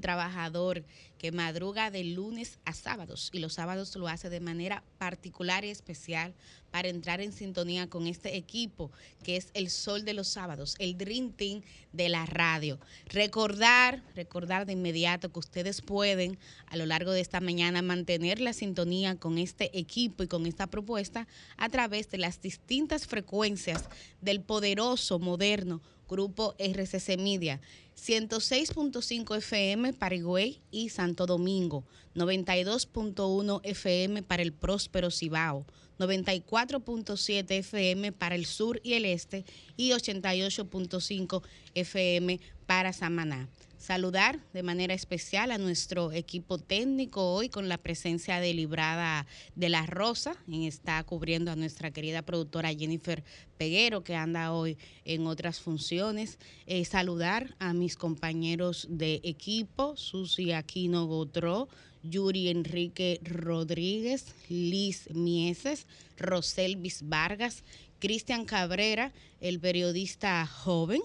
trabajador que madruga de lunes a sábados y los sábados lo hace de manera particular y especial para entrar en sintonía con este equipo que es el sol de los sábados, el Dream Team de la radio. Recordar, recordar de inmediato que ustedes pueden a lo largo de esta mañana mantener la sintonía con este equipo y con esta propuesta a través de las distintas frecuencias del poderoso, moderno grupo RCC Media. 106.5 FM para Higüey y Santo Domingo, 92.1 FM para el próspero Cibao, 94.7 FM para el sur y el este y 88.5 FM para Samaná. Saludar de manera especial a nuestro equipo técnico hoy con la presencia de Librada de la Rosa, en está cubriendo a nuestra querida productora Jennifer Peguero, que anda hoy en otras funciones. Eh, saludar a mis compañeros de equipo, Susi Aquino Gotró, Yuri Enrique Rodríguez, Liz Mieses, Roselvis Vargas, Cristian Cabrera, el periodista joven,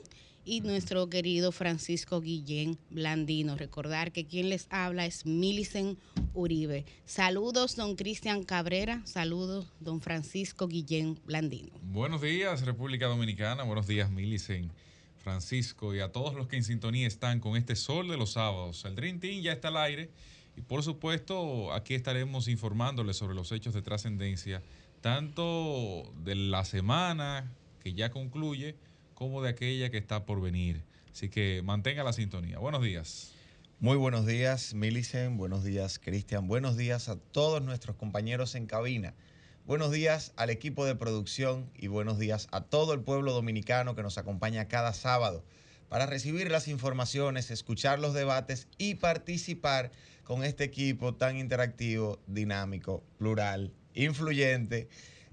y nuestro querido Francisco Guillén Blandino. Recordar que quien les habla es Milicen Uribe. Saludos, don Cristian Cabrera. Saludos, don Francisco Guillén Blandino. Buenos días, República Dominicana. Buenos días, Milicen. Francisco y a todos los que en sintonía están con este sol de los sábados. El Dream Team ya está al aire y por supuesto aquí estaremos informándoles sobre los hechos de trascendencia, tanto de la semana que ya concluye, como de aquella que está por venir. Así que mantenga la sintonía. Buenos días. Muy buenos días, Milicen. Buenos días, Cristian. Buenos días a todos nuestros compañeros en cabina. Buenos días al equipo de producción y buenos días a todo el pueblo dominicano que nos acompaña cada sábado para recibir las informaciones, escuchar los debates y participar con este equipo tan interactivo, dinámico, plural, influyente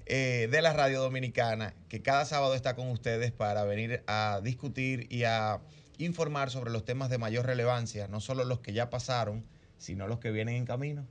eh, de la radio dominicana, que cada sábado está con ustedes para venir a discutir y a informar sobre los temas de mayor relevancia, no solo los que ya pasaron, sino los que vienen en camino.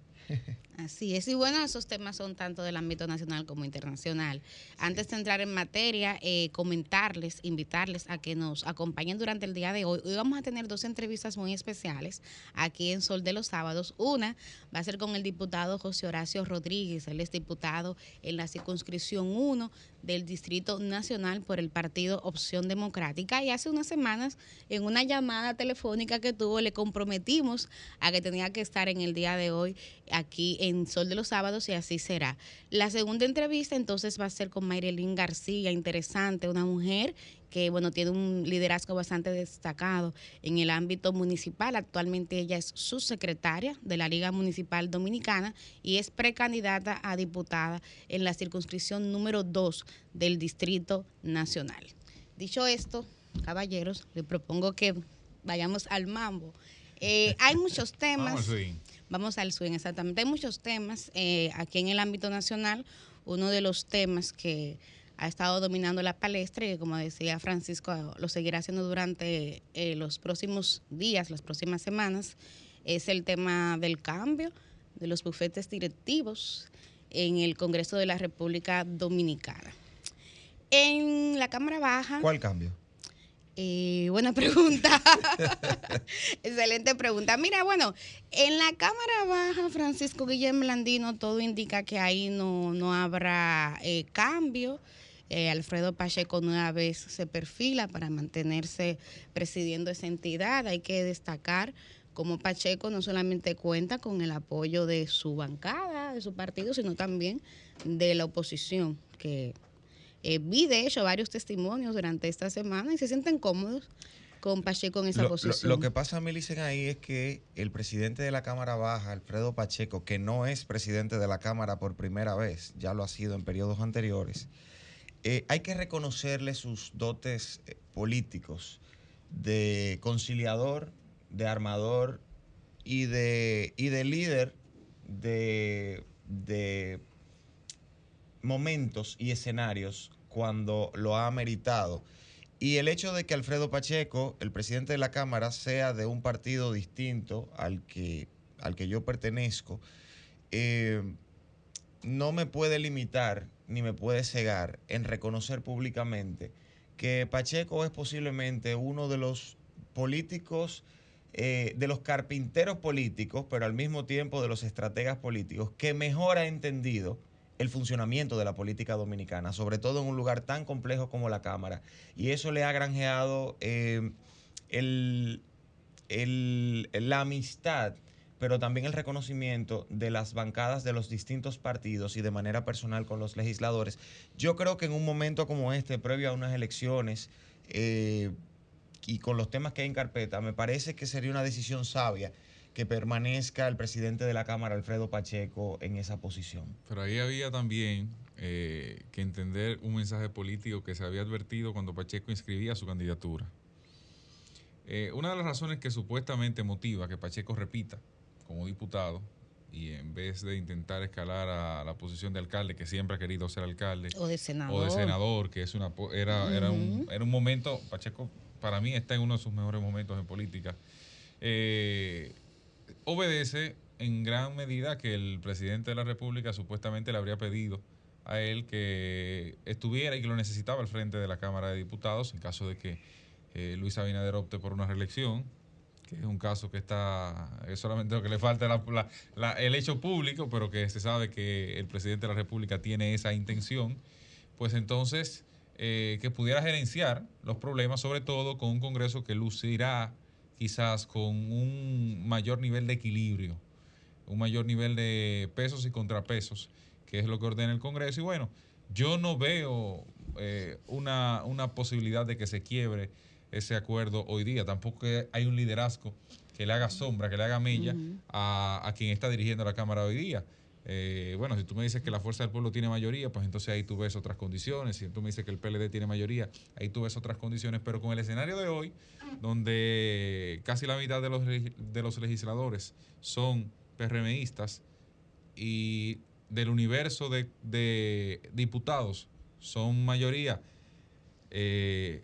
Así es, y bueno, esos temas son tanto del ámbito nacional como internacional. Antes de entrar en materia, eh, comentarles, invitarles a que nos acompañen durante el día de hoy. Hoy vamos a tener dos entrevistas muy especiales aquí en Sol de los Sábados. Una va a ser con el diputado José Horacio Rodríguez, él es diputado en la circunscripción 1 del Distrito Nacional por el Partido Opción Democrática. Y hace unas semanas, en una llamada telefónica que tuvo, le comprometimos a que tenía que estar en el día de hoy aquí en Sol de los Sábados y así será. La segunda entrevista entonces va a ser con Mayrelín García, interesante, una mujer que bueno, tiene un liderazgo bastante destacado en el ámbito municipal. Actualmente ella es subsecretaria de la Liga Municipal Dominicana y es precandidata a diputada en la circunscripción número 2 del Distrito Nacional. Dicho esto, caballeros, le propongo que vayamos al mambo. Eh, hay muchos temas. Vamos al swing, exactamente. Hay muchos temas eh, aquí en el ámbito nacional. Uno de los temas que ha estado dominando la palestra y como decía Francisco, lo seguirá haciendo durante eh, los próximos días, las próximas semanas, es el tema del cambio de los bufetes directivos en el Congreso de la República Dominicana. En la Cámara Baja... ¿Cuál cambio? Eh, buena pregunta. Excelente pregunta. Mira, bueno, en la Cámara Baja, Francisco Guillermo Landino, todo indica que ahí no, no habrá eh, cambio. Eh, Alfredo Pacheco nueva vez se perfila para mantenerse presidiendo esa entidad. Hay que destacar cómo Pacheco no solamente cuenta con el apoyo de su bancada, de su partido, sino también de la oposición, que eh, vi, de hecho, varios testimonios durante esta semana y se sienten cómodos con Pacheco en esa posición. Lo, que pasa, dicen ahí es que el presidente de la Cámara Baja, Alfredo Pacheco, que no es presidente de la Cámara por primera vez, ya lo ha sido en periodos anteriores, eh, hay que reconocerle sus dotes eh, políticos de conciliador, de armador y de, y de líder de, de momentos y escenarios cuando lo ha meritado. Y el hecho de que Alfredo Pacheco, el presidente de la Cámara, sea de un partido distinto al que, al que yo pertenezco, eh, no me puede limitar ni me puede cegar en reconocer públicamente que Pacheco es posiblemente uno de los políticos eh, de los carpinteros políticos, pero al mismo tiempo de los estrategas políticos, que mejor ha entendido el funcionamiento de la política dominicana, sobre todo en un lugar tan complejo como la Cámara. Y eso le ha granjeado eh, la amistad pero también el reconocimiento de las bancadas de los distintos partidos y de manera personal con los legisladores. Yo creo que en un momento como este, previo a unas elecciones, eh, y con los temas que hay en carpeta, me parece que sería una decisión sabia que permanezca el presidente de la Cámara, Alfredo Pacheco, en esa posición. Pero ahí había también eh, que entender un mensaje político que se había advertido cuando Pacheco inscribía su candidatura. Eh, una de las razones que supuestamente motiva que Pacheco repita como diputado y en vez de intentar escalar a la posición de alcalde, que siempre ha querido ser alcalde, o de senador, o de senador que es una era, era, un, era un momento, Pacheco para mí está en uno de sus mejores momentos en política, eh, obedece en gran medida que el presidente de la República supuestamente le habría pedido a él que estuviera y que lo necesitaba al frente de la Cámara de Diputados en caso de que eh, Luis Abinader opte por una reelección que es un caso que está, es solamente lo que le falta el hecho público, pero que se sabe que el presidente de la República tiene esa intención, pues entonces eh, que pudiera gerenciar los problemas, sobre todo con un Congreso que lucirá quizás con un mayor nivel de equilibrio, un mayor nivel de pesos y contrapesos, que es lo que ordena el Congreso. Y bueno, yo no veo eh, una, una posibilidad de que se quiebre ese acuerdo hoy día. Tampoco hay un liderazgo que le haga sombra, que le haga mella a, quien está dirigiendo la Cámara hoy día. Eh, bueno, si tú me dices que la Fuerza del Pueblo tiene mayoría, pues entonces ahí tú ves otras condiciones. Si tú me dices que el PLD tiene mayoría, ahí tú ves otras condiciones. Pero con el escenario de hoy, donde casi la mitad de los, de los legisladores son PRMistas y del universo de, diputados son mayoría, eh,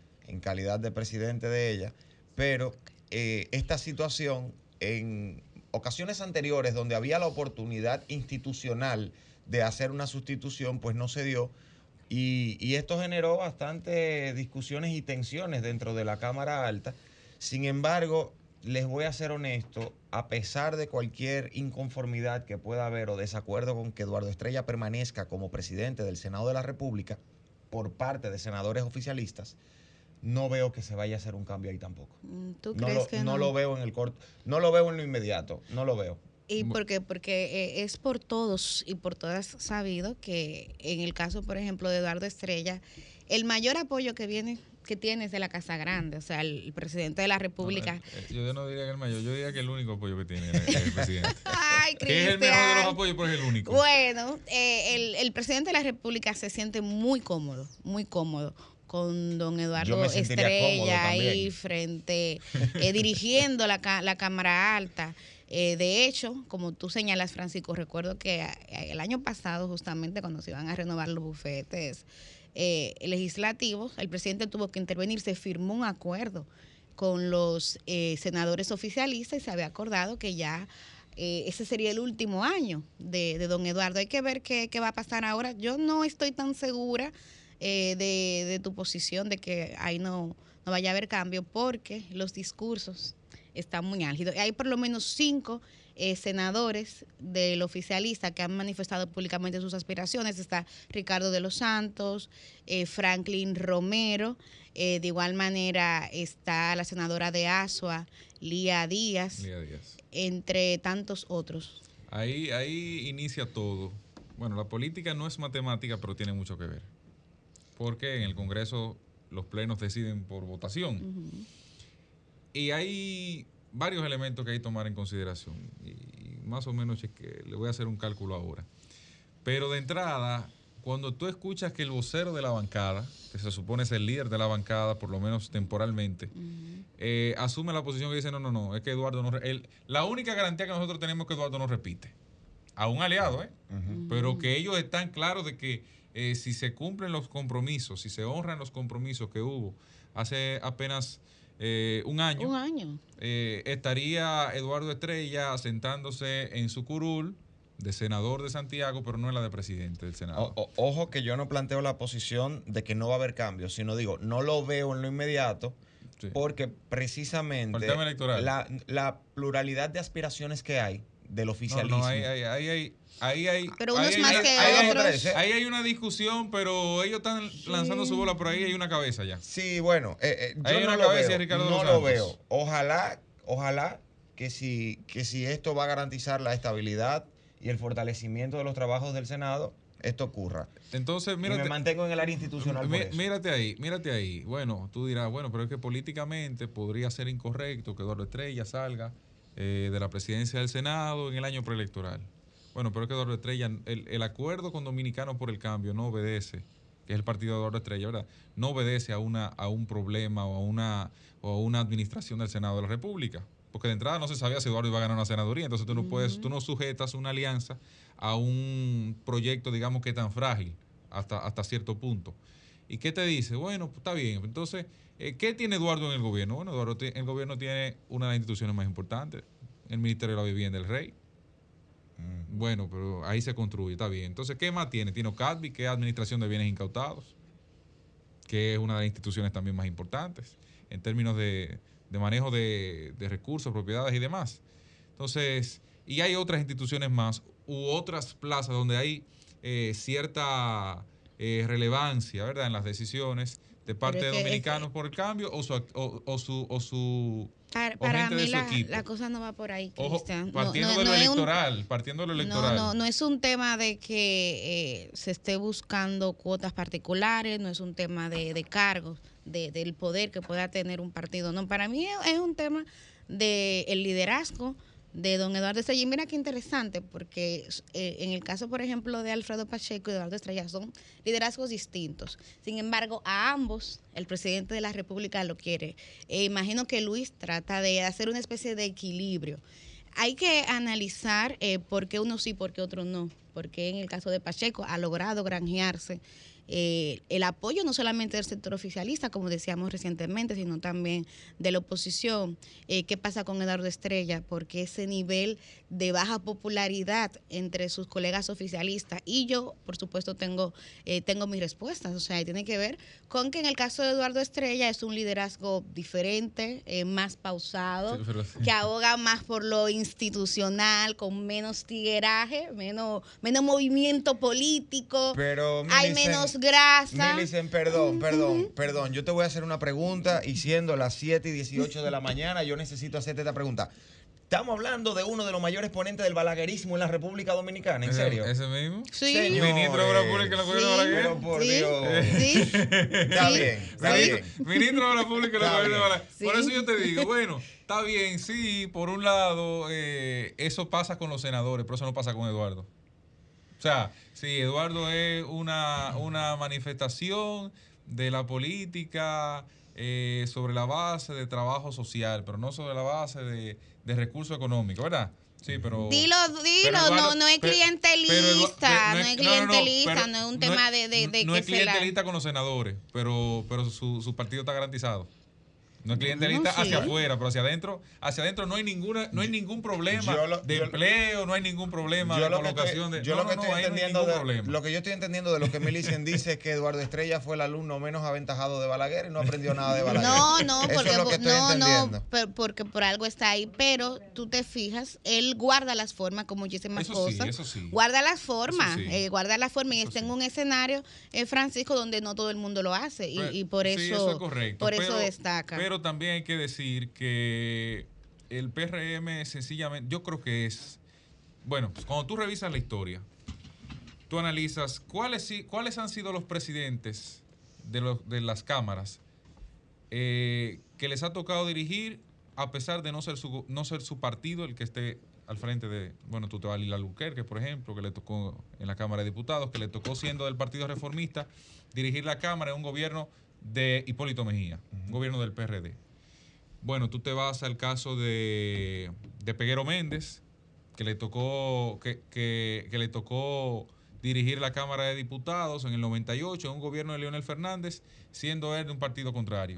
en calidad de presidente de ella pero eh, esta situación en ocasiones anteriores donde había la oportunidad institucional de hacer una sustitución, pues no se dio. Y, esto generó bastantes discusiones y tensiones dentro de la Cámara Alta. Sin embargo, les voy a ser honesto, a pesar de cualquier inconformidad que pueda haber o desacuerdo con que Eduardo Estrella permanezca como presidente del Senado de la República por parte de senadores oficialistas, no veo que se vaya a hacer un cambio ahí tampoco. Mm, ¿Tú crees no lo, que no? lo veo en el corto, no lo veo en lo inmediato, no lo veo. ¿Y por qué? Porque eh, es por todos y por todas sabido que en el caso, por ejemplo, de Eduardo Estrella, el mayor apoyo que viene que tiene es de la Casa Grande, o sea, el, presidente de la República. Eh, eh, yo no diría que el mayor, yo diría que el único apoyo que tiene es el, presidente. Ay, que es el mejor de los apoyos, pero es el único. Bueno, el, el presidente de la República se siente muy cómodo, muy cómodo con don Eduardo Estrella ahí frente, eh, dirigiendo la, la Cámara Alta. Eh, de hecho, como tú señalas, Francisco, recuerdo que eh, el año pasado, justamente cuando se iban a renovar los bufetes legislativos, el presidente tuvo que intervenir, se firmó un acuerdo con los senadores oficialistas y se había acordado que ya ese sería el último año de, de, don Eduardo. Hay que ver qué, qué va a pasar ahora. Yo no estoy tan segura eh, de, tu posición de que ahí no, no vaya a haber cambio porque los discursos están muy álgidos. Hay por lo menos cinco eh, senadores del oficialista que han manifestado públicamente sus aspiraciones. Está Ricardo de los Santos, eh, Franklin Romero, de igual manera está la senadora de Asua, Lía Díaz, entre tantos otros. Ahí, ahí inicia todo. Bueno, la política no es matemática, pero tiene mucho que ver porque en el Congreso los plenos deciden por votación. Y hay varios elementos que hay que tomar en consideración. Y, más o menos que le voy a hacer un cálculo ahora. Pero de entrada, cuando tú escuchas que el vocero de la bancada, que se supone es el líder de la bancada, por lo menos temporalmente, eh, asume la posición que dice, no, no, no, es que Eduardo no... la única garantía que nosotros tenemos es que Eduardo no repite. A un aliado, ¿eh? Pero que ellos están claros de que eh, si se cumplen los compromisos, si se honran los compromisos que hubo hace apenas eh, un año, un año. estaría Eduardo Estrella sentándose en su curul de senador de Santiago, pero no en la de presidente del Senado. ojo que yo no planteo la posición de que no va a haber cambios, sino digo, no lo veo en lo inmediato, porque precisamente la, pluralidad de aspiraciones que hay del oficialismo. No, ahí, hay, ahí hay, pero unos más que otros. ahí hay una discusión, pero ellos están lanzando su bola por ahí, hay una cabeza ya. Sí, bueno, eh, eh, yo no, lo, veo, no lo veo. Ojalá, ojalá que si, que si esto va a garantizar la estabilidad y el fortalecimiento de los trabajos del Senado, esto ocurra. Entonces, mírate, me mantengo en el área institucional. Mírate ahí, mírate ahí. Bueno, tú dirás, bueno, pero es que políticamente podría ser incorrecto que Eduardo Estrella salga eh, de la presidencia del Senado en el año preelectoral. Bueno, pero es que Eduardo Estrella, el, acuerdo con Dominicanos por el Cambio no obedece, que es el partido de Eduardo Estrella, ¿verdad? No obedece a, una, a un problema o a, una, o a una administración del Senado de la República porque de entrada no se sabía si Eduardo iba a ganar una senaduría, entonces tú no puedes, tú no sujetas una alianza a un proyecto, digamos, que es tan frágil hasta, hasta cierto punto. ¿Y qué te dice? Bueno, pues, está bien. Entonces, ¿qué tiene Eduardo en el gobierno? Bueno, Eduardo, el gobierno tiene una de las instituciones más importantes, el Ministerio de la Vivienda del Rey. Mm. Bueno, pero ahí se construye, está bien. Entonces, ¿qué más tiene? Tiene OCADBI, que es Administración de Bienes Incautados, que es una de las instituciones también más importantes en términos de, manejo de, de recursos, propiedades y demás. Entonces, y hay otras instituciones más u otras plazas donde hay eh, cierta eh, relevancia, ¿verdad?, en las decisiones de parte de dominicanos por el cambio o su o, su o su para, mí la, cosa no va por ahí, Cristian. partiendo de lo electoral, partiendo de lo electoral. No, no, es un tema de que eh, se esté buscando cuotas particulares, no es un tema de, de cargos, de, del poder que pueda tener un partido. No, para mí es un tema de el liderazgo de don Eduardo Estrella. Y mira qué interesante, porque eh, en el caso, por ejemplo, de Alfredo Pacheco y Eduardo Estrella son liderazgos distintos. Sin embargo, a ambos el presidente de la República lo quiere. E imagino que Luis trata de hacer una especie de equilibrio. Hay que analizar eh, por qué uno sí, por qué otro no. Porque en el caso de Pacheco ha logrado granjearse eh, el apoyo no solamente del sector oficialista, como decíamos recientemente, sino también de la oposición. Eh, ¿Qué pasa con Eduardo Estrella? Porque ese nivel de baja popularidad entre sus colegas oficialistas y yo, por supuesto, tengo, eh, tengo mis respuestas. O sea, tiene que ver con que en el caso de Eduardo Estrella es un liderazgo diferente, más pausado, que aboga más por lo institucional, con menos tigueraje, menos, menos movimiento político. Pero, hay menos grasa. dicen perdón, perdón, perdón. Yo te voy a hacer una pregunta y siendo las 7 y 18 de la mañana, yo necesito hacerte esta pregunta. Estamos hablando de uno de los mayores ponentes del balaguerismo en la República Dominicana, ¿en serio? ¿Ese mismo? Sí. Ministro de la Pública de la Balaguer. Pero por Dios. Sí. Está bien, está bien. Ministro de la Pública de la Balaguer. Por eso yo te digo, bueno, está bien, sí, por un lado, eh, eso pasa con los senadores, pero eso no pasa con Eduardo. O sea, sí, Eduardo es una, una manifestación de la política eh, sobre la base de trabajo social, pero no sobre la base de, de recursos económicos, ¿verdad? Sí, pero. Dilo, dilo, no, no es clientelista, no, es clientelista, no, es un tema de, de, de No es clientelista con los senadores, pero, pero su, su partido está garantizado. No es clientelista hacia afuera, pero hacia adentro, hacia adentro no hay ninguna, no hay ningún problema de empleo, no hay ningún problema de colocación de yo lo que estoy entendiendo de, lo que yo estoy entendiendo de lo que Milicen dice es que Eduardo Estrella fue el alumno menos aventajado de Balaguer y no aprendió nada de Balaguer. No, no, porque no, no, porque por algo está ahí, pero tú te fijas, él guarda las formas como hice más cosas. eso sí. Guarda las formas, eh, guarda las formas y está en un escenario eh, Francisco donde no todo el mundo lo hace y, y por eso, por eso destaca. Pero también hay que decir que el PRM sencillamente, yo creo que es, bueno, pues cuando tú revisas la historia, tú analizas cuáles, cuáles han sido los presidentes de, los, de las cámaras eh, que les ha tocado dirigir a pesar de no ser su, no ser su partido el que esté al frente de, bueno, tú te vas a Lila que por ejemplo, que le tocó en la Cámara de Diputados, que le tocó siendo del Partido Reformista, dirigir la Cámara en un gobierno de Hipólito Mejía, gobierno del PRD. Bueno, tú te vas al caso de, de Peguero Méndez, que le tocó, que, que, que le tocó dirigir la Cámara de Diputados en el 98 en un gobierno de Leonel Fernández, siendo él de un partido contrario.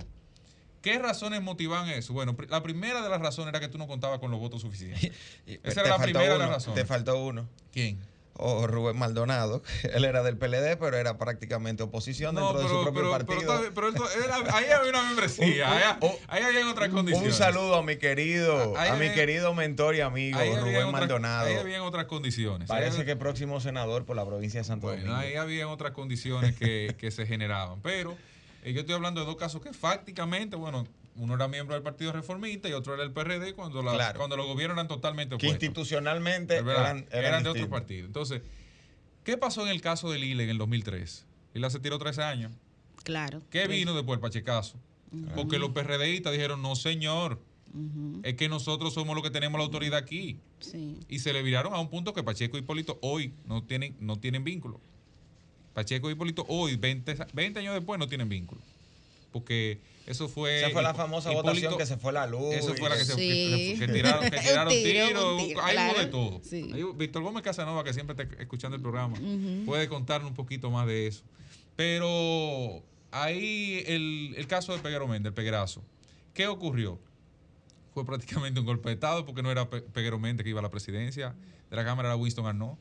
¿Qué razones motivan eso? Bueno, la primera de las razones era que tú no contabas con los votos suficientes. Esa era la primera de las razones. Te faltó uno. ¿Quién? O Rubén Maldonado. Él era del PLD, pero era prácticamente oposición dentro de su propio partido. Pero, ahí había una membresía, ahí, había otras condiciones. Un saludo a mi querido, a mi querido mentor y amigo Rubén Maldonado. Ahí había otras condiciones. Parece que próximo senador por la provincia de Santo bueno, Ahí había otras condiciones que, que se generaban. Pero eh, yo estoy hablando de dos casos que fácticamente, bueno, uno era miembro del Partido Reformista y otro era el PRD cuando, cuando los gobiernos eran totalmente opuestos. Que institucionalmente eran, eran, de otro partido. Entonces, ¿qué pasó en el caso de Lila en el 2003? Lila se tiró 13 años. Claro. ¿Qué vino después el Pachecazo? Porque los PRDistas dijeron, no señor, es que nosotros somos los que tenemos la autoridad aquí. Y se le viraron a un punto que Pacheco y Hipólito hoy no tienen, no tienen vínculo. Pacheco y Hipólito hoy, 20, 20 años después, no tienen vínculo. Porque eso fue. Esa fue la famosa votación que se fue la luz. Eso fue la que se que, tiraron, que tiraron tiros. hay algo de todo. Víctor Gómez Casanova, que siempre está escuchando el programa, puede contarnos un poquito más de eso. Pero ahí el, el caso de Peguero Méndez, el Peguerazo. ¿Qué ocurrió? Fue prácticamente un golpe de Estado porque no era Peguero Méndez que iba a la presidencia de la Cámara, era Winston Arnaud.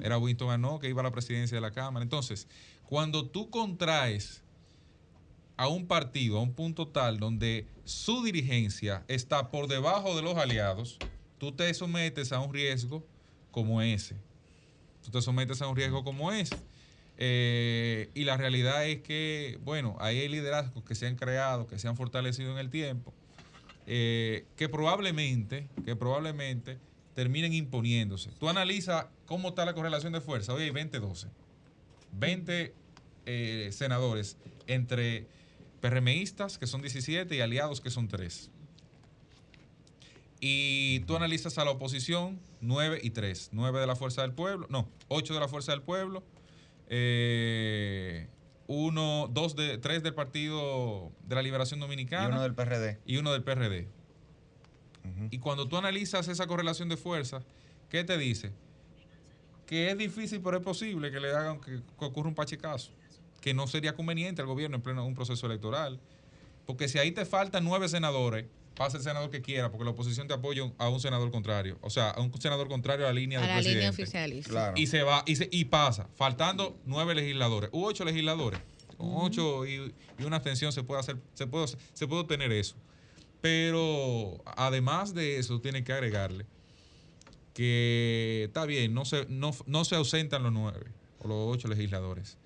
Era Winston Arnaud que iba a la presidencia de la Cámara. Entonces, cuando tú contraes a un partido, a un punto tal donde su dirigencia está por debajo de los aliados, tú te sometes a un riesgo como ese. Tú te sometes a un riesgo como ese. Eh, y la realidad es que, bueno, hay liderazgos que se han creado, que se han fortalecido en el tiempo, eh, que probablemente, que probablemente terminen imponiéndose. Tú analizas cómo está la correlación de fuerza. Hoy hay 20-12. 20 eh, senadores entre PRMistas, que son 17, y aliados, que son 3. Y tú analizas a la oposición, 9 y 3. 9 de la Fuerza del Pueblo, no, 8 de la Fuerza del Pueblo, eh, uno, dos de, tres del Partido de la Liberación Dominicana. Y uno del PRD. Y uno del PRD. Y cuando tú analizas esa correlación de fuerzas, ¿qué te dice? Que es difícil, pero es posible que le hagan que, que ocurra un pachecazo que no sería conveniente al gobierno en pleno un proceso electoral. Porque si ahí te faltan nueve senadores, pasa el senador que quiera, porque la oposición te apoya a un senador contrario. O sea, a un senador contrario a la línea a la línea oficialista. Y se va, y, se, y pasa, faltando nueve legisladores. U ocho legisladores. Con ocho y, una abstención se puede hacer, se puede, se puede obtener eso. Pero además de eso, tiene que agregarle que está bien, no se, no, no se ausentan los nueve o los ocho legisladores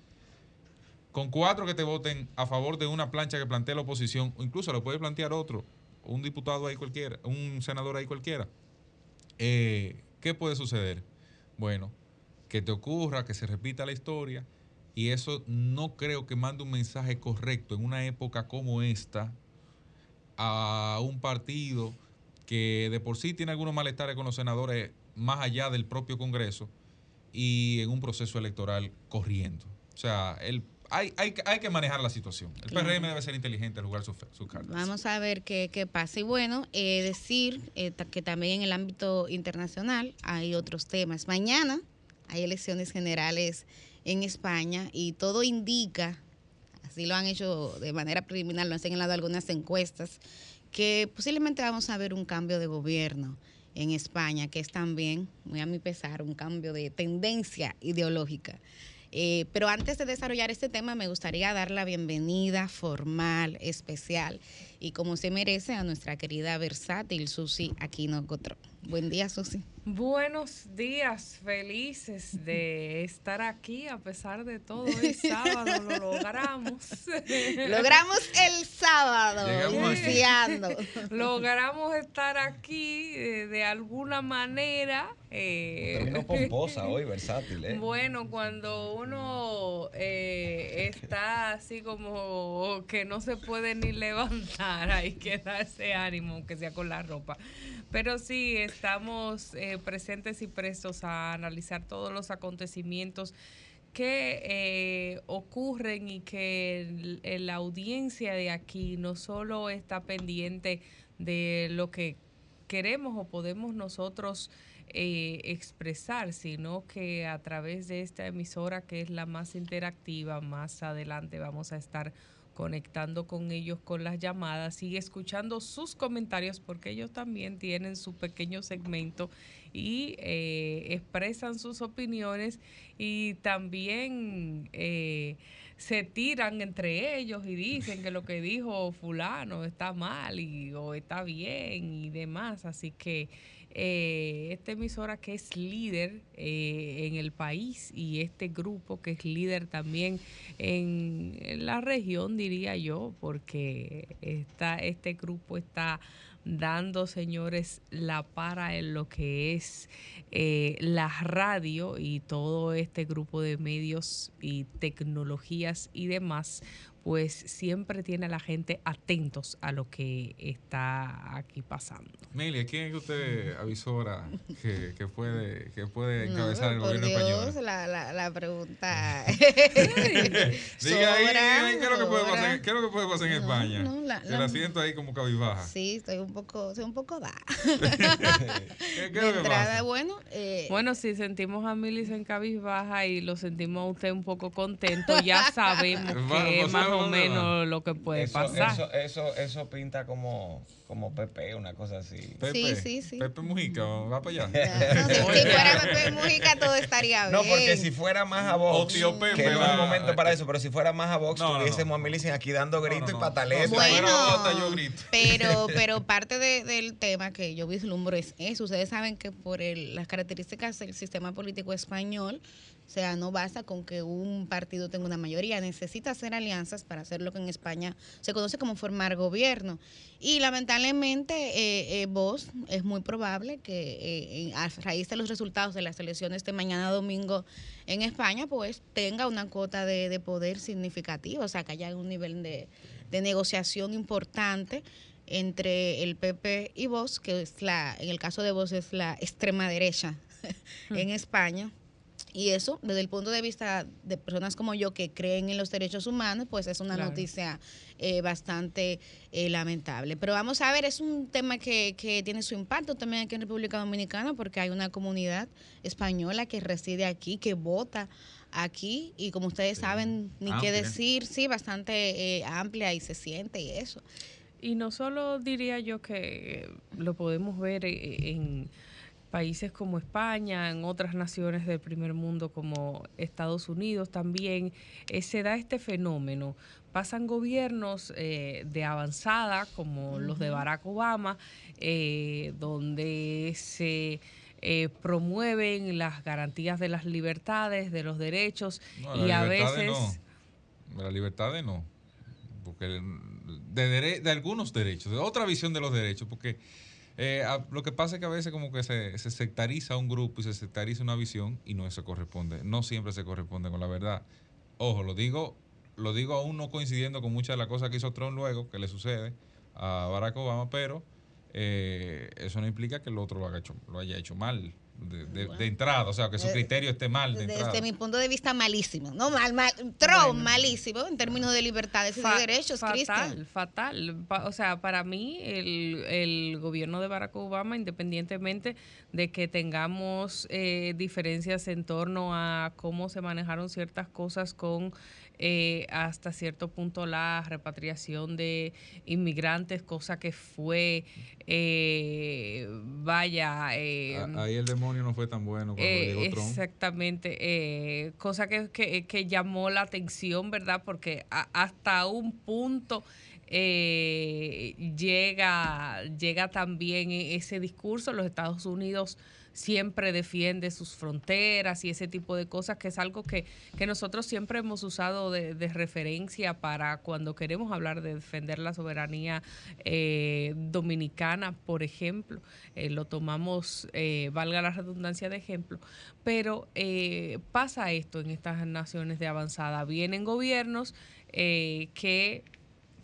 con cuatro que te voten a favor de una plancha que plantee la oposición, o incluso lo puede plantear otro, un diputado ahí cualquiera, un senador ahí cualquiera, eh, ¿qué puede suceder? Bueno, que te ocurra, que se repita la historia, y eso no creo que mande un mensaje correcto en una época como esta a un partido que de por sí tiene algunos malestares con los senadores más allá del propio Congreso y en un proceso electoral corriendo. O sea, el hay, hay, hay que manejar la situación. El PRM debe ser inteligente al jugar sus su cartas. Vamos a ver qué, qué pasa. Y bueno, eh, decir eh, que también en el ámbito internacional hay otros temas. Mañana hay elecciones generales en España y todo indica, así lo han hecho de manera preliminar, lo han señalado algunas encuestas, que posiblemente vamos a ver un cambio de gobierno en España, que es también, muy a mi pesar, un cambio de tendencia ideológica. Eh, pero antes de desarrollar este tema, me gustaría dar la bienvenida formal, especial y como se merece a nuestra querida versátil Susi Aquino Cotrón. Buen día, Susi. Buenos días, felices de estar aquí a pesar de todo. El sábado lo logramos. Logramos el sábado, iniciando. Logramos estar aquí eh, de alguna manera. Eh, Terminó pomposa hoy, versátil. ¿eh? Bueno, cuando uno eh, está así como que no se puede ni levantar, hay que ánimo, aunque sea con la ropa. Pero sí, estamos eh, presentes y prestos a analizar todos los acontecimientos que eh, ocurren y que la audiencia de aquí no solo está pendiente de lo que queremos o podemos nosotros eh, expresar, sino que a través de esta emisora que es la más interactiva, más adelante vamos a estar conectando con ellos con las llamadas y escuchando sus comentarios porque ellos también tienen su pequeño segmento y eh, expresan sus opiniones y también eh, se tiran entre ellos y dicen que lo que dijo fulano está mal y, o está bien y demás. Así que eh, esta emisora que es líder eh, en el país y este grupo que es líder también en, la región, diría yo, porque está, este grupo está dando, señores, la para en lo que es eh, la radio y todo este grupo de medios y tecnologías y demás, pues siempre tiene a la gente atentos a lo que está aquí pasando. Melia, ¿quién es que usted avisora que, que puede, que puede encabezar el gobierno español? La, la, la pregunta. Diga ahí, ¿qué, es lo que puede pasar, ¿qué es lo que puede pasar en España? No, la, El asiento ahí como cabizbaja. Sí, estoy un poco, estoy un poco da. ¿Qué, qué es lo que pasa? Bueno, eh, bueno, si sentimos a Milis en cabizbaja y lo sentimos a usted un poco contento, ya sabemos que más o menos lo que puede pasar. Eso, eso, eso pinta como, como Pepe, una cosa así. Pepe, sí, sí, sí. Pepe Mujica, va para allá. si fuera Pepe Mujica todo estaría bien. No, porque si fuera más a Vox, tío Pepe, que no es momento para eso, pero si fuera más a Vox, tuviésemos a Milicen aquí dando gritos y pataletas. Bueno, pero, pero parte del tema que yo vislumbro es eso. Ustedes saben que por el, las características del sistema político español, o sea, no basta con que un partido tenga una mayoría, necesita hacer alianzas para hacer lo que en España se conoce como formar gobierno. Y lamentablemente eh, eh, vos es muy probable que eh, a raíz de los resultados de las elecciones de mañana domingo en España, pues tenga una cuota de, poder significativa, o sea, que haya un nivel de, de negociación importante entre el PP y vos, que es la, en el caso de vos es la extrema derecha en España y eso, desde el punto de vista de personas como yo que creen en los derechos humanos, pues es una noticia eh, bastante eh, lamentable. Pero vamos a ver, es un tema que, que tiene su impacto también aquí en República Dominicana, porque hay una comunidad española que reside aquí, que vota aquí, y como ustedes saben, ni qué decir, sí, bastante eh, amplia y se siente y eso. Y no solo diría yo que lo podemos ver en países como España, en otras naciones del primer mundo como Estados Unidos también, eh, se da este fenómeno. Pasan gobiernos eh, de avanzada como los de Barack Obama, eh, donde se promueven las garantías de las libertades, de los derechos y a veces... No. De las libertades no, porque de, de algunos derechos, de otra visión de los derechos, porque eh, lo que pasa es que a veces como que se, sectariza un grupo y se sectariza una visión y no se corresponde. No siempre se corresponde con la verdad. Ojo, lo digo, lo digo aún no coincidiendo con muchas de las cosas que hizo Trump luego, que le sucede a Barack Obama, pero eh, eso no implica que el otro lo, hecho, lo haya hecho mal de, entrada, o sea, que su eh, criterio esté mal de Desde mi punto de vista, malísimo, ¿no? Mal, mal, Trump, malísimo en términos de libertades y de derechos, Fatal, fatal. o sea, para mí, el, el, gobierno de Barack Obama, independientemente de que tengamos eh, diferencias en torno a cómo se manejaron ciertas cosas con eh, hasta cierto punto la repatriación de inmigrantes, cosa que fue, eh, vaya... Eh, ahí el demonio no fue tan bueno cuando llegó Trump. Exactamente, cosa que, que, llamó la atención, ¿verdad? Porque hasta un punto... llega, llega también ese discurso. Los Estados Unidos siempre defiende sus fronteras y ese tipo de cosas, que es algo que, nosotros siempre hemos usado de, referencia para cuando queremos hablar de defender la soberanía eh, dominicana, por ejemplo. Eh, lo tomamos, eh, valga la redundancia de ejemplo, pero pasa esto en estas naciones de avanzada. Vienen gobiernos que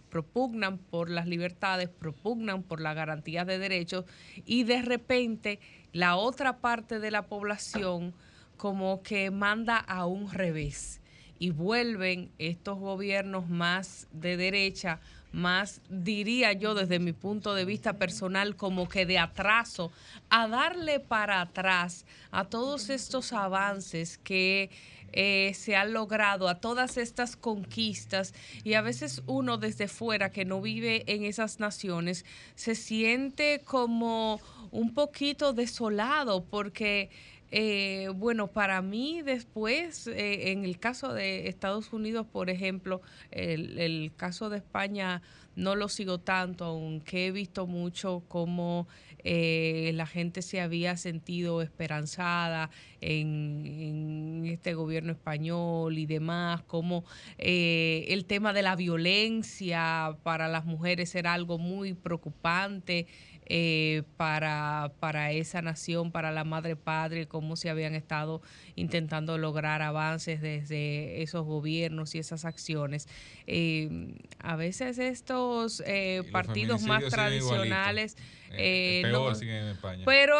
propugnan por las libertades, propugnan por la garantía de derechos y de repente la otra parte de la población como que manda a un revés y vuelven estos gobiernos más de derecha, más diría yo desde mi punto de vista personal como que de atraso, a darle para atrás a todos estos avances que eh, se han logrado, a todas estas conquistas y a veces uno desde fuera que no vive en esas naciones se siente como un poquito desolado porque eh, bueno, para mí después, eh, en el caso de Estados Unidos, por ejemplo, el, caso de España no lo sigo tanto, aunque he visto mucho cómo eh, la gente se había sentido esperanzada en, este gobierno español y demás, como el tema de la violencia para las mujeres era algo muy preocupante. Eh, para, para esa nación, para la madre padre, cómo se habían estado intentando lograr avances desde esos gobiernos y esas acciones. Eh, a veces estos eh, partidos más tradicionales eh, peor sigue en España. Pero,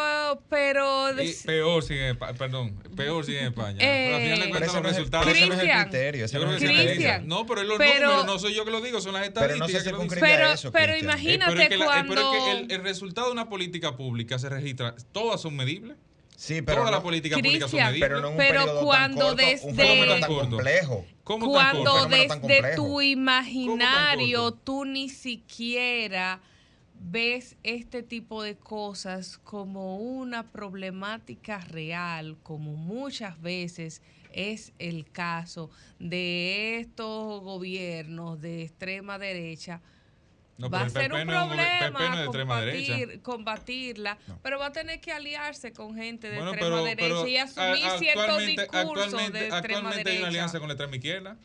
pero. peor sigue en España. Perdón, peor sigue en España. pero al final de cuentas, los resultados. Ese no es el criterio. Ese no, es el criterio. no, pero los números no soy yo que lo digo, son las estadísticas pero no que Pero, eso, pero imagínate eh, pero cuando. pero es que el, el, resultado de una política pública se registra. Todas son medibles. Sí, pero Todas las políticas públicas son medibles. Pero, no un pero cuando tan corto, desde. Un tan complejo. ¿Cómo cuando desde tu imaginario tú ni siquiera ves este tipo de cosas como una problemática real, como muchas veces es el caso de estos gobiernos de extrema derecha, va a ser un problema combatir, combatirla, pero va a tener que aliarse con gente de extrema derecha y asumir ciertos discursos de extrema actualmente hay una alianza con la extrema izquierda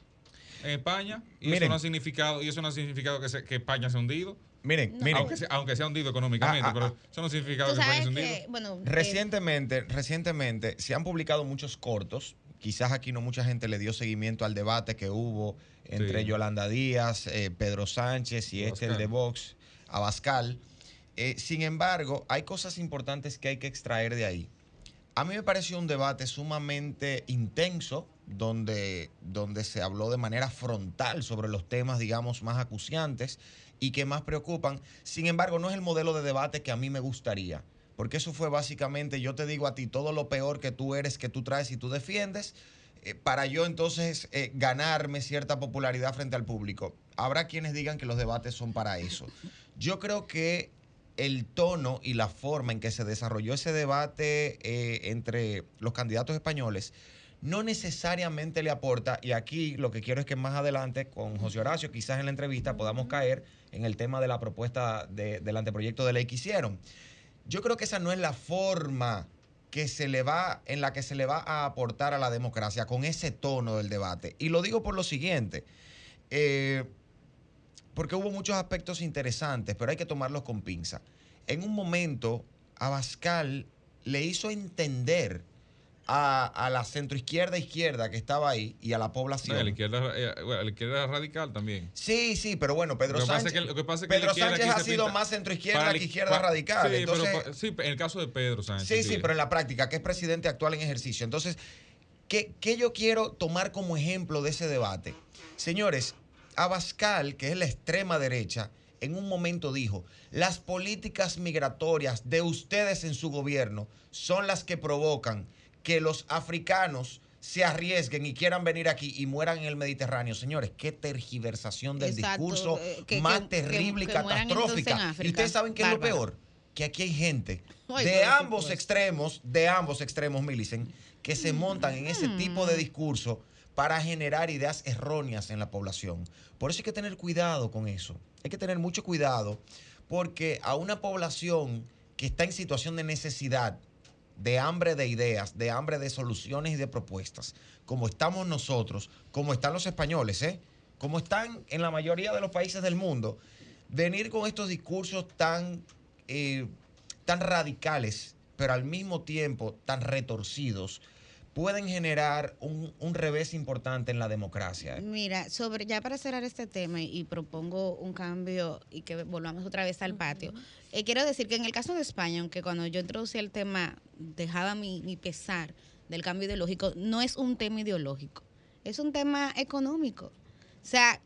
en España y eso no ha significado y eso no ha significado que, que España se ha hundido Miren, miren. Aunque sea, aunque sea hundido económicamente, ah, ah, pero ah. eso no significa que España hundido. Bueno, recientemente, recientemente se han publicado muchos cortos. Quizás aquí no mucha gente le dio seguimiento al debate que hubo entre Yolanda Díaz, eh, Pedro Sánchez y este el de Vox, Abascal. Eh, sin embargo, hay cosas importantes que hay que extraer de ahí. A mí me pareció un debate sumamente intenso, donde, donde se habló de manera frontal sobre los temas, digamos, más acuciantes y que más preocupan. Sin embargo, no es el modelo de debate que a mí me gustaría. Porque eso fue básicamente, yo te digo a ti todo lo peor que tú eres, que tú traes y tú defiendes, eh, para yo entonces eh, ganarme cierta popularidad frente al público. Habrá quienes digan que los debates son para eso. Yo creo que el tono y la forma en que se desarrolló ese debate eh, entre los candidatos españoles no necesariamente le aporta, y aquí lo que quiero es que más adelante con José Horacio, quizás en la entrevista, podamos caer en el tema de la propuesta del anteproyecto de ley que hicieron. Yo creo que esa no es la forma que se le va, en la que se le va a aportar a la democracia con ese tono del debate. Y lo digo por lo siguiente, eh, porque hubo muchos aspectos interesantes, pero hay que tomarlos con pinza. En un momento, Abascal le hizo entender a, la centroizquierda izquierda que estaba ahí y a la población. la izquierda, eh, la izquierda radical también. Sí, sí, pero bueno, Pedro Sánchez. Pedro Sánchez ha sido más centroizquierda que izquierda radical. Sí, pero, sí, en el caso de Pedro Sánchez. Sí, sí, pero en la práctica, que es presidente actual en ejercicio. Entonces, ¿qué, ¿qué yo quiero tomar como ejemplo de ese debate? Señores, Abascal, que es la extrema derecha, en un momento dijo, las políticas migratorias de ustedes en su gobierno son las que provocan que los africanos se arriesguen y quieran venir aquí y mueran en el Mediterráneo. Señores, qué tergiversación del discurso eh, más terrible y catastrófica. Y ustedes saben qué es lo peor, que aquí hay gente de ambos extremos, de ambos extremos, Millicent, que se montan en ese tipo de mm. discurso para generar ideas erróneas en la población. Por eso hay que tener cuidado con eso. Hay que tener mucho cuidado porque a una población que está en situación de necesidad, de hambre de ideas, de hambre de soluciones y de propuestas, como estamos nosotros, como están los españoles, ¿eh? como están en la mayoría de los países del mundo, venir con estos discursos tan, eh, tan radicales, pero al mismo tiempo tan retorcidos, pueden generar un, revés importante en la democracia. Mira, sobre ya para cerrar este tema y, propongo un cambio y que volvamos otra vez al patio. Eh, quiero decir que en el caso de España, aunque cuando yo introducí el tema dejaba mi, mi pesar del cambio ideológico, no es un tema ideológico, es un tema económico. O sea,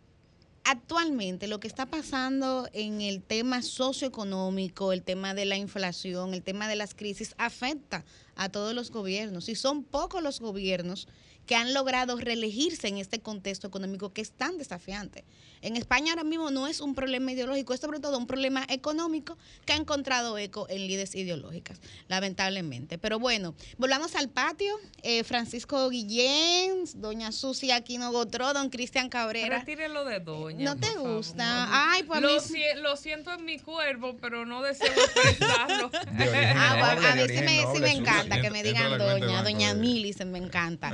actualmente lo que está pasando en el tema socioeconómico, el tema de la inflación, el tema de las crisis, afecta a todos los gobiernos. Y son pocos los gobiernos que han logrado reelegirse en este contexto económico que es tan desafiante. En España ahora mismo no es un problema ideológico, es sobre todo un problema económico que ha encontrado eco en líderes ideológicas, lamentablemente. Pero bueno, volvamos al patio. Eh, Francisco Guillén, doña Susi Aquino Gotró, don Cristian Cabrera. Retírelo de doña. ¿No te gusta? Ay, pues lo, lo, siento en mi cuervo, pero no deseo expresarlo. ah, a mí sí me, encanta que me digan doña, doña Mili, se me encanta.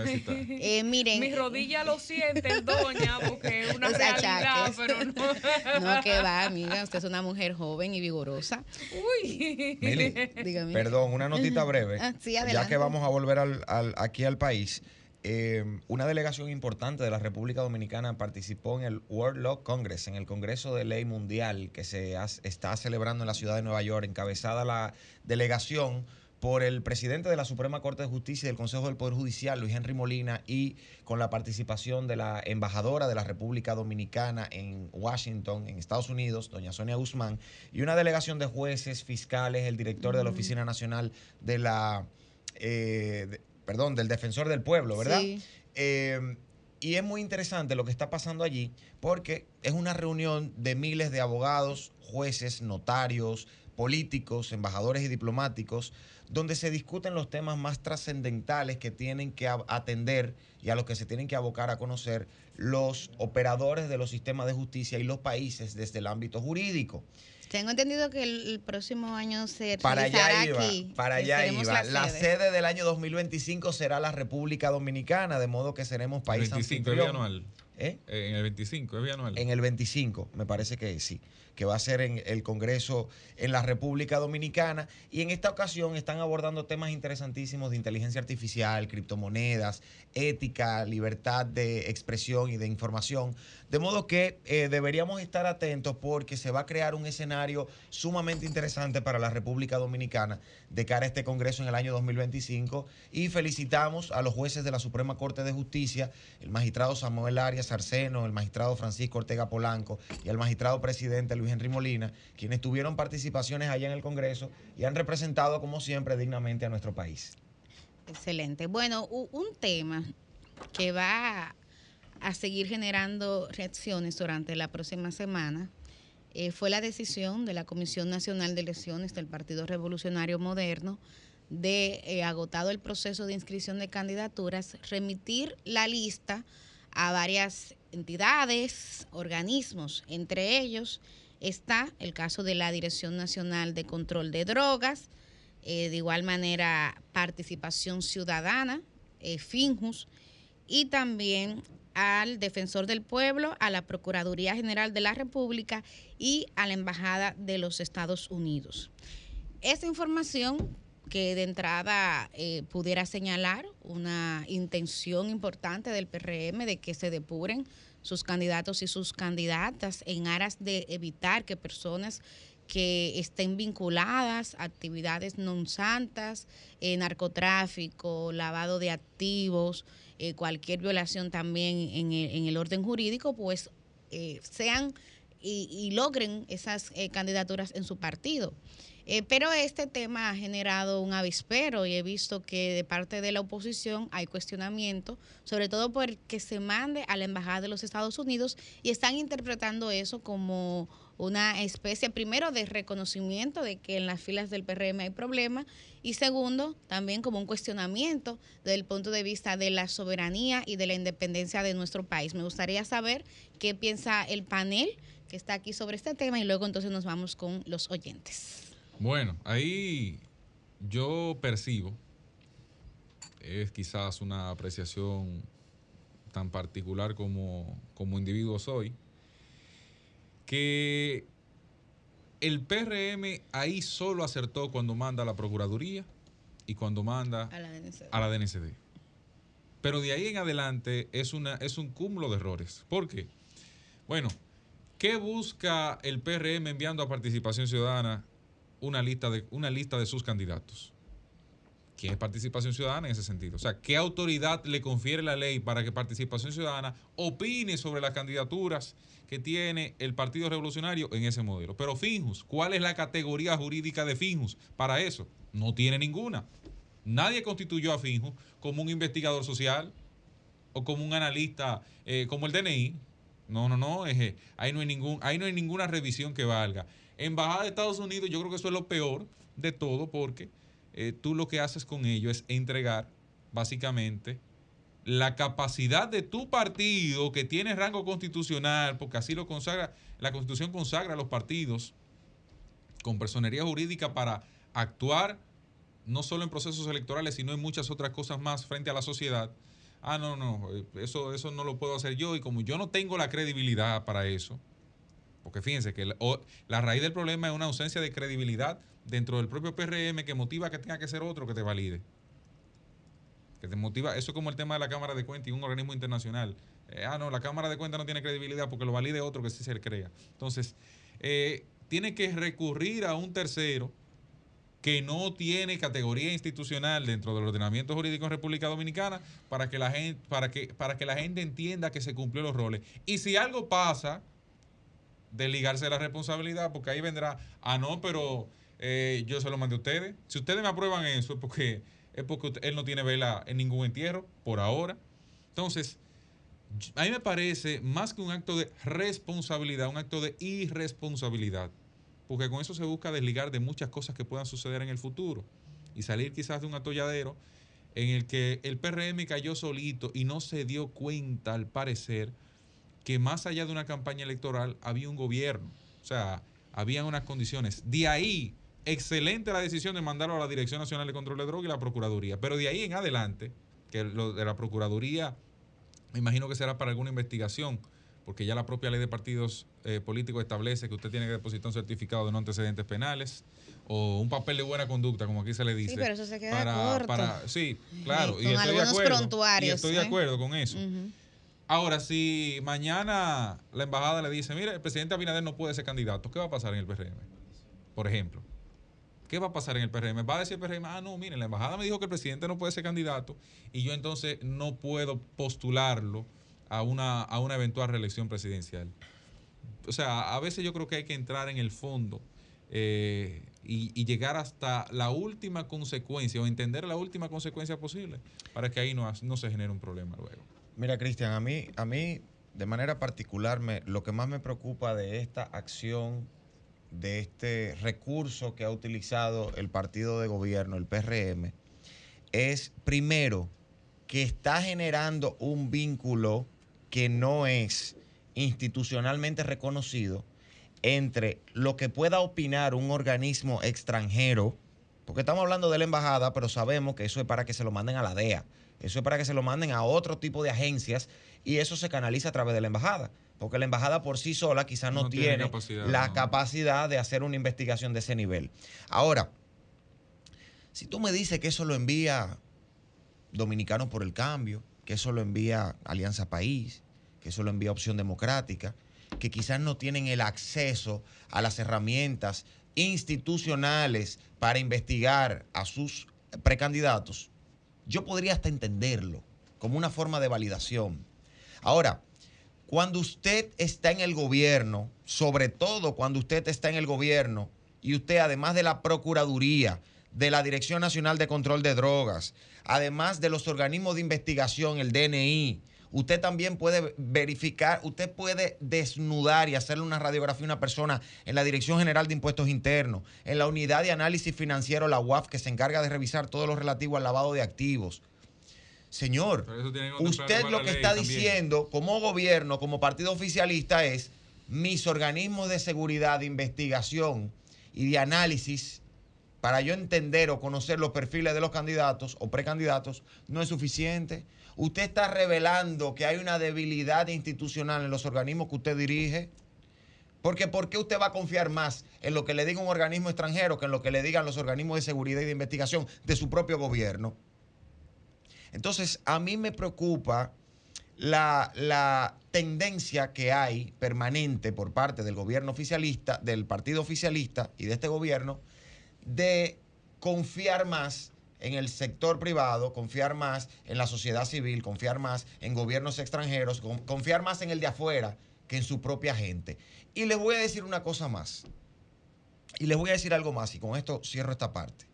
Eh, miren. Mi rodilla lo siente, doña, porque es una realidad, pero no. no, que va, amiga, usted es una mujer joven y vigorosa. Uy. Mili, perdón, una notita breve. Ah, ya que vamos a volver al, aquí al país. Eh, una delegación importante de la República Dominicana participó en el World Law Congress, en el Congreso de Ley Mundial que se está celebrando en la ciudad de Nueva York, encabezada la delegación por el presidente de la Suprema Corte de Justicia y del Consejo del Poder Judicial, Luis Henry Molina, y con la participación de la embajadora de la República Dominicana en Washington, en Estados Unidos, doña Sonia Guzmán, y una delegación de jueces, fiscales, el director de la Oficina Nacional de la, eh, perdón, del Defensor del Pueblo, ¿verdad? Eh, y es muy interesante lo que está pasando allí porque es una reunión de miles de abogados, jueces, notarios, políticos, embajadores y diplomáticos donde se discuten los temas más trascendentales que tienen que atender y a los que se tienen que abocar a conocer los operadores de los sistemas de justicia y los países desde el ámbito jurídico. Tengo entendido que el, próximo año se para allá iba, aquí. Para allá iba. La sede. del año 2025 será la República Dominicana, de modo que seremos país 25 es bianual. ¿Eh? En el 25 es bianual. En el 25, me parece que sí que va a ser en el Congreso en la República Dominicana. Y en esta ocasión están abordando temas interesantísimos de inteligencia artificial, criptomonedas, ética, libertad de expresión y de información. De modo que eh, deberíamos estar atentos porque se va a crear un escenario sumamente interesante para la República Dominicana de cara a este Congreso en el año 2025. Y felicitamos a los jueces de la Suprema Corte de Justicia, el magistrado Samuel Arias Arceno, el magistrado Francisco Ortega Polanco y el magistrado presidente Luis Henry Molina, quienes tuvieron participaciones allá en el Congreso y han representado, como siempre, dignamente a nuestro país. Excelente. Bueno, un tema que va a seguir generando reacciones durante la próxima semana eh, fue la decisión de la Comisión Nacional de Elecciones del Partido Revolucionario Moderno de, eh, agotado el proceso de inscripción de candidaturas, remitir la lista a varias entidades, organismos, entre ellos está el caso de la Dirección Nacional de Control de Drogas, eh, de igual manera Participación Ciudadana, eh, FINJUS, y también al Defensor del Pueblo, a la Procuraduría General de la República y a la Embajada de los Estados Unidos. Esta información que de entrada eh, pudiera señalar una intención importante del PRM de que se depuren sus candidatos y sus candidatas en aras de evitar que personas que estén vinculadas a actividades non santas, eh, narcotráfico, lavado de activos, eh, cualquier violación también en el, orden jurídico, pues eh, sean y, logren esas candidaturas en su partido. Eh, pero este tema ha generado un avispero y he visto que de parte de la oposición hay cuestionamiento, sobre todo porque se mande a la Embajada de los Estados Unidos y están interpretando eso como una especie, primero, de reconocimiento de que en las filas del PRM hay problemas y segundo, también como un cuestionamiento desde el punto de vista de la soberanía y de la independencia de nuestro país. Me gustaría saber qué piensa el panel que está aquí sobre este tema y luego entonces nos vamos con los oyentes. Bueno, ahí yo percibo, es quizás una apreciación tan particular como, como individuo soy, que el PRM ahí solo acertó cuando manda a la Procuraduría y cuando manda a la DNCD. A la DNCD. Pero de ahí en adelante es, una, es un cúmulo de errores. ¿Por qué? Bueno, ¿qué busca el PRM enviando a Participación Ciudadana una lista de, una lista de sus candidatos. ¿Qué es participación ciudadana en ese sentido? O sea, ¿qué autoridad le confiere la ley para que participación ciudadana opine sobre las candidaturas que tiene el Partido Revolucionario en ese modelo? Pero Finjus, ¿cuál es la categoría jurídica de Finjus para eso? No tiene ninguna. Nadie constituyó a Finjus como un investigador social o como un analista eh, como el DNI. No, no, no, eh, ahí, no hay ningún, ahí no hay ninguna revisión que valga. Embajada de Estados Unidos, yo creo que eso es lo peor de todo porque eh, tú lo que haces con ello es entregar básicamente la capacidad de tu partido que tiene rango constitucional, porque así lo consagra, la constitución consagra a los partidos con personería jurídica para actuar no solo en procesos electorales, sino en muchas otras cosas más frente a la sociedad. Ah, no, no, eh, eso, eso no lo puedo hacer yo y como yo no tengo la credibilidad para eso, porque fíjense que la, raíz del problema es una ausencia de credibilidad dentro del propio PRM que motiva que tenga que ser otro que te valide. Que te motiva, eso es como el tema de la Cámara de Cuentas y un organismo internacional. Eh, ah, no, la Cámara de Cuentas no tiene credibilidad porque lo valide otro que sí se le crea. Entonces, eh, tiene que recurrir a un tercero que no tiene categoría institucional dentro del ordenamiento jurídico en República Dominicana para que la gente, para que, para que la gente entienda que se cumplió los roles. Y si algo pasa, desligarse de la responsabilidad, porque ahí vendrá, ah, no, pero eh, yo se lo mandé a ustedes. Si ustedes me aprueban eso, es porque, es porque él no tiene vela en ningún entierro, por ahora. Entonces, a mí me parece más que un acto de responsabilidad, un acto de irresponsabilidad. Porque con eso se busca desligar de muchas cosas que puedan suceder en el futuro y salir quizás de un atolladero en el que el PRM cayó solito y no se dio cuenta, al parecer, que más allá de una campaña electoral había un gobierno. O sea, habían unas condiciones. De ahí excelente la decisión de mandarlo a la Dirección Nacional de Control de Drogas y la Procuraduría. Pero de ahí en adelante, que lo de la Procuraduría, me imagino que será para alguna investigación, porque ya la propia ley de partidos eh, políticos establece que usted tiene que depositar un certificado de no antecedentes penales o un papel de buena conducta, como aquí se le dice. Sí, pero eso se queda para, corto. sí, claro. y, estoy de acuerdo, y estoy de ¿eh? acuerdo con eso. Ahora, si mañana la embajada le dice, mire, el presidente Abinader no puede ser candidato, ¿qué va a pasar en el PRM? Por ejemplo. ¿Qué va a pasar en el PRM? Va a decir el PRM, ah, no, miren, la embajada me dijo que el presidente no puede ser candidato y yo entonces no puedo postularlo a una, a una eventual reelección presidencial. O sea, a veces yo creo que hay que entrar en el fondo eh, y, llegar hasta la última consecuencia o entender la última consecuencia posible para que ahí no, no se genere un problema luego. Mira, Cristian, a mí, a mí de manera particular me, lo que más me preocupa de esta acción de este recurso que ha utilizado el partido de gobierno, el PRM, es primero que está generando un vínculo que no es institucionalmente reconocido entre lo que pueda opinar un organismo extranjero, porque estamos hablando de la embajada, pero sabemos que eso es para que se lo manden a la DEA, eso es para que se lo manden a otro tipo de agencias y eso se canaliza a través de la embajada porque la embajada por sí sola quizás no, tiene, la capacidad de hacer una investigación de ese nivel. Ahora, si tú me dices que eso lo envía Dominicanos por el Cambio, que eso lo envía Alianza País, que eso lo envía Opción Democrática, que quizás no tienen el acceso a las herramientas institucionales para investigar a sus precandidatos, yo podría hasta entenderlo como una forma de validación. Ahora, cuando usted está en el gobierno, sobre todo cuando usted está en el gobierno y usted además de la Procuraduría, de la Dirección Nacional de Control de Drogas, además de los organismos de investigación, el DNI, usted también puede verificar, usted puede desnudar y hacerle una radiografía a una persona en la Dirección General de Impuestos Internos, en la Unidad de Análisis Financiero, la UAF, que se encarga de revisar todo lo relativo al lavado de activos Señor, usted lo que está diciendo como gobierno, como partido oficialista es mis organismos de seguridad, de investigación y de análisis para yo entender o conocer los perfiles de los candidatos o precandidatos no es suficiente. Usted está revelando que hay una debilidad institucional en los organismos que usted dirige. Porque ¿por qué usted va a confiar más en lo que le diga un organismo extranjero que en lo que le digan los organismos de seguridad y de investigación de su propio gobierno? Entonces, a mí me preocupa la, tendencia que hay permanente por parte del gobierno oficialista, del partido oficialista y de este gobierno, de confiar más en el sector privado, confiar más en la sociedad civil, confiar más en gobiernos extranjeros, confiar más en el de afuera que en su propia gente. Y les voy a decir una cosa más. Y les voy a decir algo más y con esto cierro esta parte.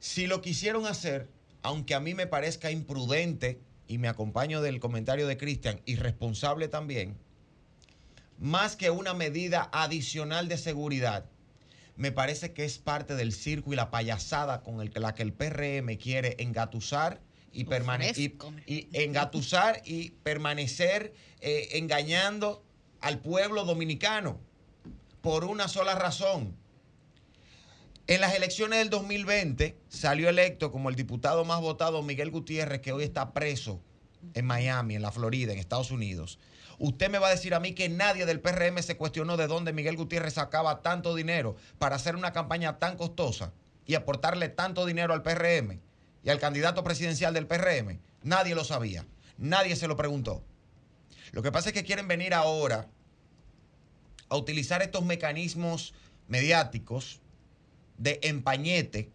Si lo quisieron hacer, aunque a mí me parezca imprudente, y me acompaño del comentario de Cristian, irresponsable también, más que una medida adicional de seguridad, me parece que es parte del circo y la payasada con el, la que el PRM quiere engatusar y, permanecer y, engatusar y permanecer eh, engañando al pueblo dominicano por una sola razón. En las elecciones del 2020 salió electo como el diputado más votado Miguel Gutiérrez, que hoy está preso en Miami, en la Florida, en Estados Unidos. Usted me va a decir a mí que nadie del PRM se cuestionó de dónde Miguel Gutiérrez sacaba tanto dinero para hacer una campaña tan costosa y aportarle tanto dinero al PRM y al candidato presidencial del PRM. Nadie lo sabía. Nadie se lo preguntó. Lo que pasa es que quieren venir ahora a utilizar estos mecanismos mediáticos de empañete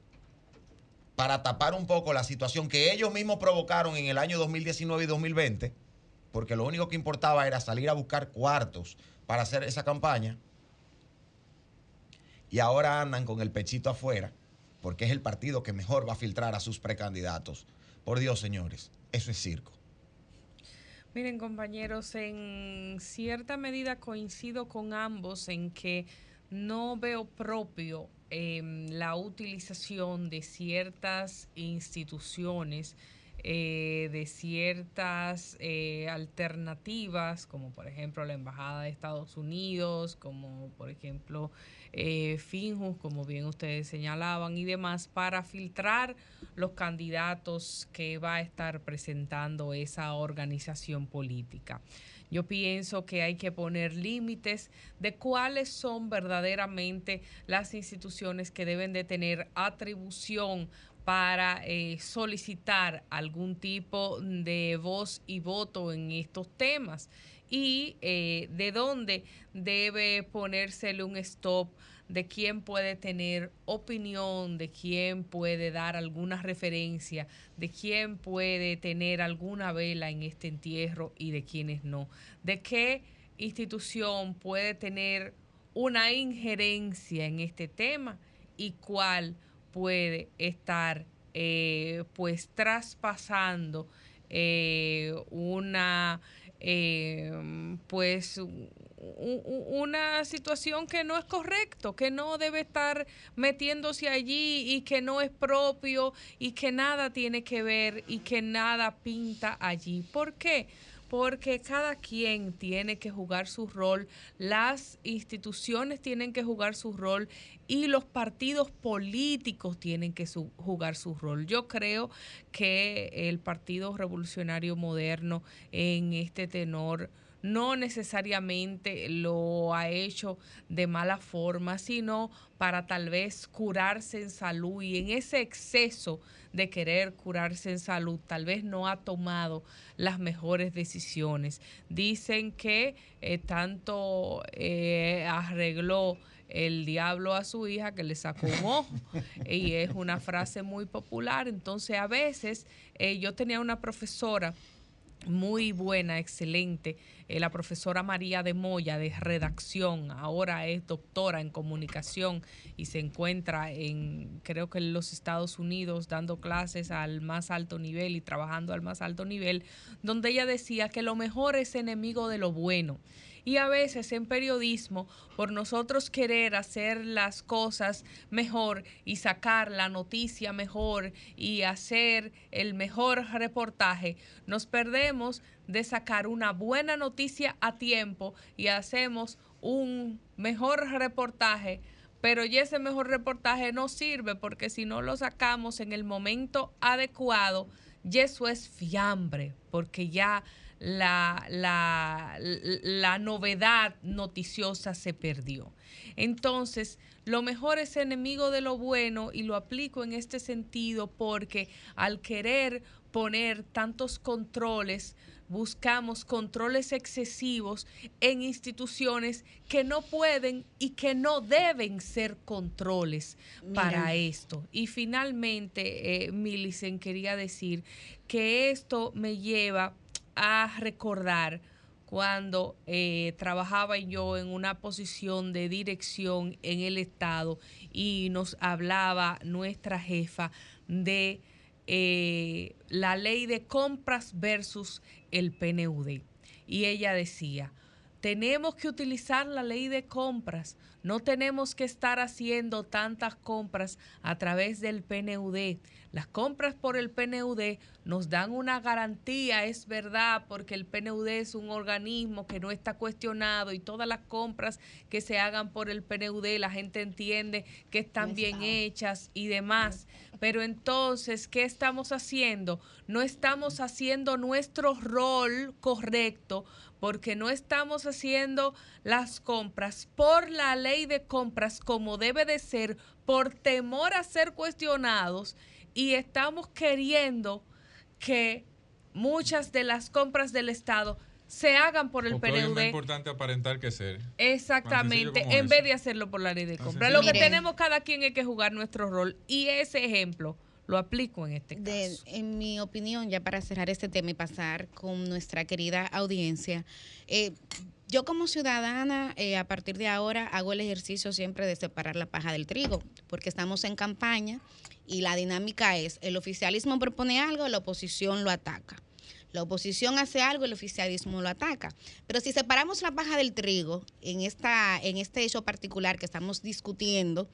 para tapar un poco la situación que ellos mismos provocaron en el año 2019 y 2020 porque lo único que importaba era salir a buscar cuartos para hacer esa campaña. Y ahora andan con el pechito afuera, porque es el partido que mejor va a filtrar a sus precandidatos. Por Dios, señores, eso es circo. Miren, compañeros, en cierta medida coincido con ambos en que no veo propio em, la utilización de ciertas instituciones eh, de ciertas eh, alternativas, como por ejemplo la Embajada de Estados Unidos, como por ejemplo eh, Finjus, como bien ustedes señalaban, y demás, para filtrar los candidatos que va a estar presentando esa organización política. Yo pienso que hay que poner límites de cuáles son verdaderamente las instituciones que deben de tener atribución para eh, solicitar algún tipo de voz y voto en estos temas y eh, de dónde debe ponérsele un stop de quién puede tener opinión, de quién puede dar alguna referencia, de quién puede tener alguna vela en este entierro y de quiénes no, de qué institución puede tener una injerencia en este tema y cuál puede estar eh, pues traspasando eh, una eh, pues una situación que no es correcto, que no debe estar metiéndose allí y que no es propio y que nada tiene que ver y que nada pinta allí. ¿Por qué? Porque cada quien tiene que jugar su rol, las instituciones tienen que jugar su rol y los partidos políticos tienen que jugar su rol. Yo creo que el Partido Revolucionario Moderno en este tenor no necesariamente lo ha hecho de mala forma, sino para tal vez curarse en salud y en ese exceso de querer curarse en salud, tal vez no ha tomado las mejores decisiones. Dicen que eh, tanto eh, arregló el diablo a su hija que le sacó un ojo. y es una frase muy popular. Entonces, a veces eh, yo tenía una profesora muy buena, excelente, eh, la profesora María de Moya de redacción, ahora es doctora en comunicación y se encuentra en, creo que en los Estados Unidos, dando clases al más alto nivel y trabajando al más alto nivel, donde ella decía que lo mejor es enemigo de lo bueno. Y a veces en periodismo, por nosotros querer hacer las cosas mejor y sacar la noticia mejor y hacer el mejor reportaje, nos perdemos de sacar una buena noticia a tiempo y hacemos un mejor reportaje pero ya ese mejor reportaje no sirve porque si no lo sacamos en el momento adecuado, ya eso es fiambre, porque ya la, la, la novedad noticiosa se perdió. Entonces, lo mejor es enemigo de lo bueno y lo aplico en este sentido porque al querer poner tantos controles, buscamos controles excesivos en instituciones que no pueden y que no deben ser controles para esto. Y finalmente, eh, Millicent, quería decir que esto me lleva a recordar cuando eh, trabajaba yo en una posición de dirección en el Estado y nos hablaba nuestra jefa de eh, la ley de compras versus el PNUD. Y ella decía, tenemos que utilizar la ley de compras, no tenemos que estar haciendo tantas compras a través del PNUD. Las compras por el PNUD nos dan una garantía, es verdad, porque el PNUD es un organismo que no está cuestionado y todas las compras que se hagan por el PNUD la gente entiende que están bien hechas y demás. Pero entonces, ¿qué estamos haciendo? No estamos haciendo nuestro rol correcto porque no estamos haciendo las compras por la ley de compras como debe de ser, por temor a ser cuestionados y estamos queriendo que muchas de las compras del Estado se hagan por el PNUD. Es importante aparentar que ser. Exactamente, en vez de hacerlo por la ley de compra. Lo que tenemos cada quien es que jugar nuestro rol y ese ejemplo lo aplico en este caso. en mi opinión, ya para cerrar este tema y pasar con nuestra querida audiencia, eh, yo como ciudadana, eh, a partir de ahora, hago el ejercicio siempre de separar la paja del trigo, porque estamos en campaña y la dinámica es, el oficialismo propone algo, la oposición lo ataca. La oposición hace algo, el oficialismo lo ataca. Pero si separamos la paja del trigo en, esta, en este hecho particular que estamos discutiendo,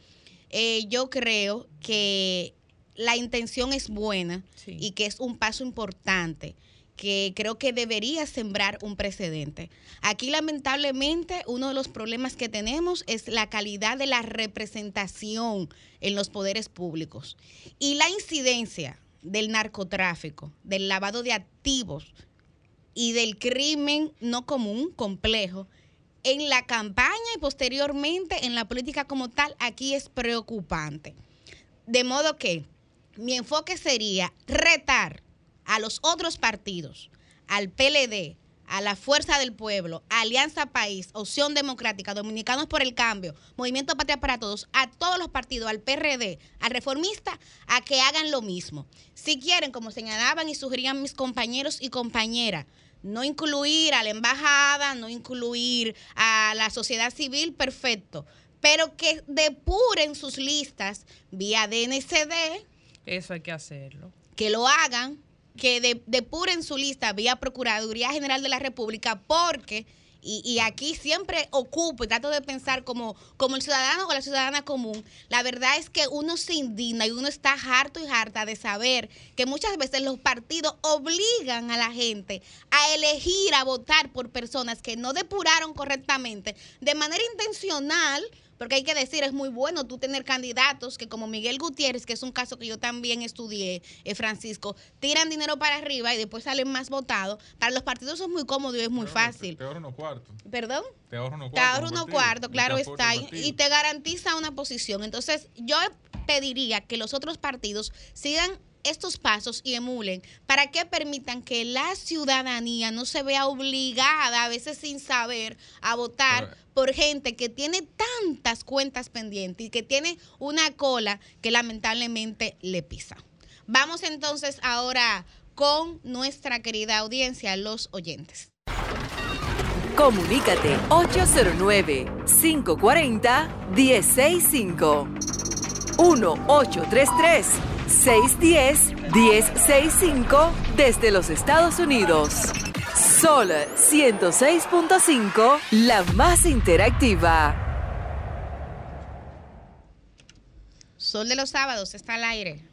eh, yo creo que la intención es buena y que es un paso importante que creo que debería sembrar un precedente. Aquí lamentablemente uno de los problemas que tenemos es la calidad de la representación en los poderes públicos y la incidencia del narcotráfico, del lavado de activos y del crimen no común, complejo, en la campaña y posteriormente en la política como tal, aquí es preocupante. De modo que mi enfoque sería retar a los otros partidos, al PLD, a la Fuerza del Pueblo, Alianza País, Opción Democrática, Dominicanos por el Cambio, Movimiento Patria para Todos, a todos los partidos, al PRD, al Reformista, a que hagan lo mismo. Si quieren, como señalaban y sugerían mis compañeros y compañeras, no incluir a la embajada, no incluir a la sociedad civil, perfecto, pero que depuren sus listas vía DNCD. Eso hay que hacerlo. Que lo hagan que depuren su lista vía Procuraduría General de la República porque... Y, aquí siempre ocupo y trato de pensar como, como el ciudadano o la ciudadana común. La verdad es que uno se indigna y uno está harto y harta de saber que muchas veces los partidos obligan a la gente a elegir, a votar por personas que no depuraron correctamente de manera intencional porque hay que decir, es muy bueno tú tener candidatos que como Miguel Gutiérrez, que es un caso que yo también estudié, eh, Francisco, tiran dinero para arriba y después salen más votados. Para los partidos es muy cómodo y es muy fácil. Te, ahorro unos cuartos. ¿Perdón? Te ahorro unos cuartos. Te ahorro unos cuartos, claro está. Y te garantiza una posición. Entonces, yo pediría que los otros partidos sigan estos pasos y emulen para que permitan que la ciudadanía no se vea obligada, a veces sin saber, a votar por gente que tiene tantas cuentas pendientes y que tiene una cola que lamentablemente le pisa. Vamos entonces ahora con nuestra querida audiencia, los oyentes. Comunícate 809 540 165 1833 610-1065 desde los Estados Unidos. Sol 106.5, la más interactiva. Sol de los sábados está al aire.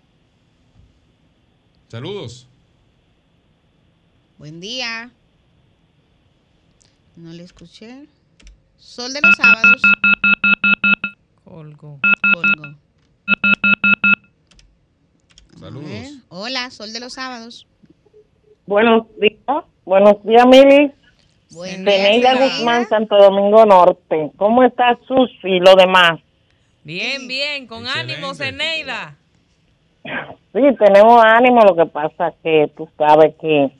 Saludos. Buen día. No le escuché. Sol de los sábados. Colgo. Colgo. Saludos. Hola, Sol de los Sábados. Buenos días. Buenos días, Mili. Buen Guzmán, Santo Domingo Norte. ¿Cómo está Susi y lo demás? Bien, bien, con ánimo, Zeneida. Sí, tenemos ánimo, lo que pasa que tú sabes que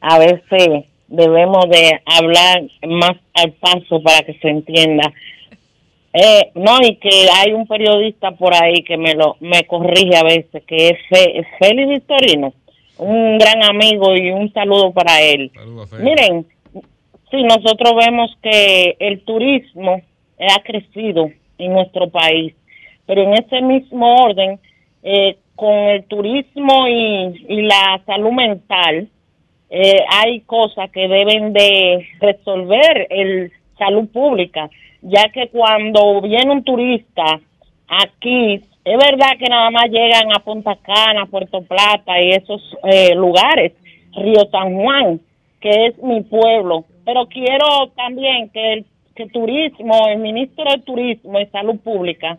a veces debemos de hablar más al paso para que se entienda. Eh, no, y que hay un periodista por ahí que me lo me corrige a veces, que es, Félix Victorino, un gran amigo y un saludo para él. Miren, sí, nosotros vemos que el turismo ha crecido en nuestro país, pero en ese mismo orden, eh, con el turismo y, y la salud mental, eh, hay cosas que deben de resolver el salud pública, ya que cuando viene un turista aquí, es verdad que nada más llegan a Punta Cana, Puerto Plata y esos eh, lugares, Río San Juan, que es mi pueblo, pero quiero también que el que turismo, el ministro de Turismo y Salud Pública,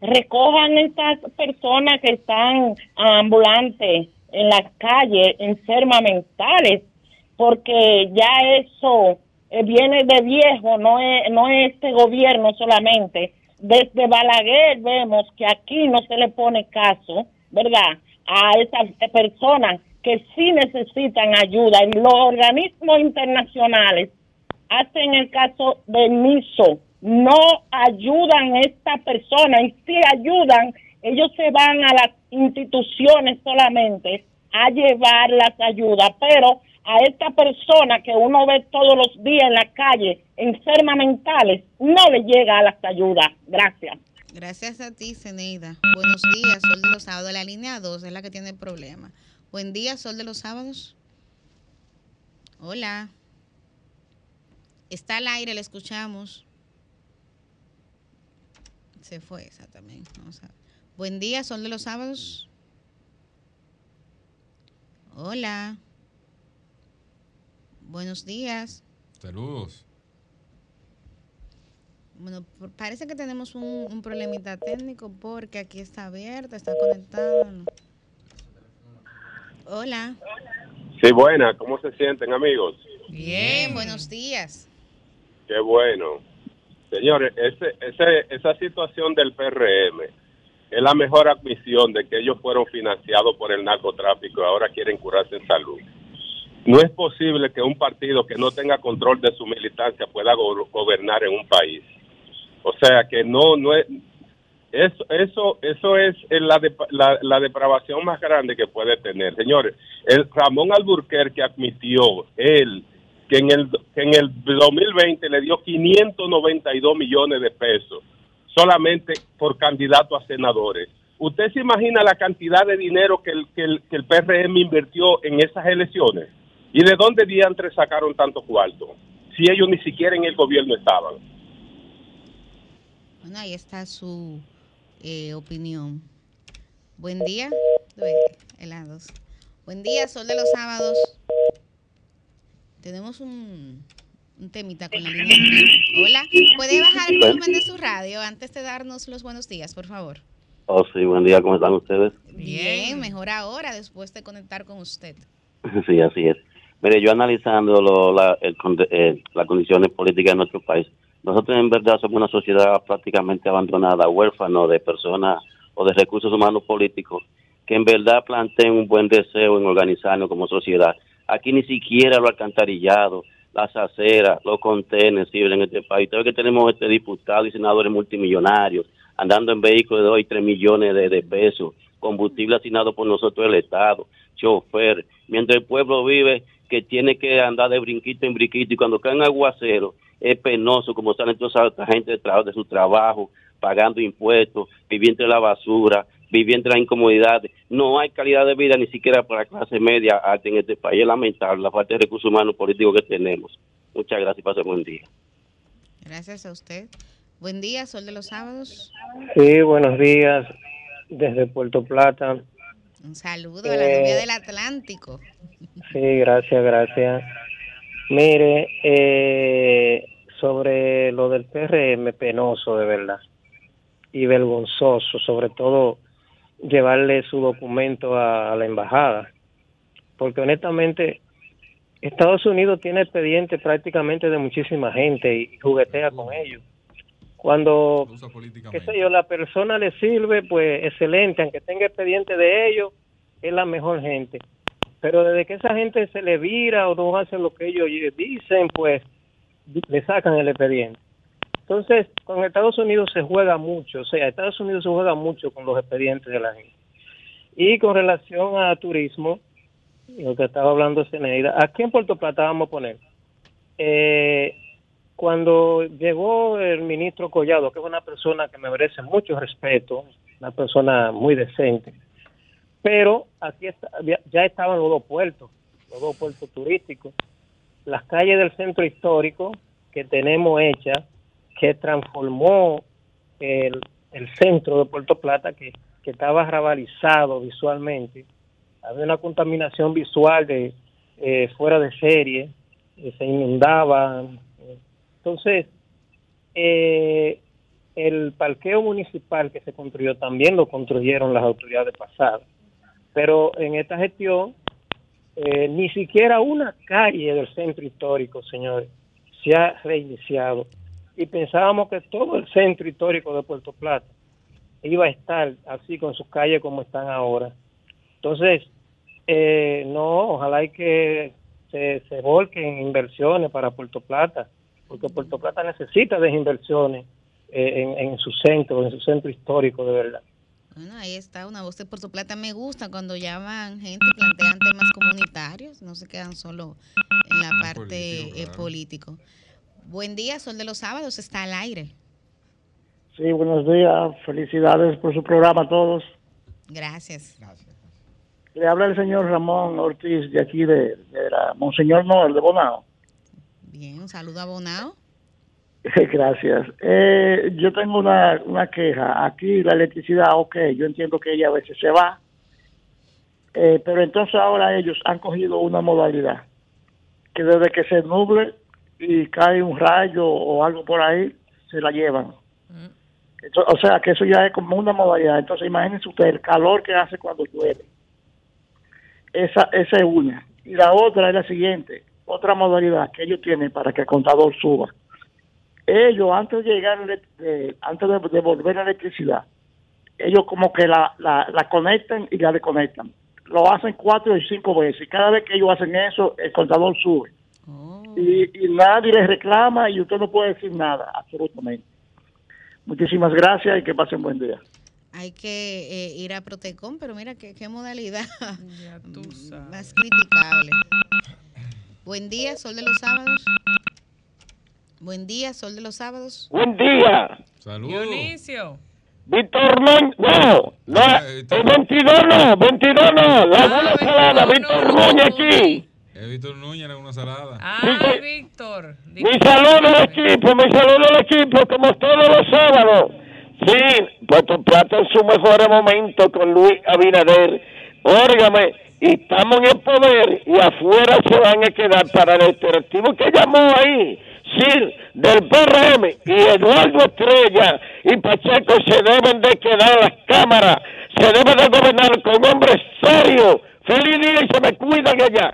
recojan estas personas que están ambulantes en las calles enfermas mentales, porque ya eso eh, viene de viejo, no es, no es este gobierno solamente. Desde Balaguer vemos que aquí no se le pone caso, ¿verdad? A esas personas que sí necesitan ayuda. Y los organismos internacionales hacen el caso de MISO, no ayudan a esta persona y si ayudan, ellos se van a las instituciones solamente a llevar las ayudas, pero a esta persona que uno ve todos los días en la calle, enferma mentales, no le llega a las ayudas. Gracias. Gracias a ti, Ceneida. Buenos días, Sol de los Sábados. La línea 2 es la que tiene el problema. Buen día, Sol de los Sábados. Hola. Está al aire, le escuchamos. Se fue esa también. Buen día, Sol de los Sábados. Hola. Buenos días. Saludos. Bueno, parece que tenemos un, un, problemita técnico porque aquí está abierta, está conectado. Hola. Sí, buena. ¿Cómo se sienten, amigos? Bien, buenos días. Qué bueno. Señores, ese, ese, esa situación del PRM es la mejor admisión de que ellos fueron financiados por el narcotráfico y ahora quieren curarse en salud. No es posible que un partido que no tenga control de su militancia pueda gobernar en un país. O sea que no, no es, eso, eso, eso es la, la, la, depravación más grande que puede tener. Señores, el Ramón Alburquerque admitió, él, que en el, que en el 2020 le dio 592 millones de pesos solamente por candidato a senadores. ¿Usted se imagina la cantidad de dinero que el, que el, que el PRM invirtió en esas elecciones? ¿Y de dónde diantres sacaron tanto cuarto? Si ellos ni siquiera en el gobierno estaban. Bueno, ahí está su eh, opinión. Buen día. Helados. Buen día, Sol de los Sábados. Tenemos un, un temita con la línea. Hola, ¿puede bajar el volumen de su radio antes de darnos los buenos días, por favor? Oh, sí, buen día, ¿cómo están ustedes? Bien, mejor ahora, después de conectar con usted. Sí, así es. Mire, yo analizando la, eh, las condiciones políticas de nuestro país, nosotros en verdad somos una sociedad prácticamente abandonada, huérfano de personas o de recursos humanos políticos que en verdad planteen un buen deseo en organizarnos como sociedad. Aquí ni siquiera lo alcantarillado, las aceras, los contenedores en este país. Todo que tenemos este diputado y senadores multimillonarios andando en vehículos de 2 y 3 millones de, de pesos, combustible asignado por nosotros el Estado, chofer, mientras el pueblo vive que tiene que andar de brinquito en brinquito y cuando caen aguacero es penoso como salen toda esa gente de, trabajo, de su trabajo, pagando impuestos, viviendo en la basura, viviendo en las incomodidades. No hay calidad de vida ni siquiera para la clase media alta en este país. Es lamentable la falta de recursos humanos políticos que tenemos. Muchas gracias y pase buen día. Gracias a usted. Buen día, Sol de los Sábados. Sí, buenos días desde Puerto Plata. Un saludo a la lluvia del Atlántico. Sí, gracias, gracias. Mire, eh, sobre lo del PRM, penoso de verdad y vergonzoso, sobre todo llevarle su documento a, la embajada, porque honestamente Estados Unidos tiene expediente prácticamente de muchísima gente y juguetea con ellos. Cuando, qué sé yo, la persona le sirve, pues excelente, aunque tenga expediente de ellos, es la mejor gente. Pero desde que esa gente se le vira o no hace lo que ellos dicen, pues le sacan el expediente. Entonces, con Estados Unidos se juega mucho, o sea, Estados Unidos se juega mucho con los expedientes de la gente. Y con relación a turismo, lo que estaba hablando Zeneida, aquí en Puerto Plata vamos a poner, eh, cuando llegó el ministro Collado, que es una persona que me merece mucho respeto, una persona muy decente, pero aquí está- ya- estaban los dos puertos, los dos puertos turísticos, las calles del centro histórico que tenemos hechas, que transformó el, el centro de Puerto Plata, que, que estaba rabalizado visualmente, había una contaminación visual de eh, fuera de serie, eh, se inundaba. Entonces, eh, el parqueo municipal que se construyó también lo construyeron las autoridades pasadas. Pero en esta gestión, eh, ni siquiera una calle del centro histórico, señores, se ha reiniciado. Y pensábamos que todo el centro histórico de Puerto Plata iba a estar así con sus calles como están ahora. Entonces, eh, no, ojalá y que se, volquen inversiones para Puerto Plata, porque Puerto Plata necesita de inversiones eh, en su centro, en su centro histórico, de verdad. Bueno, ahí está una voz de Puerto Plata. Me gusta cuando llaman gente plantean temas comunitarios, no se quedan solo en la parte político, eh, político. Buen día, Sol de los Sábados, está al aire. Sí, buenos días. Felicidades por su programa a todos. Gracias. Le habla el señor Ramón Ortiz de aquí de, de la Monseñor Noel de Bonao. Bien, un saludo a Bonao. Gracias. Eh, yo tengo una, una queja. Aquí la electricidad, ok, yo entiendo que ella a veces se va, Eh, pero entonces ahora ellos han cogido una modalidad que desde que se nuble y cae un rayo o algo por ahí, se la llevan. Eso- o sea que eso ya es como una modalidad. Entonces imagínense usted el calor que hace cuando llueve. Esa, esa es una. Y la otra es la siguiente, otra modalidad que ellos tienen para que el contador suba. Ellos antes de llegar, ele- de- antes de devolver la electricidad, ellos como que la, la, la conectan y la desconectan. Lo hacen cuatro y cinco veces. Y cada vez que ellos hacen eso, el contador sube. Y, y nadie les reclama y usted no puede decir nada, absolutamente. Muchísimas gracias y que pasen buen día. Hay que eh, ir a Protecom, pero mira qué, qué modalidad Ya tú sabes. más criticable. Buen día, Sol de los Sábados. Buen día, Sol de los Sábados. Buen día. Saludos. Dionisio. Víctor Núñez. No, no, Ah, el Víctor. 22 no, 22 no. La Ah, buena 22 salada, no. Víctor Núñez aquí. Es Víctor Núñez en una salada. Ah, Víctor. Mi saludo al equipo, mi saludo al equipo, como todos los sábados. Sí, Puerto Plata en su mejor momento con Luis Abinader. Óigame, estamos en el poder y afuera se van a quedar para el interactivo que llamó ahí. Sí, del PRM y Eduardo Estrella y Pacheco se deben de quedar las cámaras. Se debe de gobernar con hombres serios. Feliz día y se me cuidan allá.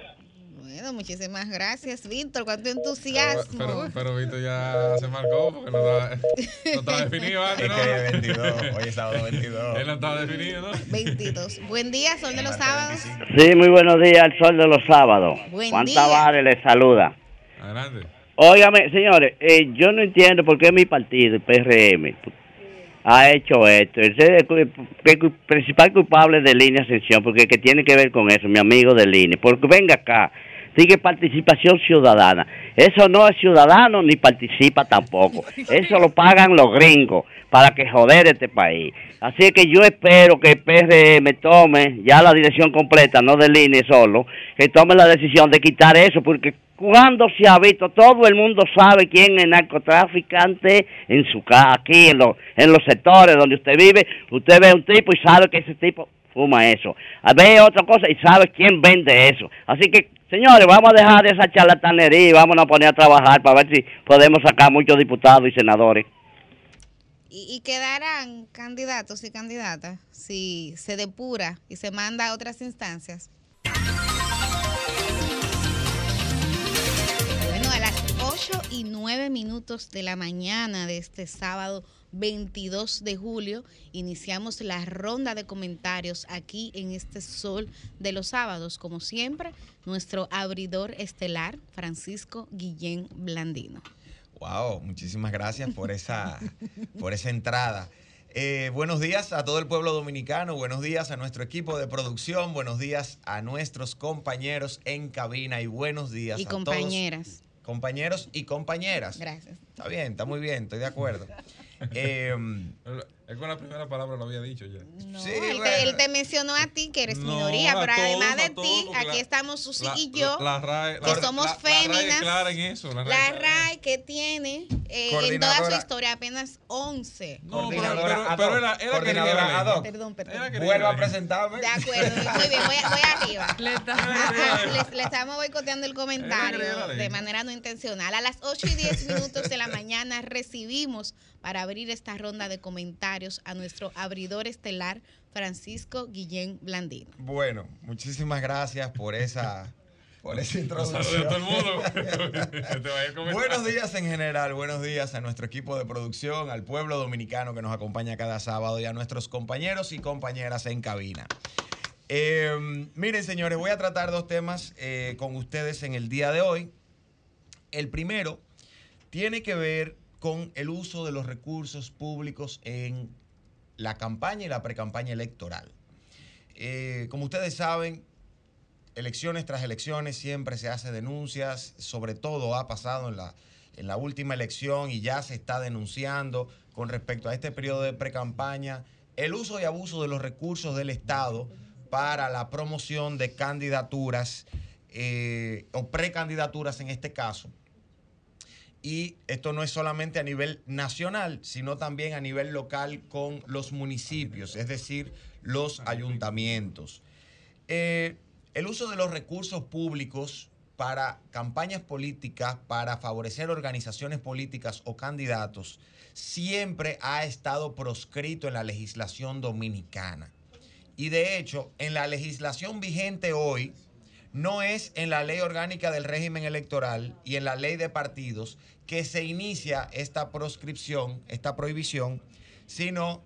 Bueno, muchísimas gracias, Víctor. Cuánto Pero, entusiasmo. pero, pero Víctor ya se marcó porque no estaba, no estaba definido antes, Es ¿no? que hoy es 22, hoy es sábado 22. Él no estaba definido, ¿no? 22. Buen día, Sol de los Sábados. Sí, muy buenos días, el sol de los sábados. Buen Juan día. Tavares les saluda. Adelante. Óigame, señores, eh, yo no entiendo por qué mi partido, el PRM, ha hecho esto. El, cu- el principal culpable de Línea Ascensión, porque que tiene que ver con eso, mi amigo de Línea. Porque venga acá, sigue participación ciudadana. Eso no es ciudadano ni participa tampoco. Eso lo pagan los gringos para que joder este país. Así que yo espero que el PRM tome ya la dirección completa, no de Línea solo, que tome la decisión de quitar eso, porque cuando se ha visto, todo el mundo sabe quién es narcotraficante en su casa, aquí en los, en los sectores donde usted vive, usted ve un tipo y sabe que ese tipo fuma eso. Ve otra cosa y sabe quién vende eso. Así que, señores, vamos a dejar de esa charlatanería y vamos a poner a trabajar para ver si podemos sacar muchos diputados y senadores. Y, y quedarán candidatos y candidatas si se depura y se manda a otras instancias. Bueno, a las 8 8 y 9 minutos de la mañana de este sábado 22 de julio iniciamos la ronda de comentarios aquí en este sol de los sábados. Como siempre, nuestro abridor estelar, Francisco Guillén Blandino. Wow, muchísimas gracias por esa, por esa entrada. Eh, buenos días a todo el pueblo dominicano, buenos días a nuestro equipo de producción, buenos días a nuestros compañeros en cabina y buenos días Y a compañeras. todos. Compañeros y compañeras. Gracias. Está bien, está muy bien, estoy de acuerdo. Eh, Es con la primera palabra lo había dicho ya. No, Sí, él, te, él te mencionó a ti, que eres No, minoría, pero todos, además de ti, aquí la- estamos Susi La- y yo, La, RAE, que la- somos la- La RAE es féminas. clara en eso. La RAE que tiene eh, en toda su historia apenas 11. No, pero, pero, la hoc. ley. Perdón, perdón. Era querida vuelvo a presentarme. De acuerdo, muy bien, voy, voy arriba. Le está- Ajá, le, le estamos boicoteando el comentario Era que era de manera no intencional. A las 8 y 10 minutos de la mañana recibimos para abrir esta ronda de comentarios a nuestro abridor estelar, Francisco Guillén Blandino. Bueno, muchísimas gracias por esa, por esa introducción. todo el mundo. Te vaya a comentar. Buenos días en general, buenos días a nuestro equipo de producción, al pueblo dominicano que nos acompaña cada sábado y a nuestros compañeros y compañeras en cabina. Eh, miren, señores, voy a tratar dos temas eh, con ustedes en el día de hoy. El primero tiene que ver con el uso de los recursos públicos en la campaña y la precampaña electoral. Eh, como ustedes saben, elecciones tras elecciones siempre se hace denuncias, sobre todo ha pasado en la, en la última elección y ya se está denunciando con respecto a este periodo de precampaña el uso y abuso de los recursos del Estado para la promoción de candidaturas eh, o precandidaturas en este caso. Y esto no es solamente a nivel nacional, sino también a nivel local con los municipios, es decir, los ayuntamientos. Eh, el uso de los recursos públicos para campañas políticas, para favorecer organizaciones políticas o candidatos, siempre ha estado proscrito en la legislación dominicana. Y de hecho, en la legislación vigente hoy, no es en la ley orgánica del régimen electoral y en la ley de partidos que se inicia esta proscripción, esta prohibición, sino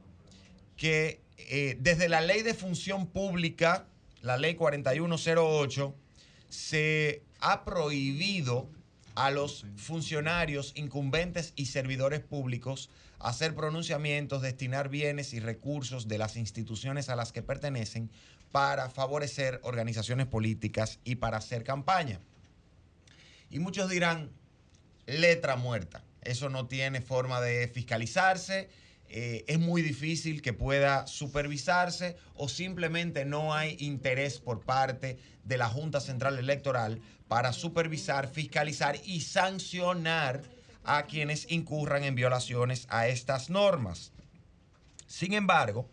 que eh, desde la ley de función pública, la ley 4108, se ha prohibido a los funcionarios incumbentes y servidores públicos hacer pronunciamientos, destinar bienes y recursos de las instituciones a las que pertenecen para favorecer organizaciones políticas y para hacer campaña. Y muchos dirán, letra muerta, eso no tiene forma de fiscalizarse, eh, es muy difícil que pueda supervisarse o simplemente no hay interés por parte de la Junta Central Electoral para supervisar, fiscalizar y sancionar a quienes incurran en violaciones a estas normas. Sin embargo,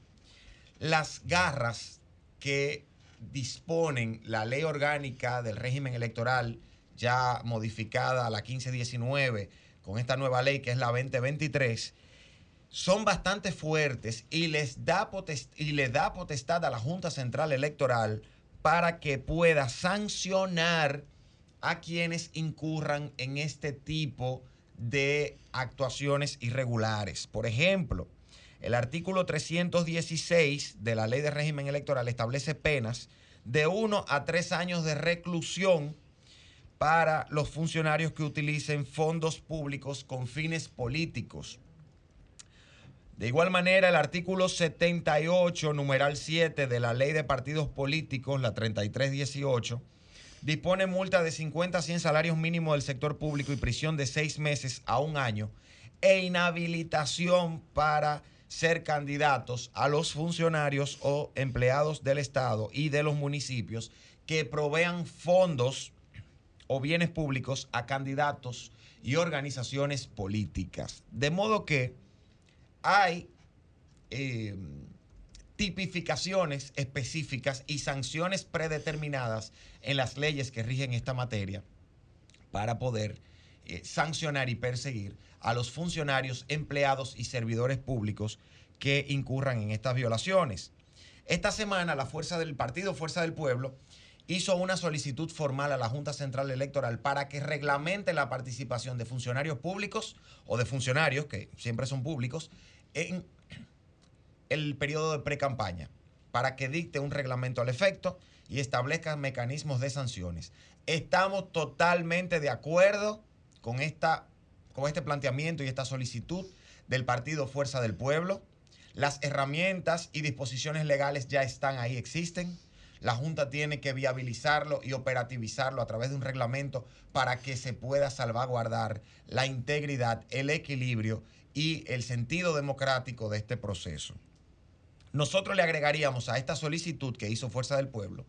las garras que disponen la ley orgánica del régimen electoral ya modificada a la 1519 con esta nueva ley que es la 2023 son bastante fuertes y les da y le da potestad a la Junta Central Electoral para que pueda sancionar a quienes incurran en este tipo de actuaciones irregulares. Por ejemplo, el artículo 316 de la Ley de Régimen Electoral establece penas de 1 a 3 años de reclusión para los funcionarios que utilicen fondos públicos con fines políticos. De igual manera, el artículo 78, numeral 7 de la Ley de Partidos Políticos, la 3318, dispone multa de 50 a 100 salarios mínimos del sector público y prisión de seis meses a un año e inhabilitación para ser candidatos a los funcionarios o empleados del Estado y de los municipios que provean fondos o bienes públicos a candidatos y organizaciones políticas. De modo que hay eh, tipificaciones específicas y sanciones predeterminadas en las leyes que rigen esta materia para poder eh, sancionar y perseguir a los funcionarios, empleados y servidores públicos que incurran en estas violaciones. Esta semana la fuerza del partido Fuerza del Pueblo hizo una solicitud formal a la Junta Central Electoral para que reglamente la participación de funcionarios públicos o de funcionarios, que siempre son públicos, en el periodo de pre-campaña, para que dicte un reglamento al efecto y establezca mecanismos de sanciones. Estamos totalmente de acuerdo con, esta, con este planteamiento y esta solicitud del Partido Fuerza del Pueblo. Las herramientas y disposiciones legales ya están ahí, existen. La Junta tiene que viabilizarlo y operativizarlo a través de un reglamento para que se pueda salvaguardar la integridad, el equilibrio y el sentido democrático de este proceso. Nosotros le agregaríamos a esta solicitud que hizo Fuerza del Pueblo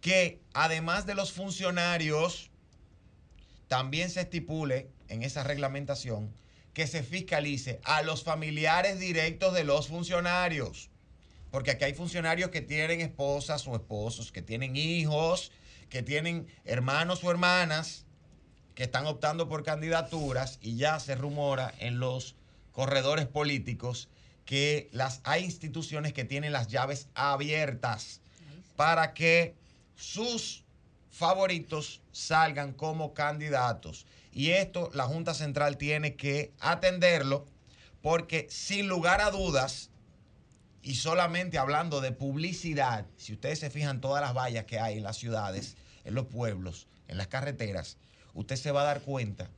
que además de los funcionarios, también se estipule en esa reglamentación que se fiscalice a los familiares directos de los funcionarios. Porque aquí hay funcionarios que tienen esposas o esposos, que tienen hijos, que tienen hermanos o hermanas que están optando por candidaturas y ya se rumora en los corredores políticos que las hay instituciones que tienen las llaves abiertas para que sus favoritos salgan como candidatos. Y esto la Junta Central tiene que atenderlo porque sin lugar a dudas, y solamente hablando de publicidad, si ustedes se fijan todas las vallas que hay en las ciudades, en los pueblos, en las carreteras, usted se va a dar cuenta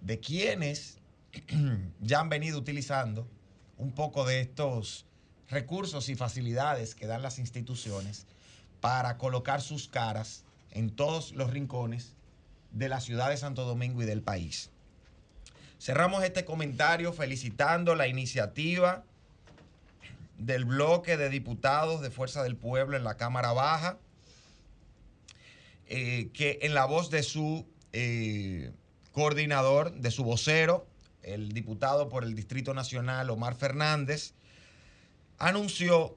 de quienes ya han venido utilizando un poco de estos recursos y facilidades que dan las instituciones para colocar sus caras en todos los rincones de la ciudad de Santo Domingo y del país. Cerramos este comentario felicitando la iniciativa del bloque de diputados de Fuerza del Pueblo en la Cámara Baja, eh, que en la voz de su eh, coordinador, de su vocero, el diputado por el Distrito Nacional, Omar Fernández, anunció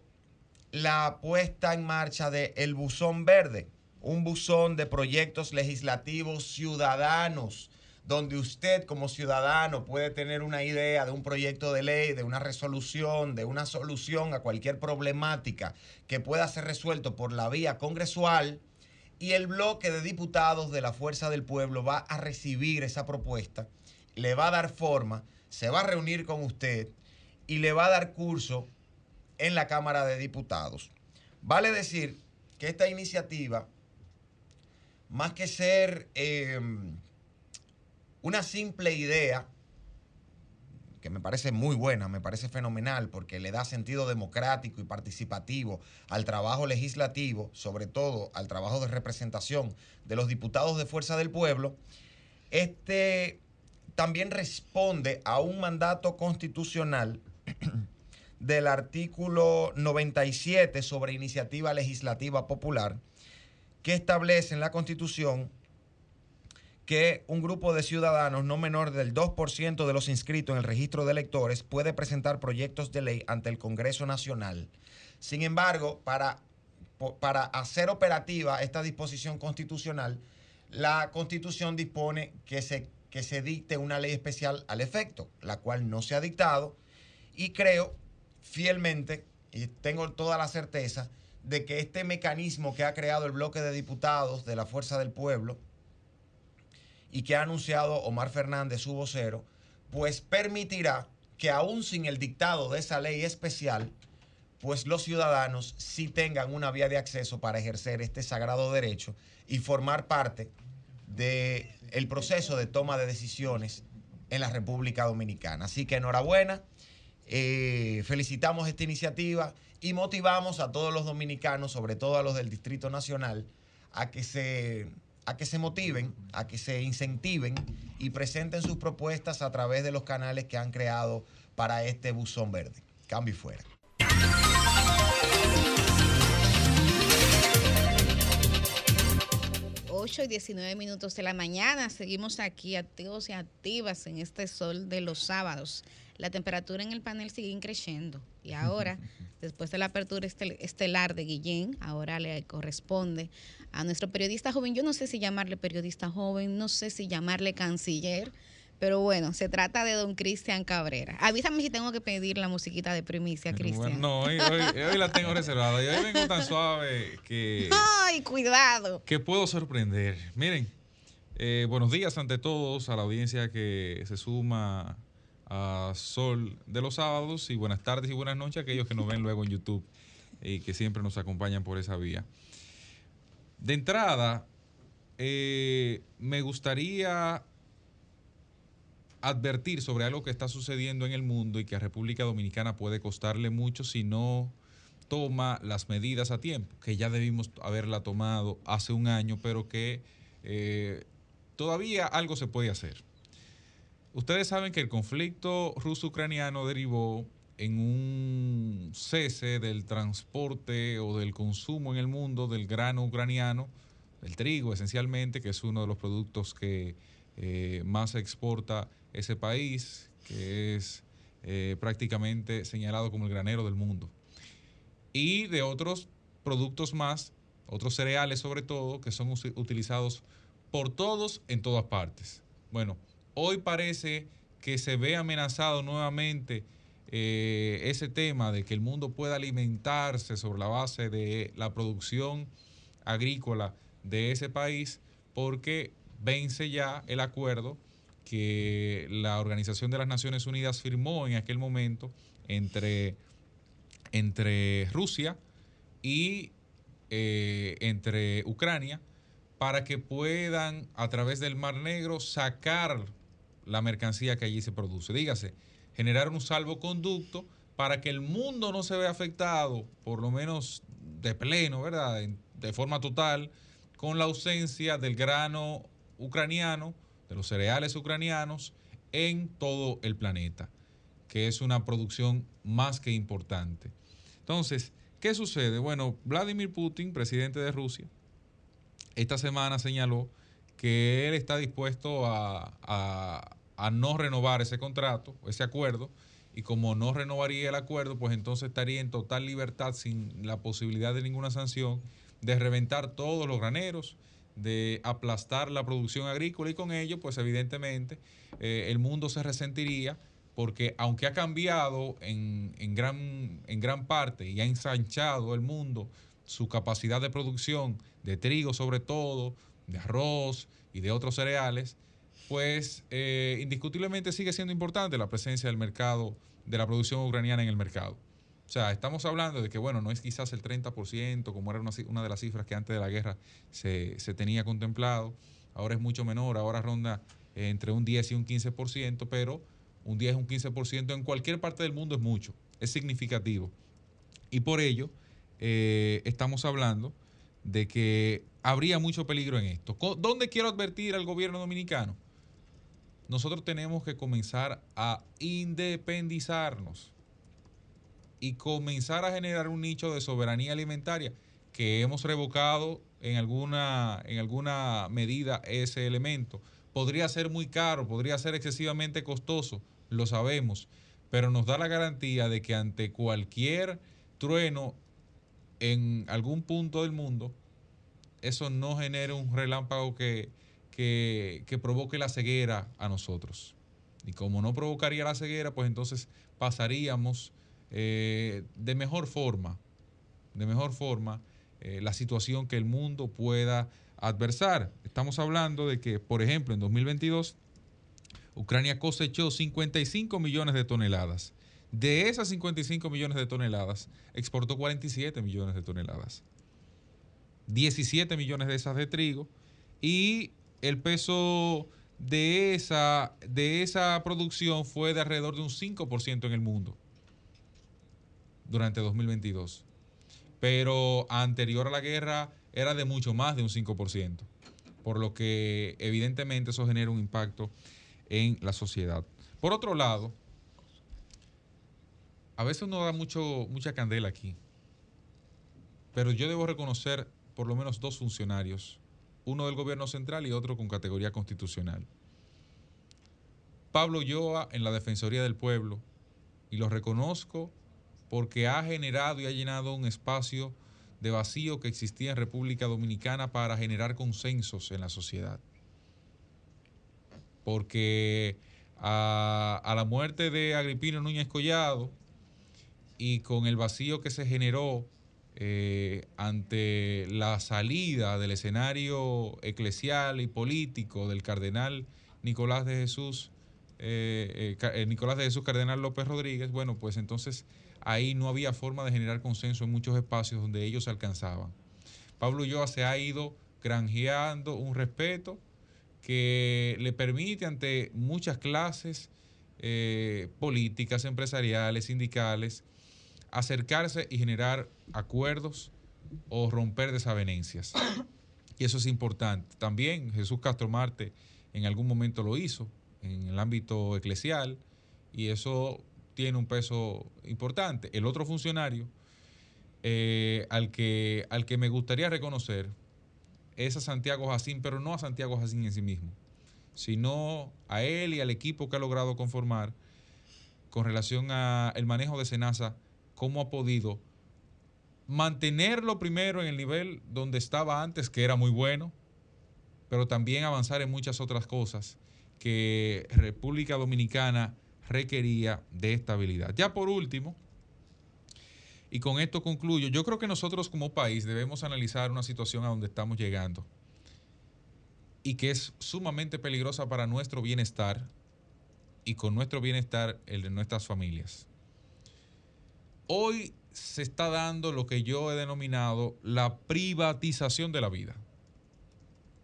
la puesta en marcha de El Buzón Verde, un buzón de proyectos legislativos ciudadanos, donde usted como ciudadano puede tener una idea de un proyecto de ley, de una resolución, de una solución a cualquier problemática que pueda ser resuelto por la vía congresual y el bloque de diputados de la Fuerza del Pueblo va a recibir esa propuesta, le va a dar forma, se va a reunir con usted y le va a dar curso en la Cámara de Diputados. Vale decir que esta iniciativa, más que ser eh, una simple idea, que me parece muy buena, me parece fenomenal, porque le da sentido democrático y participativo al trabajo legislativo, sobre todo al trabajo de representación de los diputados de Fuerza del Pueblo, este también responde a un mandato constitucional del artículo 97 sobre iniciativa legislativa popular, que establece en la Constitución que un grupo de ciudadanos no menor del 2% de los inscritos en el registro de electores puede presentar proyectos de ley ante el Congreso Nacional. Sin embargo, para, para hacer operativa esta disposición constitucional, la Constitución dispone que se, que se dicte una ley especial al efecto, la cual no se ha dictado, y creo fielmente, y tengo toda la certeza, de que este mecanismo que ha creado el bloque de diputados de la Fuerza del Pueblo y que ha anunciado Omar Fernández, su vocero, pues permitirá que aún sin el dictado de esa ley especial, pues los ciudadanos sí tengan una vía de acceso para ejercer este sagrado derecho y formar parte del el proceso de toma de decisiones en la República Dominicana. Así que enhorabuena. Eh, felicitamos esta iniciativa y motivamos a todos los dominicanos, sobre todo a los del Distrito Nacional, a que se, a que se motiven, a que se incentiven y presenten sus propuestas a través de los canales que han creado para este buzón verde. Cambio y fuera. 8 y 19 minutos de la mañana. Seguimos aquí activos y activas en este sol de los sábados la temperatura en el panel sigue creciendo. Y ahora, después de la apertura estelar de Guillén, ahora le corresponde a nuestro periodista joven, yo no sé si llamarle periodista joven, no sé si llamarle canciller, Pero bueno, se trata de don Cristian Cabrera. Avísame si tengo que pedir la musiquita de primicia, Cristian. Bueno, no, hoy, hoy- hoy la tengo reservada. Y hoy vengo tan suave que, Ay, cuidado. que puedo sorprender. Miren, eh, buenos días ante todos a la audiencia que se suma a Sol de los sábados y buenas tardes y buenas noches a aquellos que nos ven luego en YouTube y que siempre nos acompañan por esa vía. De entrada, eh, me gustaría advertir sobre algo que está sucediendo en el mundo y que a República Dominicana puede costarle mucho si no toma las medidas a tiempo, que ya debimos haberla tomado hace un año, pero que eh, todavía algo se puede hacer. Ustedes saben que el conflicto ruso-ucraniano derivó en un cese del transporte o del consumo en el mundo del grano ucraniano, del trigo esencialmente, que es uno de los productos que eh, más exporta ese país, que es eh, prácticamente señalado como el granero del mundo. Y de otros productos más, otros cereales sobre todo, que son utilizados por todos en todas partes. Bueno, hoy parece que se ve amenazado nuevamente eh, ese tema de que el mundo pueda alimentarse sobre la base de la producción agrícola de ese país, porque vence ya el acuerdo que la Organización de las Naciones Unidas firmó en aquel momento entre, entre Rusia y eh, entre Ucrania para que puedan a través del Mar Negro sacar la mercancía que allí se produce. Dígase, generar un salvoconducto para que el mundo no se vea afectado, por lo menos de pleno, ¿verdad? De forma total, con la ausencia del grano ucraniano, de los cereales ucranianos, en todo el planeta, que es una producción más que importante. Entonces, ¿qué sucede? Bueno, Vladimir Putin, presidente de Rusia, esta semana señaló que él está dispuesto a, a- no renovar ese contrato, ese acuerdo, y como no renovaría el acuerdo, pues entonces estaría en total libertad, sin la posibilidad de ninguna sanción, de reventar todos los graneros, de aplastar la producción agrícola y con ello, pues evidentemente, eh, el mundo se resentiría porque aunque ha cambiado en, en gran, en gran parte y ha ensanchado el mundo su capacidad de producción de trigo sobre todo, de arroz y de otros cereales, pues eh, indiscutiblemente sigue siendo importante la presencia del mercado, de la producción ucraniana en el mercado. O sea, estamos hablando de que, bueno, no es quizás el 30%, como era una, de las cifras que antes de la guerra se, tenía contemplado, ahora es mucho menor, ahora ronda entre un 10 y un 15%, pero un 10 y un 15% en cualquier parte del mundo es mucho, es significativo. Y por ello, eh, estamos hablando de que habría mucho peligro en esto. ¿Dónde quiero advertir al gobierno dominicano? Nosotros tenemos que comenzar a independizarnos y comenzar a generar un nicho de soberanía alimentaria que hemos revocado en alguna, en alguna medida ese elemento. Podría ser muy caro, podría ser excesivamente costoso, lo sabemos, pero nos da la garantía de que ante cualquier trueno en algún punto del mundo, eso no genere un relámpago que, que, que provoque la ceguera a nosotros. Y como no provocaría la ceguera, pues entonces pasaríamos eh, de mejor forma, de mejor forma, eh, la situación que el mundo pueda adversar. Estamos hablando de que, por ejemplo, en 2022, Ucrania cosechó 55 millones de toneladas. De esas 55 millones de toneladas, exportó 47 millones de toneladas. 17 millones de esas de trigo y el peso de esa, de esa producción fue de alrededor de un 5% en el mundo durante 2022. Pero anterior a la guerra era de mucho más de un 5%, por lo que evidentemente eso genera un impacto en la sociedad. Por otro lado, a veces uno da mucho, mucha candela aquí, pero yo debo reconocer por lo menos dos funcionarios, uno del gobierno central y otro con categoría constitucional. Pablo Yoa en la Defensoría del Pueblo, y lo reconozco porque ha generado y ha llenado un espacio de vacío que existía en República Dominicana para generar consensos en la sociedad. porque a, a la muerte de Agripino Núñez Collado y con el vacío que se generó eh, ante la salida del escenario eclesial y político del cardenal Nicolás de Jesús, eh, eh, Nicolás de Jesús Cardenal López Rodríguez, bueno, pues entonces ahí no había forma de generar consenso en muchos espacios donde ellos se alcanzaban. Pablo Ulloa se ha ido granjeando un respeto que le permite ante muchas clases políticas, empresariales, sindicales, acercarse y generar acuerdos o romper desavenencias. Y eso es importante. También Jesús Castro Marte en algún momento lo hizo en el ámbito eclesial y eso tiene un peso importante. El otro funcionario eh, al, que, al que me gustaría reconocer es a Santiago Jacín, pero no a Santiago Jacín en sí mismo, sino a él y al equipo que ha logrado conformar con relación al manejo de Senasa, cómo ha podido mantenerlo primero en el nivel donde estaba antes, que era muy bueno, pero también avanzar en muchas otras cosas que República Dominicana requería de estabilidad. Ya por último, y con esto concluyo, yo creo que nosotros como país debemos analizar una situación a donde estamos llegando y que es sumamente peligrosa para nuestro bienestar y con nuestro bienestar el de nuestras familias. Hoy se está dando lo que yo he denominado la privatización de la vida.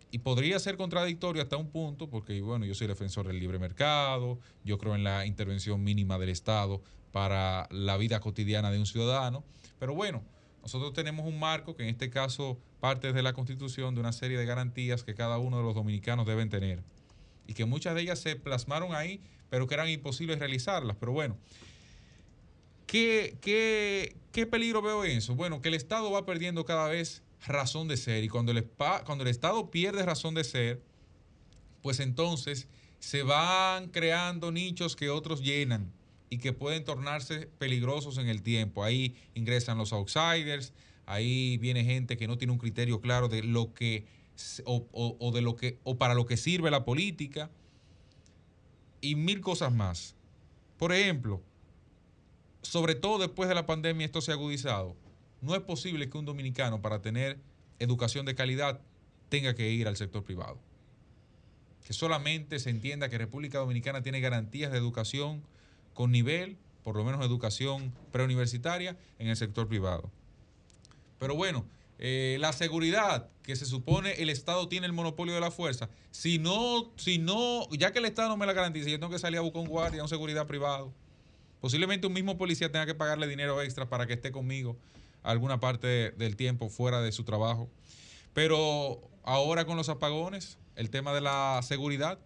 Y podría ser contradictorio hasta un punto, porque bueno, yo soy defensor del libre mercado, yo creo en la intervención mínima del Estado para la vida cotidiana de un ciudadano, pero bueno, nosotros tenemos un marco que en este caso parte de la Constitución de una serie de garantías que cada uno de los dominicanos deben tener y que muchas de ellas se plasmaron ahí, pero que eran imposibles realizarlas. Pero bueno, ¿qué, qué, qué peligro veo en eso? Bueno, que el Estado va perdiendo cada vez razón de ser y cuando el, cuando el Estado pierde razón de ser, pues entonces se van creando nichos que otros llenan y que pueden tornarse peligrosos en el tiempo. Ahí ingresan los outsiders, ahí viene gente que no tiene un criterio claro de lo que o- o de lo que o para lo que sirve la política y mil cosas más. Por ejemplo, sobre todo después de la pandemia esto se ha agudizado. No es posible que un dominicano para tener educación de calidad tenga que ir al sector privado. Que solamente se entienda que República Dominicana tiene garantías de educación con nivel, por lo menos educación preuniversitaria, en el sector privado. Pero bueno, eh, la seguridad que se supone el Estado tiene el monopolio de la fuerza, si no, si no, ya que el Estado no me la garantiza, yo tengo que salir a buscar un guardia, un seguridad privado. Posiblemente un mismo policía tenga que pagarle dinero extra para que esté conmigo alguna parte de- del tiempo fuera de su trabajo. Pero ahora con los apagones, el tema de la seguridad,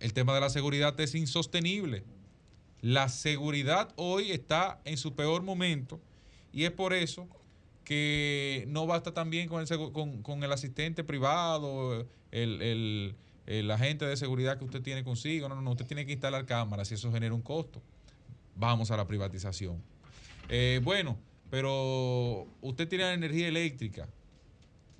el tema de la seguridad es insostenible. La seguridad hoy está en su peor momento y es por eso que no basta también con el, con el asistente privado, el, el- el agente de seguridad que usted tiene consigo. No, no, no, usted tiene que instalar cámaras y eso genera un costo. Vamos a la privatización. Eh, bueno, pero usted tiene la energía eléctrica.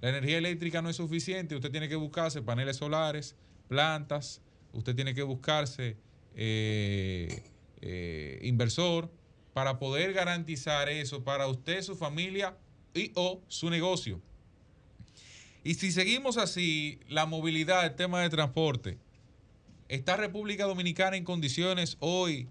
La energía eléctrica no es suficiente. Usted tiene que buscarse paneles solares, plantas. Usted tiene que buscarse eh, eh, inversor para poder garantizar eso para usted, su familia y o su negocio. Y si seguimos así, la movilidad, el tema de transporte, ¿está República Dominicana en condiciones hoy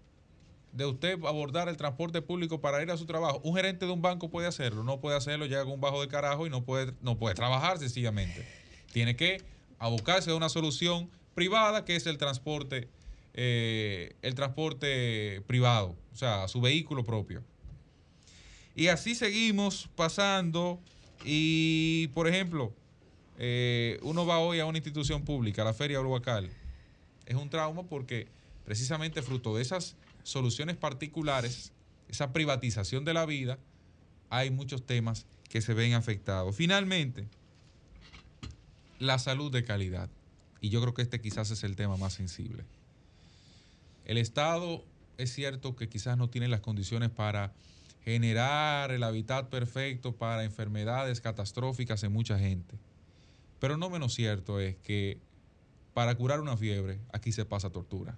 de usted abordar el transporte público para ir a su trabajo? Un gerente de un banco puede hacerlo, no puede hacerlo, llega con un bajo de carajo y no puede, no puede trabajar sencillamente. Tiene que abocarse a una solución privada que es el transporte, eh, el transporte privado, o sea, su vehículo propio. Y así seguimos pasando y, por ejemplo, eh, uno va hoy a una institución pública, la Feria Uruacal. Es un trauma porque precisamente fruto de esas soluciones particulares, esa privatización de la vida, hay muchos temas que se ven afectados. Finalmente, la salud de calidad. Y yo creo que este quizás es el tema más sensible. El Estado es cierto que quizás no tiene las condiciones para generar el hábitat perfecto para enfermedades catastróficas en mucha gente. Pero no menos cierto es que para curar una fiebre, aquí se pasa tortura.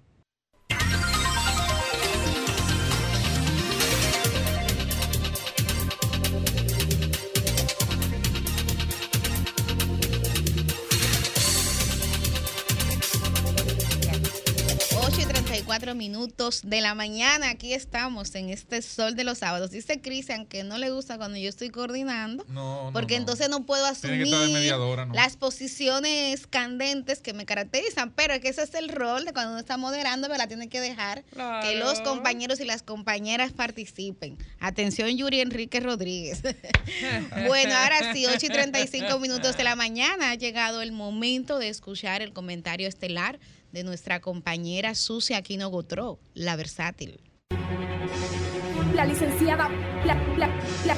Cuatro minutos de la mañana. Aquí estamos en este sol de los sábados. Dice Cristian que no le gusta cuando yo estoy coordinando. No, no, porque no. entonces no puedo asumir las posiciones candentes que me caracterizan. Pero es que ese es el rol de cuando uno está moderando, ¿verdad? Tiene que dejar que los compañeros y las compañeras participen. Atención, Yuri Enrique Rodríguez. bueno, ahora sí, 8 y 35 minutos de la mañana ha llegado el momento de escuchar el comentario estelar de nuestra compañera Susi Aquino Gotró, la versátil. La licenciada, la, la, la,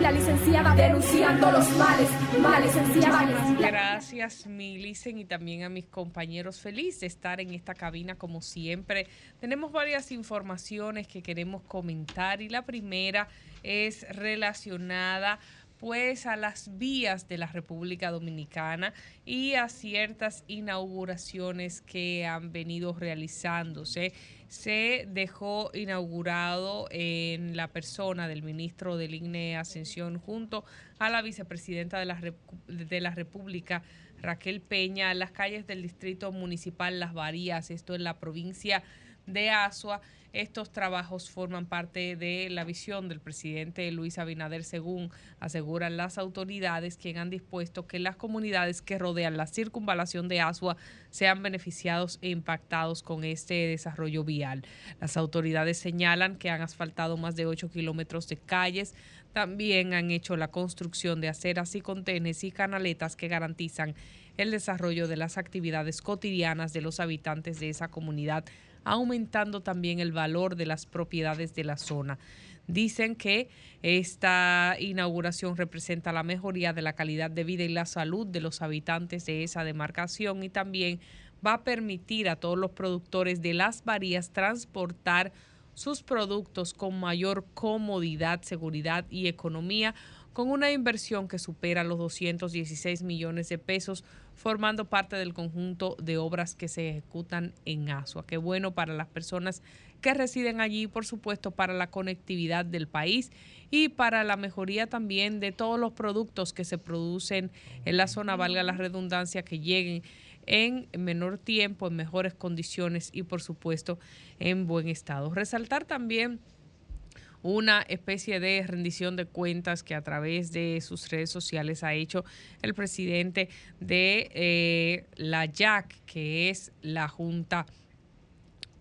la licenciada denunciando los males, males, licenciada. Gracias, Milicen, y también a mis compañeros. Feliz de estar en esta cabina como siempre. Tenemos varias informaciones que queremos comentar y la primera es relacionada pues a las vías de la República Dominicana y a ciertas inauguraciones que han venido realizándose. Se dejó inaugurado en la persona del ministro del INE Ascensión junto a la vicepresidenta de la, de la República, Raquel Peña, las calles del distrito municipal Las Varías, esto en la provincia de Asua. Estos trabajos forman parte de la visión del presidente Luis Abinader, según aseguran las autoridades, quien han dispuesto que las comunidades que rodean la circunvalación de Asua sean beneficiados e impactados con este desarrollo vial. Las autoridades señalan que han asfaltado más de 8 kilómetros de calles, también han hecho la construcción de aceras y contenes y canaletas que garantizan el desarrollo de las actividades cotidianas de los habitantes de esa comunidad, aumentando también el valor de las propiedades de la zona. Dicen que esta inauguración representa la mejoría de la calidad de vida y la salud de los habitantes de esa demarcación y también va a permitir a todos los productores de las varías transportar sus productos con mayor comodidad, seguridad y economía, con una inversión que supera los 216 millones de pesos, formando parte del conjunto de obras que se ejecutan en Asua. Qué bueno para las personas que residen allí, por supuesto, para la conectividad del país y para la mejoría también de todos los productos que se producen en la zona, valga la redundancia, que lleguen en menor tiempo, en mejores condiciones y por supuesto en buen estado. Resaltar también una especie de rendición de cuentas que a través de sus redes sociales ha hecho el presidente de eh, la JAC, que es la Junta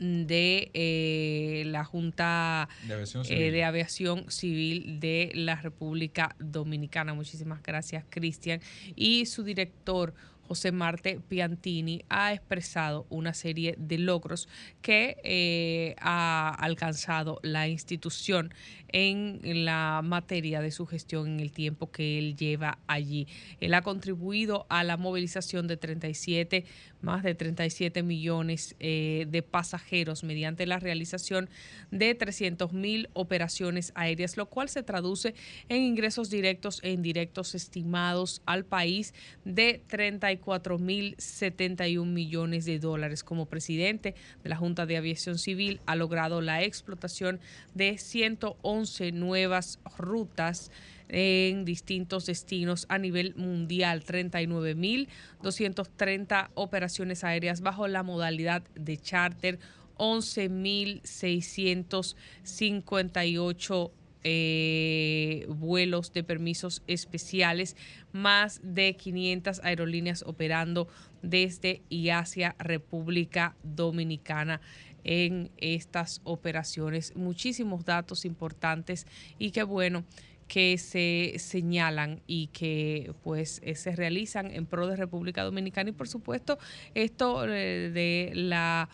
de eh, la Junta De aviación eh, de Aviación Civil de la República Dominicana. Muchísimas gracias, Cristian. Y su director, José Marte Piantini, ha expresado una serie de logros que eh, ha alcanzado la institución en la materia de su gestión en el tiempo que él lleva allí. Él ha contribuido a la movilización de 37, más de 37 millones eh, de pasajeros mediante la realización de 300 mil operaciones aéreas, lo cual se traduce en ingresos directos e indirectos estimados al país de 34 mil 71 millones de dólares. Como presidente de la Junta de Aviación Civil, ha logrado la explotación de 111 nuevas rutas en distintos destinos a nivel mundial, 39.230 operaciones aéreas bajo la modalidad de charter, 11.658 eh, vuelos de permisos especiales, más de 500 aerolíneas operando desde y hacia República Dominicana en estas operaciones. Muchísimos datos importantes y qué bueno que se señalan y que pues eh, se realizan en pro de República Dominicana y por supuesto esto eh, de la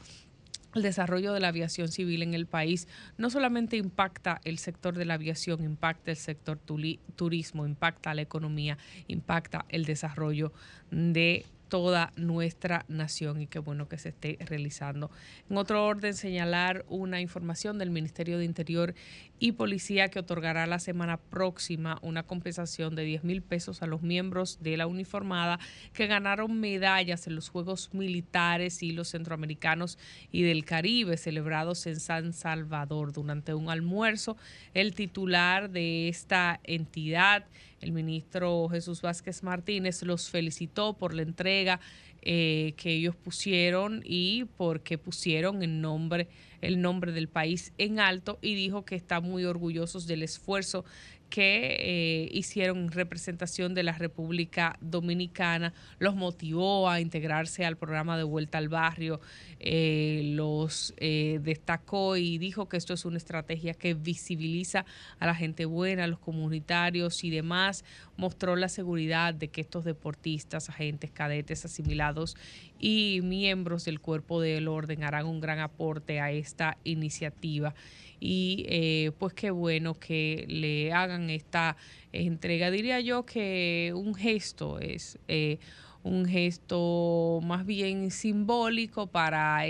el desarrollo de la aviación civil en el país no solamente impacta el sector de la aviación, impacta el sector turismo, impacta la economía, impacta el desarrollo de toda nuestra nación y qué bueno que se esté realizando. En otro orden, señalar una información del Ministerio de Interior y policía que otorgará la semana próxima una compensación de 10 mil pesos a los miembros de la uniformada que ganaron medallas en los Juegos Militares y los Centroamericanos y del Caribe celebrados en San Salvador durante un almuerzo. El titular de esta entidad, el ministro Jesús Vázquez Martínez, los felicitó por la entrega eh, que ellos pusieron y porque pusieron el nombre, el nombre del país en alto y dijo que están muy orgullosos del esfuerzo que eh, hicieron en representación de la República Dominicana, los motivó a integrarse al programa de vuelta al barrio, eh, los eh, destacó y dijo que esto es una estrategia que visibiliza a la gente buena, a los comunitarios y demás, mostró la seguridad de que estos deportistas, agentes, cadetes asimilados y miembros del cuerpo del orden harán un gran aporte a esta iniciativa y eh, pues qué bueno que le hagan esta entrega. Diría yo que un gesto es eh, un gesto más bien simbólico para,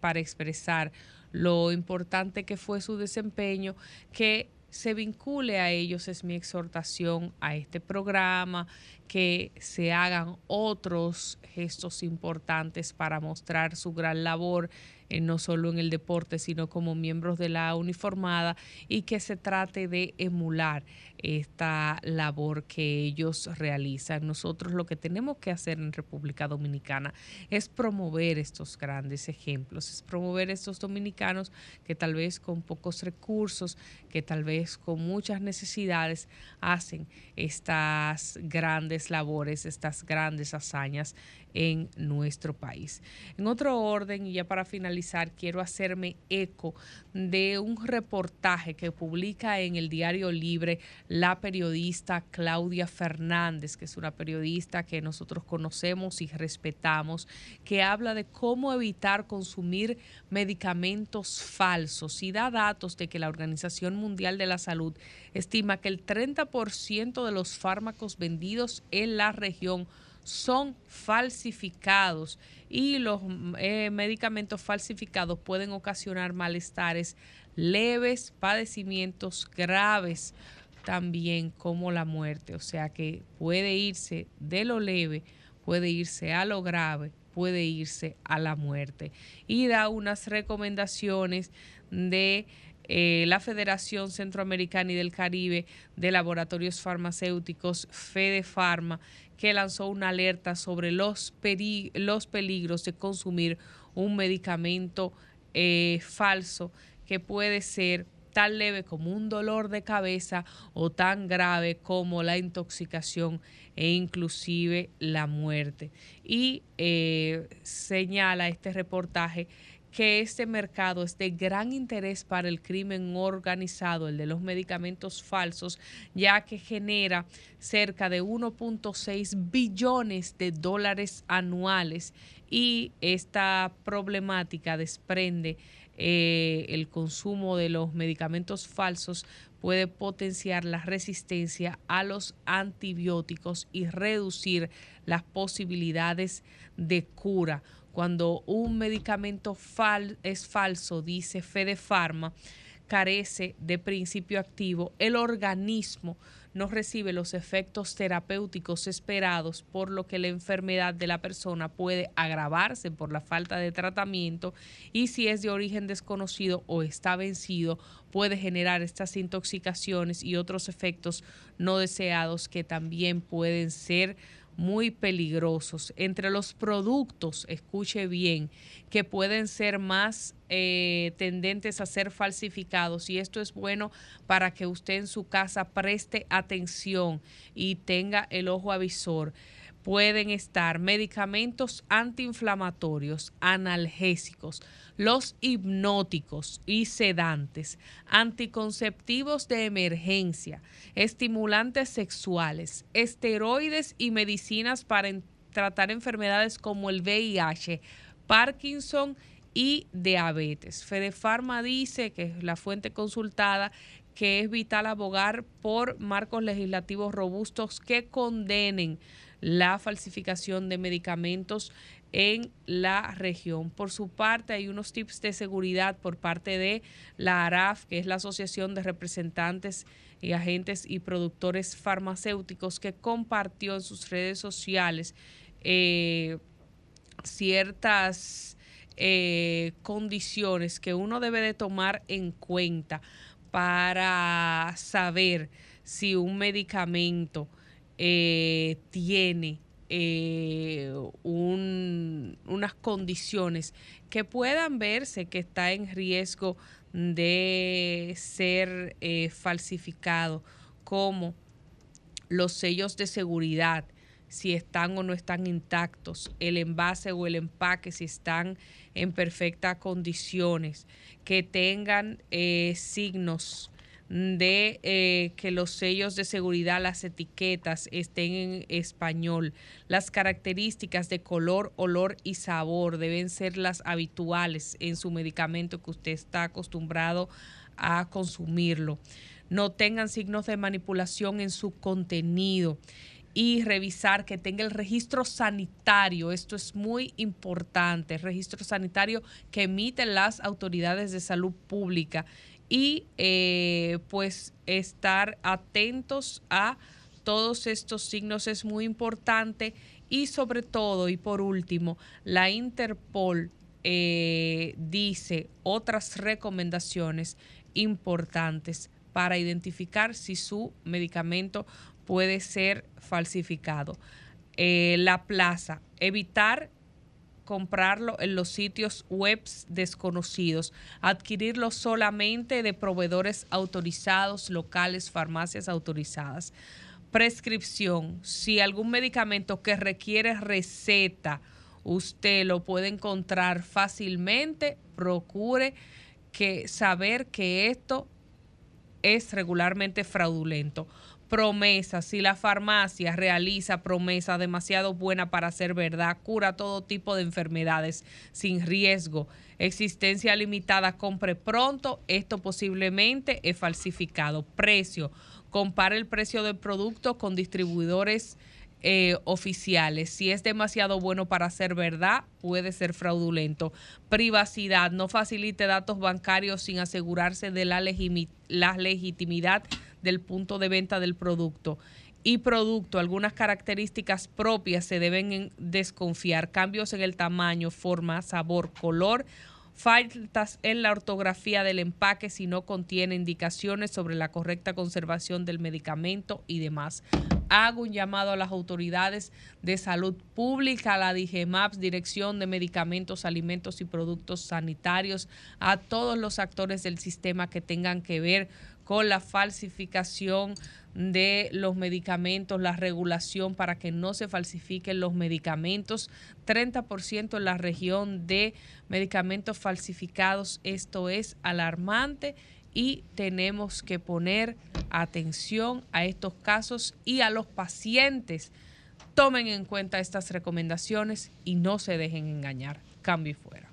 para expresar lo importante que fue su desempeño, que se vincule a ellos, es mi exhortación a este programa, que se hagan otros gestos importantes para mostrar su gran labor eh, no solo en el deporte, sino como miembros de la uniformada y que se trate de emular esta labor que ellos realizan. Nosotros lo que tenemos que hacer en República Dominicana es promover estos grandes ejemplos, es promover estos dominicanos que tal vez con pocos recursos, que tal vez con muchas necesidades hacen estas grandes labores, estas grandes hazañas en nuestro país. En otro orden, y ya para finalizar, quiero hacerme eco de un reportaje que publica en el Diario Libre la periodista Claudia Fernández, que es una periodista que nosotros conocemos y respetamos, que habla de cómo evitar consumir medicamentos falsos y da datos de que la Organización Mundial de la Salud estima que el 30% de los fármacos vendidos en la región son falsificados y los eh, medicamentos falsificados pueden ocasionar malestares leves, padecimientos graves también como la muerte. O sea que puede irse de lo leve, puede irse a lo grave, puede irse a la muerte. Y da unas recomendaciones de eh, la Federación Centroamericana y del Caribe de Laboratorios Farmacéuticos, Fede Pharma, que lanzó una alerta sobre los, los peligros de consumir un medicamento eh, falso que puede ser tan leve como un dolor de cabeza o tan grave como la intoxicación e inclusive la muerte. Y eh, señala este reportaje que este mercado es de gran interés para el crimen organizado, el de los medicamentos falsos, ya que genera cerca de 1.6 billones de dólares anuales y esta problemática desprende eh, el consumo de los medicamentos falsos puede potenciar la resistencia a los antibióticos y reducir las posibilidades de cura cuando un medicamento es falso, dice Fede Pharma, carece de principio activo, el organismo no recibe los efectos terapéuticos esperados, por lo que la enfermedad de la persona puede agravarse por la falta de tratamiento y si es de origen desconocido o está vencido, puede generar estas intoxicaciones y otros efectos no deseados que también pueden ser muy peligrosos. Entre los productos, escuche bien, que pueden ser más eh, tendentes a ser falsificados y esto es bueno para que usted en su casa preste atención y tenga el ojo avisor pueden estar medicamentos antiinflamatorios, analgésicos, los hipnóticos y sedantes, anticonceptivos de emergencia, estimulantes sexuales, esteroides y medicinas para tratar enfermedades como el VIH, Parkinson y diabetes. Fedefarma dice, que es la fuente consultada, que es vital abogar por marcos legislativos robustos que condenen la falsificación de medicamentos en la región. Por su parte, hay unos tips de seguridad por parte de la ARAF, que es la Asociación de Representantes y Agentes y Productores Farmacéuticos, que compartió en sus redes sociales eh, ciertas eh, condiciones que uno debe de tomar en cuenta para saber si un medicamento eh, tiene eh, unas condiciones que puedan verse que está en riesgo de ser eh, falsificado, como los sellos de seguridad, si están o no están intactos, el envase o el empaque, si están en perfectas condiciones, que tengan eh, signos de eh, que los sellos de seguridad, las etiquetas estén en español. Las características de color, olor y sabor deben ser las habituales en su medicamento que usted está acostumbrado a consumirlo. No tengan signos de manipulación en su contenido y revisar que tenga el registro sanitario. Esto es muy importante, el registro sanitario que emiten las autoridades de salud pública y eh, pues estar atentos a todos estos signos es muy importante y sobre todo y por último la Interpol eh, dice otras recomendaciones importantes para identificar si su medicamento puede ser falsificado. Eh, la plaza, evitar comprarlo en los sitios web desconocidos, adquirirlo solamente de proveedores autorizados, locales, farmacias autorizadas. Prescripción, si algún medicamento que requiere receta, usted lo puede encontrar fácilmente, procure saber que esto es regularmente fraudulento promesas, si la farmacia realiza promesas demasiado buenas para ser verdad, cura todo tipo de enfermedades sin riesgo, existencia limitada, compre pronto, esto posiblemente es falsificado. Precio, compare el precio del producto con distribuidores eh, oficiales. Si es demasiado bueno para ser verdad, puede ser fraudulento. Privacidad, no facilite datos bancarios sin asegurarse de la legitimidad del punto de venta del producto. Y producto, algunas características propias se deben desconfiar, cambios en el tamaño, forma, sabor, color, faltas en la ortografía del empaque si no contiene indicaciones sobre la correcta conservación del medicamento y demás. Hago un llamado a las autoridades de salud pública, a la DIGEMAPS, Dirección de Medicamentos, Alimentos y Productos Sanitarios, a todos los actores del sistema que tengan que ver con la falsificación de los medicamentos, la regulación para que no se falsifiquen los medicamentos. 30% en la región de medicamentos falsificados. Esto es alarmante y tenemos que poner atención a estos casos y a los pacientes. Tomen en cuenta estas recomendaciones y no se dejen engañar. Cambio y fuera.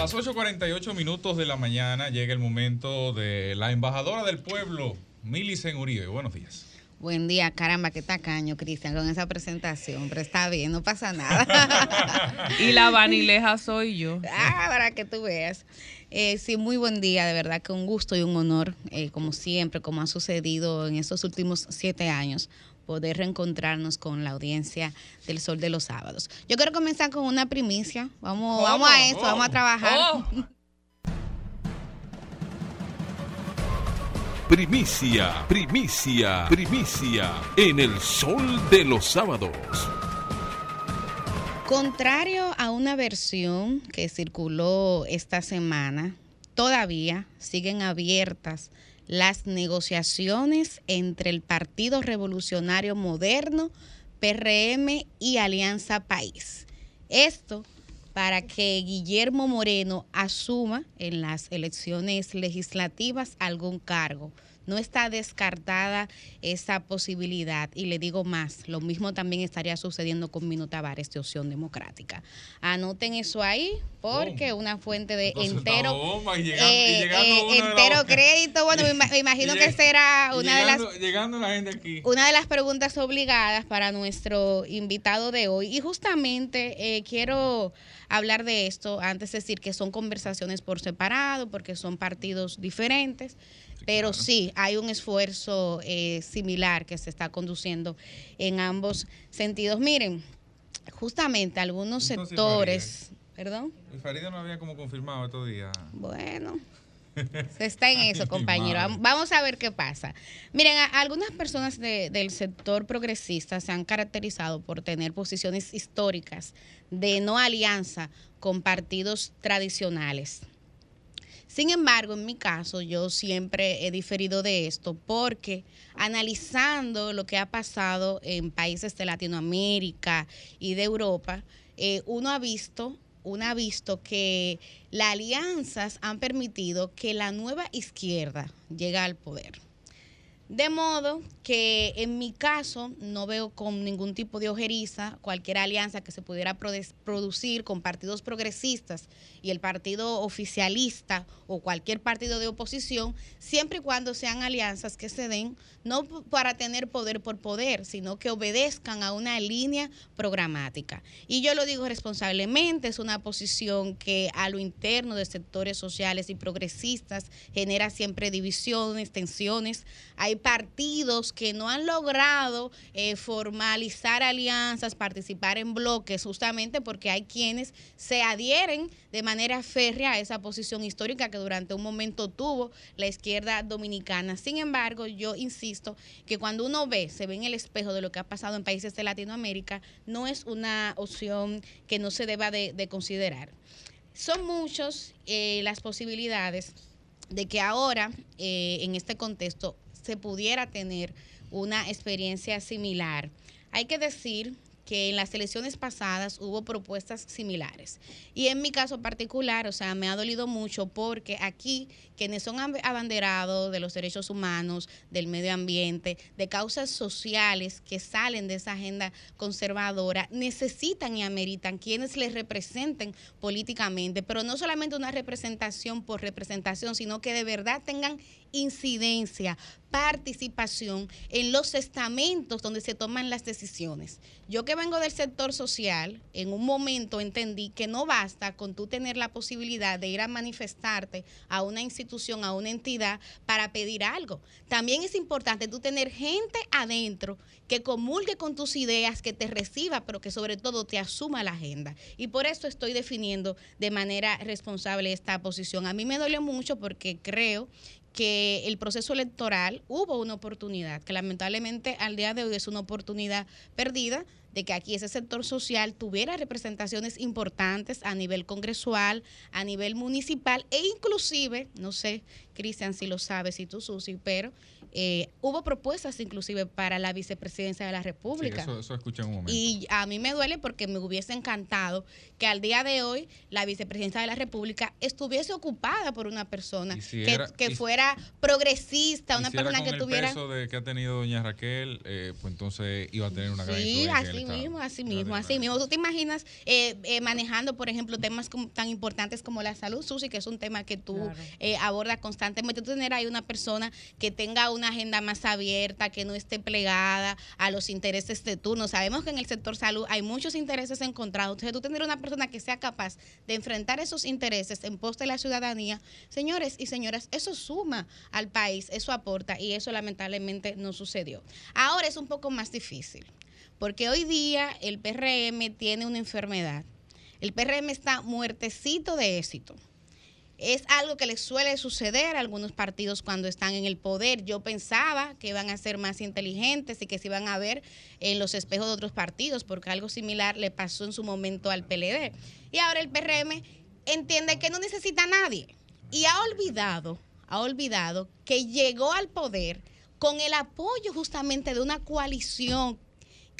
Las 8.48 minutos de la mañana llega el momento de la embajadora del pueblo, Milicen Uribe. Buenos días. Buen día, caramba, qué tacaño, Cristian, con esa presentación, pero está bien, no pasa nada. y la vanileja soy yo. Ah, para que tú veas. Eh, sí, muy buen día, de verdad que un gusto y un honor, eh, como siempre, como ha sucedido en estos últimos siete años, poder reencontrarnos con la audiencia del Sol de los Sábados. Yo quiero comenzar con una primicia. Vamos, vamos a eso, vamos a trabajar. Oh. Primicia, primicia, primicia en el Sol de los Sábados. Contrario a una versión que circuló esta semana, todavía siguen abiertas las negociaciones entre el Partido Revolucionario Moderno, PRM y Alianza País. Esto para que Guillermo Moreno asuma en las elecciones legislativas algún cargo. No está descartada esa posibilidad. Y le digo más, lo mismo también estaría sucediendo con Minuta Tavares de Opción Democrática. Anoten eso ahí, porque una fuente de Entonces, entero, está bomba y llegando- y eh, eh, entero crédito. Bueno, me, ima- me imagino que será una de las llegando- Llegando la gente aquí. una de las preguntas obligadas para nuestro invitado de hoy. Y justamente eh, quiero hablar de esto antes de decir que son conversaciones por separado, porque son partidos diferentes. Pero sí, hay un esfuerzo eh, similar que se está conduciendo en ambos sentidos. Miren, justamente algunos Entonces, sectores, perdón, Y Farida no había como confirmado estos días. bueno, se está en eso, compañero. Vamos a ver qué pasa. Miren, a- algunas personas de- del sector progresista se han caracterizado por tener posiciones históricas de no alianza con partidos tradicionales. Sin embargo, en mi caso, yo siempre he diferido de esto porque analizando lo que ha pasado en países de Latinoamérica y de Europa, eh, uno ha visto, uno ha visto que las alianzas han permitido que la nueva izquierda llegue al poder. De modo que en mi caso no veo con ningún tipo de ojeriza cualquier alianza que se pudiera producir con partidos progresistas y el partido oficialista o cualquier partido de oposición, siempre y cuando sean alianzas que se den no para tener poder por poder, sino que obedezcan a una línea programática. Y yo lo digo responsablemente, es una posición que a lo interno de sectores sociales y progresistas genera siempre divisiones, tensiones. Hay partidos que no han logrado eh, formalizar alianzas, participar en bloques, justamente porque hay quienes se adhieren de manera férrea a esa posición histórica que durante un momento tuvo la izquierda dominicana. Sin embargo, yo insisto que cuando uno ve, se ve en el espejo de lo que ha pasado en países de Latinoamérica, no es una opción que no se deba de, de considerar. Son muchos eh, las posibilidades de que ahora, eh, en este contexto, se pudiera tener una experiencia similar. Hay que decir que en las elecciones pasadas hubo propuestas similares. Y en mi caso particular, o sea, me ha dolido mucho porque aquí quienes son ab- abanderados de los derechos humanos, del medio ambiente, de causas sociales que salen de esa agenda conservadora, necesitan y ameritan quienes les representen políticamente, pero no solamente una representación por representación, sino que de verdad tengan incidencia, participación en los estamentos donde se toman las decisiones. Yo que vengo del sector social, en un momento entendí que no basta con tú tener la posibilidad de ir a manifestarte a una institución, a una entidad para pedir algo. También es importante tú tener gente adentro que comulgue con tus ideas, que te reciba, pero que sobre todo te asuma la agenda. Y por eso estoy definiendo de manera responsable esta posición. A mí me dolió mucho porque creo que el proceso electoral hubo una oportunidad, que lamentablemente al día de hoy es una oportunidad perdida de que aquí ese sector social tuviera representaciones importantes a nivel congresual, a nivel municipal e inclusive, no sé, Cristian, si lo sabes, si tú, Susi, pero eh, hubo propuestas inclusive para la vicepresidencia de la Sí, República. eso, eso escuché en un momento. Y a mí me duele porque me hubiese encantado que al día de hoy la vicepresidencia de la República estuviese ocupada por una persona que, era- que y- fuera progresista, una persona con que el tuviera... peso de que ha tenido doña Raquel, eh, pues entonces iba a tener una gran Sí, así mismo, así mismo, así mismo. ¿Tú te imaginas eh, eh, manejando, por ejemplo, temas como- tan importantes como la salud, Susi, que es un tema que tú Claro. eh, abordas constantemente? Tú tener ahí una persona que tenga una agenda más abierta, que no esté plegada a los intereses de turno. Sabemos que en el sector salud hay muchos intereses encontrados. Entonces, tú tener una persona que sea capaz de enfrentar esos intereses en pos de la ciudadanía, señores y señoras, eso suma al país, eso aporta y eso lamentablemente no sucedió. Ahora es un poco más difícil. Porque hoy día el PRM tiene una enfermedad. El PRM está muertecito de éxito. Es algo que les suele suceder a algunos partidos cuando están en el poder. Yo pensaba que iban a ser más inteligentes y que se iban a ver en los espejos de otros partidos, porque algo similar le pasó en su momento al PLD. Y ahora el PRM entiende que no necesita a nadie. Y ha olvidado, ha olvidado que llegó al poder con el apoyo justamente de una coalición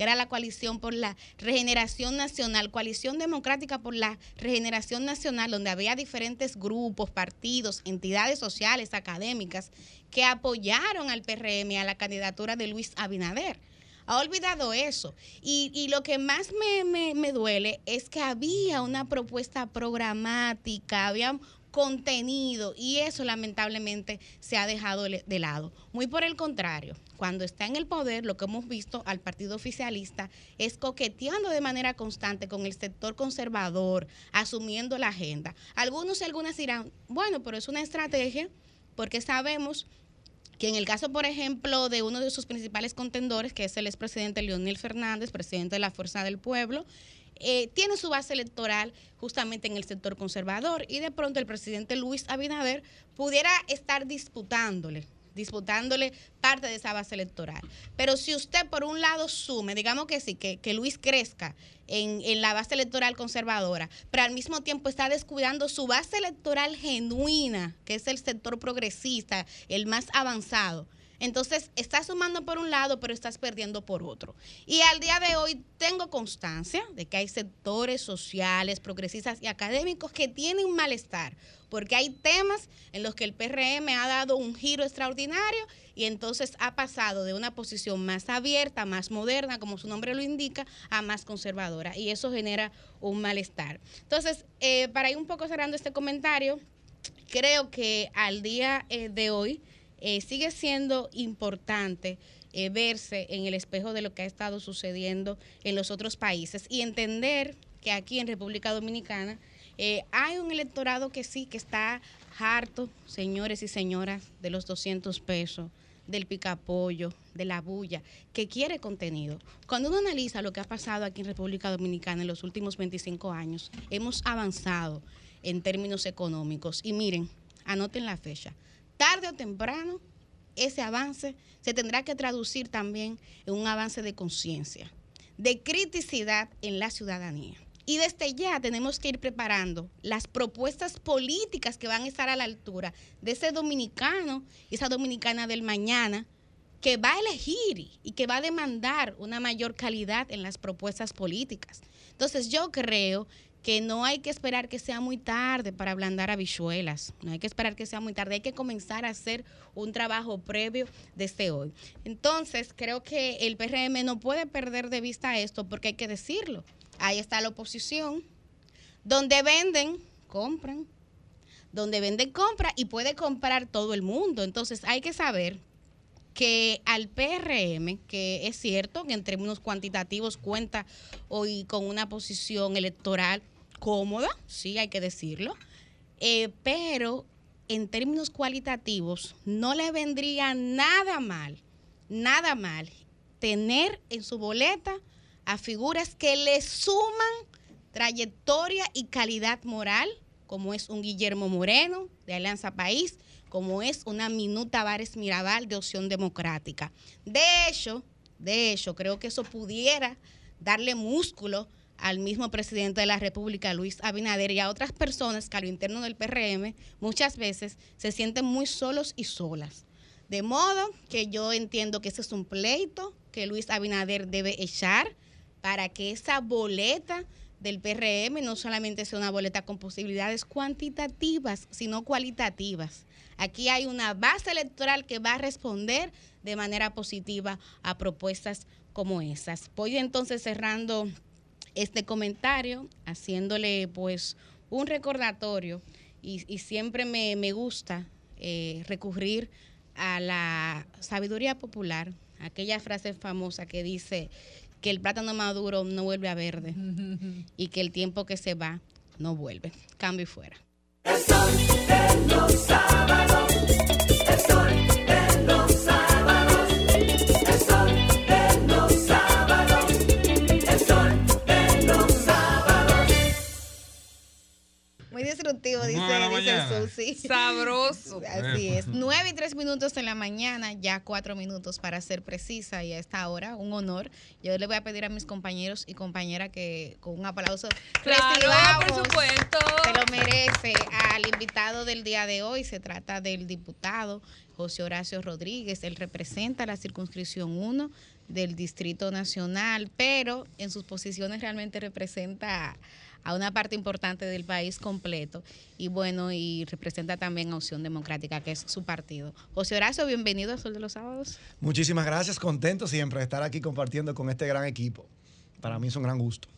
que era la coalición por la regeneración nacional, coalición democrática por la regeneración nacional, donde había diferentes grupos, partidos, entidades sociales, académicas, que apoyaron al PRM, a la candidatura de Luis Abinader. Ha olvidado eso. Y, y lo que más me, me- me duele es que había una propuesta programática, había contenido y eso lamentablemente se ha dejado de lado. Muy por el contrario, cuando está en el poder, lo que hemos visto al partido oficialista es coqueteando de manera constante con el sector conservador, asumiendo la agenda. Algunos y algunas dirán, bueno, pero es una estrategia porque sabemos que en el caso, por ejemplo, de uno de sus principales contendores, que es el expresidente Leonel Fernández, presidente de la Fuerza del Pueblo, eh, tiene su base electoral justamente en el sector conservador y de pronto el presidente Luis Abinader pudiera estar disputándole disputándole parte de esa base electoral. Pero si usted por un lado sume, digamos que sí, que, que Luis crezca en, en la base electoral conservadora, pero al mismo tiempo está descuidando su base electoral genuina, que es el sector progresista, el más avanzado. Entonces, estás sumando por un lado, pero estás perdiendo por otro. Y al día de hoy tengo constancia de que hay sectores sociales, progresistas y académicos que tienen malestar, porque hay temas en los que el PRM ha dado un giro extraordinario y entonces ha pasado de una posición más abierta, más moderna, como su nombre lo indica, a más conservadora. Y eso genera un malestar. Entonces, eh, para ir un poco cerrando este comentario, creo que al día eh, de hoy eh, sigue siendo importante eh, verse en el espejo de lo que ha estado sucediendo en los otros países y entender que aquí en República Dominicana eh, hay un electorado que sí, que está harto, señores y señoras, de los 200 pesos, del picapollo, de la bulla, que quiere contenido. Cuando uno analiza lo que ha pasado aquí en República Dominicana en los últimos 25 años, hemos avanzado en términos económicos. Y miren, anoten la fecha. Tarde o temprano, ese avance se tendrá que traducir también en un avance de conciencia, de criticidad en la ciudadanía. Y desde ya tenemos que ir preparando las propuestas políticas que van a estar a la altura de ese dominicano y esa dominicana del mañana que va a elegir y que va a demandar una mayor calidad en las propuestas políticas. Entonces yo creo que no hay que esperar que sea muy tarde para ablandar habichuelas, no hay que esperar que sea muy tarde, hay que comenzar a hacer un trabajo previo desde hoy. Entonces creo que el PRM no puede perder de vista esto porque hay que decirlo. Ahí está la oposición, donde venden, compran, donde venden, compra y puede comprar todo el mundo. Entonces hay que saber que al PRM, que es cierto que en términos cuantitativos cuenta hoy con una posición electoral cómoda, sí, hay que decirlo, eh, pero en términos cualitativos no le vendría nada mal, nada mal tener en su boleta a figuras que le suman trayectoria y calidad moral, como es un Guillermo Moreno de Alianza País, como es una Minuta Vares Mirabal de Opción Democrática. De hecho, de hecho, creo que eso pudiera darle músculo al mismo presidente de la República, Luis Abinader, y a otras personas que a lo interno del PRM muchas veces se sienten muy solos y solas. De modo que yo entiendo que ese es un pleito que Luis Abinader debe echar para que esa boleta del PRM no solamente sea una boleta con posibilidades cuantitativas, sino cualitativas. Aquí hay una base electoral que va a responder de manera positiva a propuestas como esas. Voy entonces cerrando este comentario, haciéndole pues un recordatorio y, siempre me, me gusta eh, recurrir a la sabiduría popular, aquella frase famosa que dice que el plátano maduro no vuelve a verde y que el tiempo que se va no vuelve. Cambio y fuera. Sabroso. Así es. Nueve y tres minutos en la mañana, ya cuatro minutos para ser precisa y a esta hora, un honor. Yo le voy a pedir a mis compañeros y compañeras que con un aplauso Claro, por supuesto. Se lo merece al invitado del día de hoy. Se trata del diputado José Horacio Rodríguez. Él representa la circunscripción 1 del Distrito Nacional, pero en sus posiciones realmente representa a una parte importante del país completo y bueno, y representa también a Opción Democrática, que es su partido. José Horacio, bienvenido a Sol de los Sábados. Muchísimas gracias, contento siempre de estar aquí compartiendo con este gran equipo. Para mí es un gran gusto.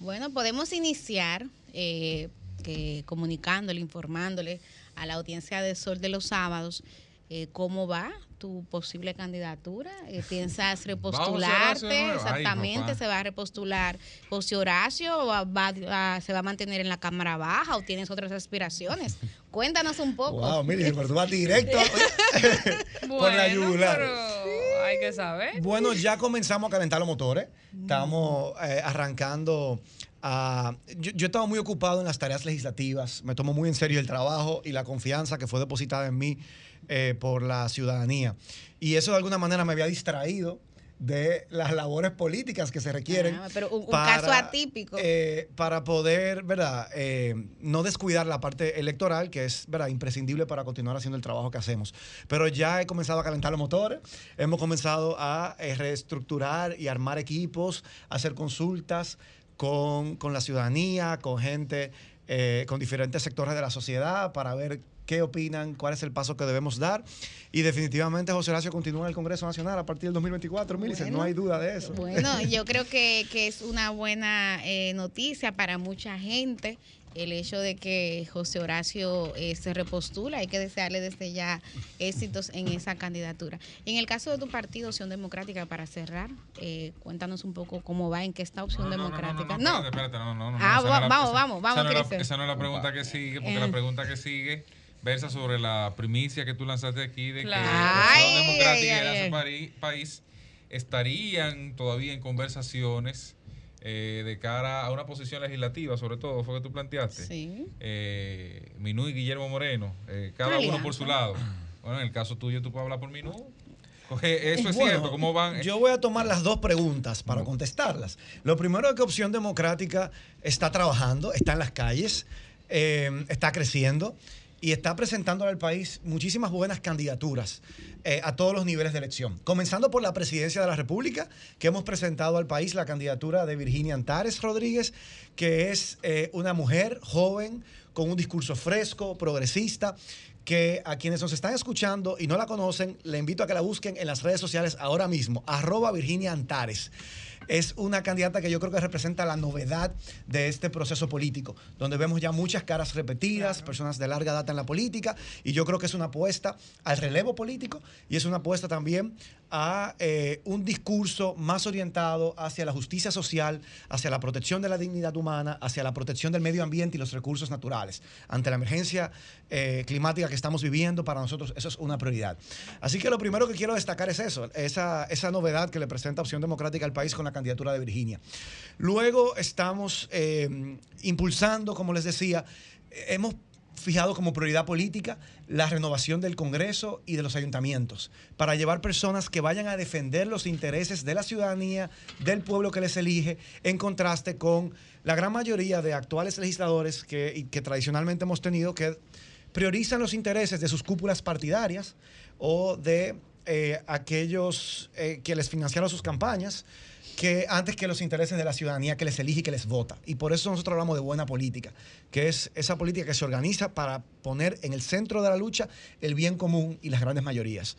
Bueno, podemos iniciar eh, que comunicándole, informándole a la audiencia de Sol de los Sábados eh, cómo va tu posible candidatura. Eh, ¿Piensas repostularte? Ay, Exactamente. ¿se va a repostular José Horacio o va- va a- se va a mantener en la Cámara Baja o tienes otras aspiraciones? Cuéntanos un poco. Wow, mire, pero tú vas directo por la yugular. pero hay que saber. Bueno, ya comenzamos a calentar los motores. Estamos eh, arrancando a... Yo, yo he estado muy ocupado en las tareas legislativas. Me tomo muy en serio el trabajo y la confianza que fue depositada en mí eh, por la ciudadanía. Y eso de alguna manera me había distraído de las labores políticas que se requieren. Ah, pero un, un para, caso atípico. eh, para poder, ¿verdad? Eh, no descuidar la parte electoral, que es, ¿verdad? Imprescindible para continuar haciendo el trabajo que hacemos. Pero ya he comenzado a calentar los motores, hemos comenzado a eh, reestructurar y armar equipos, hacer consultas con, con la ciudadanía, con gente, eh, con diferentes sectores de la sociedad para ver qué opinan, cuál es el paso que debemos dar. Y definitivamente José Horacio continúa en el Congreso Nacional a partir del 2024, Millicent, no Bueno. hay duda de eso. Bueno, yo creo que, que es una buena eh, noticia para mucha gente el hecho de que José Horacio eh, se repostula. Hay que desearle desde ya éxitos en esa candidatura. En el caso de tu partido, Opción Democrática, para cerrar, eh, cuéntanos un poco cómo va, en qué está Opción Democrática. No, Espérate, espérate, no, no, no, Ah, esa no va- es la- vamos, esa- vamos, vamos, Esa no, es la, Cristian. esa no es la pregunta que sigue, porque Eh. la pregunta que sigue versa sobre la primicia que tú lanzaste aquí de Claro. que la Opción Democrática ay, y ay, ay. País estarían todavía en conversaciones eh, de cara a una posición legislativa, sobre todo, fue que tú planteaste. Sí. Eh, Minú y Guillermo Moreno, eh, cada uno por su lado. Bueno, en el caso tuyo, tú puedes hablar por Minú. Coge- Eso es Bueno, cierto, ¿cómo van? Yo voy a tomar las dos preguntas para contestarlas. Lo primero es que Opción Democrática está trabajando, está en las calles, eh, está creciendo y está presentando al país muchísimas buenas candidaturas eh, a todos los niveles de elección. Comenzando por la presidencia de la República, que hemos presentado al país la candidatura de Virginia Antares Rodríguez, que es eh, una mujer joven con un discurso fresco, progresista, que a quienes nos están escuchando y no la conocen, le invito a que la busquen en las redes sociales ahora mismo, arroba Virginia Antares. Es una candidata que yo creo que representa la novedad de este proceso político, donde vemos ya muchas caras repetidas, personas de larga data en la política, y yo creo que es una apuesta al relevo político y es una apuesta también a eh, un discurso más orientado hacia la justicia social, hacia la protección de la dignidad humana, hacia la protección del medio ambiente y los recursos naturales. Ante la emergencia eh, climática que estamos viviendo, para nosotros eso es una prioridad. Así que lo primero que quiero destacar es eso, esa, esa novedad que le presenta Opción Democrática al país con la candidatura de Virginia. Luego estamos eh, impulsando, como les decía, hemos fijado como prioridad política la renovación del Congreso y de los ayuntamientos para llevar personas que vayan a defender los intereses de la ciudadanía, del pueblo que les elige, en contraste con la gran mayoría de actuales legisladores que, tradicionalmente hemos tenido que priorizan los intereses de sus cúpulas partidarias o de eh, aquellos eh, que les financiaron sus campañas que antes que los intereses de la ciudadanía que les elige y que les vota. Y por eso nosotros hablamos de buena política, que es esa política que se organiza para poner en el centro de la lucha el bien común y las grandes mayorías.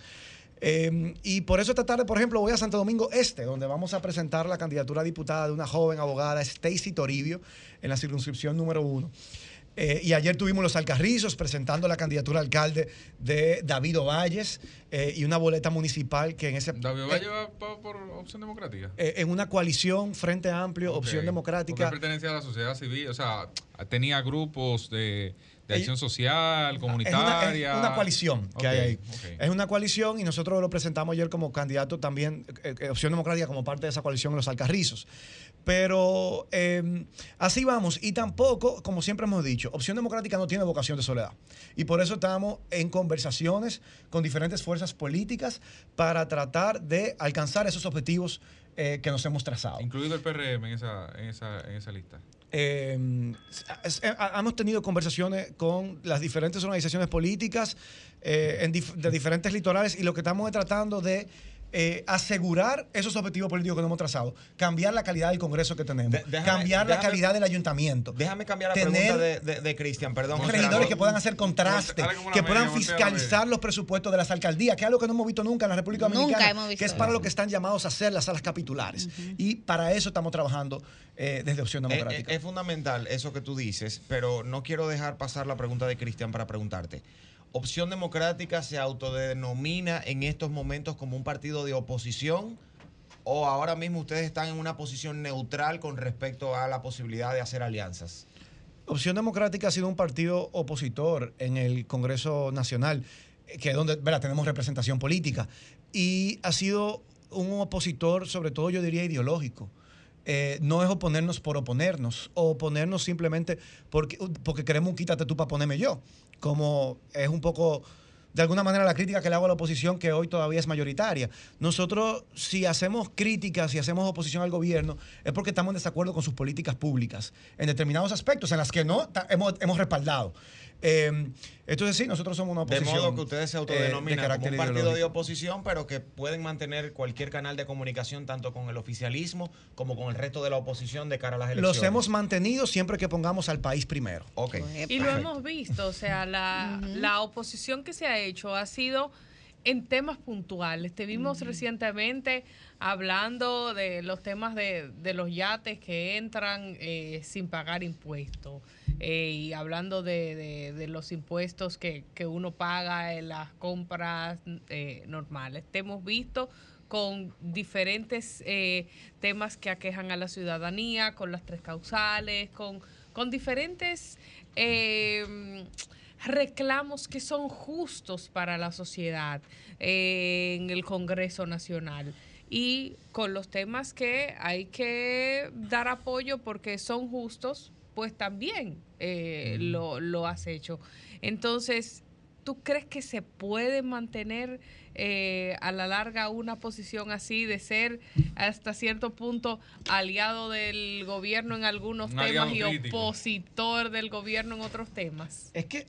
Eh, y por eso esta tarde, por ejemplo, voy a Santo Domingo Este, donde vamos a presentar la candidatura a diputada de una joven abogada, Stacy Toribio, en la circunscripción número uno. Eh, y ayer tuvimos los alcarrizos presentando la candidatura a alcalde de David Ovalles eh, y una boleta municipal que en ese David eh, Valle va por Opción Democrática. en una coalición Frente Amplio. Opción Porque Democrática. él pertenecía a la sociedad civil, o sea, tenía grupos de, de acción social, Es una, comunitaria. es una coalición que hay ahí. Es una coalición y nosotros lo presentamos ayer como candidato también, eh, eh, Opción Democrática como parte de esa coalición en los Alcarrizos. Pero eh, así vamos. Y tampoco, como siempre hemos dicho, Opción Democrática no tiene vocación de soledad. Y por eso estamos en conversaciones con diferentes fuerzas políticas para tratar de alcanzar esos objetivos eh, que nos hemos trazado. Incluido el PRM en esa, en esa, en esa lista. Eh, eh, hemos tenido conversaciones con las diferentes organizaciones políticas eh, en dif- de diferentes litorales y lo que estamos es tratando de eh, asegurar esos objetivos políticos que nos hemos trazado, cambiar la calidad del Congreso que tenemos, déjame- cambiar la déjame- calidad del ayuntamiento. Déjame cambiar la Tener pregunta de, de- de Cristian, perdón. José regidores que puedan hacer contraste, que puedan fiscalizar los presupuestos de las alcaldías, que es algo que no hemos visto nunca en la República Nunca Dominicana, hemos visto que es para lo que están llamados a hacer las salas capitulares. Y para eso estamos trabajando eh, desde Opción Eh, Democrática. Es, fundamental eso que tú dices, pero no quiero dejar pasar la pregunta de Cristian para preguntarte. ¿Opción Democrática se autodenomina en estos momentos como un partido de oposición o ahora mismo ustedes están en una posición neutral con respecto a la posibilidad de hacer alianzas? Opción Democrática ha sido un partido opositor en el Congreso Nacional, eh, que es donde ¿verdad? tenemos representación política, y ha sido un opositor, sobre todo yo diría ideológico. Eh, no es oponernos por oponernos, o oponernos simplemente porque, porque queremos un quítate tú para ponerme yo, como es un poco de alguna manera la crítica que le hago a la oposición, que hoy todavía es mayoritaria. Nosotros, si hacemos críticas, si hacemos oposición al gobierno, es porque estamos en desacuerdo con sus políticas públicas, en determinados aspectos, en las que no hemos, hemos respaldado. Eh, entonces, sí, nosotros somos una De oposición. modo que ustedes se eh, de autodenominan como carácter un partido ideológico. de oposición, pero que pueden mantener cualquier canal de comunicación tanto con el oficialismo como con el resto de la oposición de cara a las elecciones. Los hemos mantenido siempre que pongamos al país primero. Ok. Y lo hemos visto, o sea, la, la oposición que se ha hecho ha sido en temas puntuales. Te vimos recientemente hablando de los temas de, de los yates que entran eh, sin pagar impuestos eh, y hablando de, de- de los impuestos que, que uno paga en las compras eh, normales. Te hemos visto con diferentes temas que aquejan a la ciudadanía, con las tres causales, con, con diferentes reclamos que son justos para la sociedad eh, en el Congreso Nacional y con los temas que hay que dar apoyo porque son justos, pues también eh, lo, lo has hecho. Entonces, ¿tú crees que se puede mantener eh, a la larga una posición así de ser hasta cierto punto aliado del gobierno en algunos Un temas y crítico. opositor del gobierno en otros temas? Es que,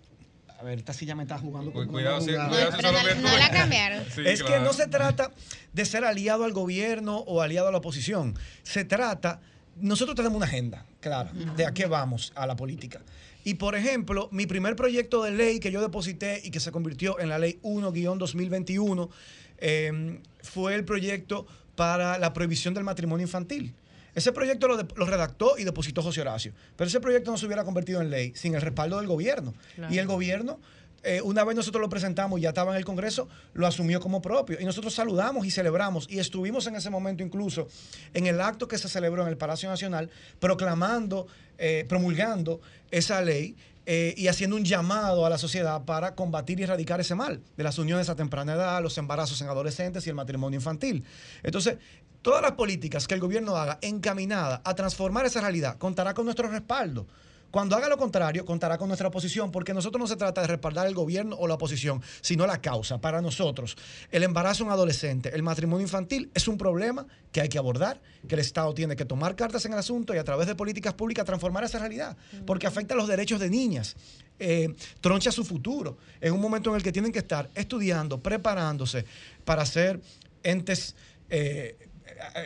a ver, esta silla me está jugando. Como cuidado, cuidado si Pero solo no- la cambiaron. Sí, es que no se trata de ser aliado al gobierno o aliado a la oposición. Se trata, nosotros tenemos una agenda clara de a qué vamos a la política. Y por ejemplo, mi primer proyecto de ley que yo deposité y que se convirtió en la ley 1-2021 eh, fue el proyecto para la prohibición del matrimonio infantil. Ese proyecto lo, de- lo redactó y depositó José Horacio. Pero ese proyecto no se hubiera convertido en ley sin el respaldo del gobierno. Claro. Y el gobierno, eh, una vez nosotros lo presentamos, ya estaba en el Congreso, lo asumió como propio. Y nosotros saludamos y celebramos. Y estuvimos en ese momento incluso en el acto que se celebró en el Palacio Nacional, proclamando, eh, promulgando esa ley. Eh, y haciendo un llamado a la sociedad para combatir y erradicar ese mal de las uniones a temprana edad, los embarazos en adolescentes y el matrimonio infantil. Entonces, todas las políticas que el gobierno haga encaminadas a transformar esa realidad contará con nuestro respaldo. Cuando haga lo contrario, contará con nuestra oposición, porque nosotros no se trata de respaldar el gobierno o la oposición, sino la causa. Para nosotros, el embarazo en adolescente, el matrimonio infantil es un problema que hay que abordar, que el Estado tiene que tomar cartas en el asunto y a través de políticas públicas transformar esa realidad, porque afecta los derechos de niñas, eh, troncha su futuro, en un momento en el que tienen que estar estudiando, preparándose para ser entes... eh,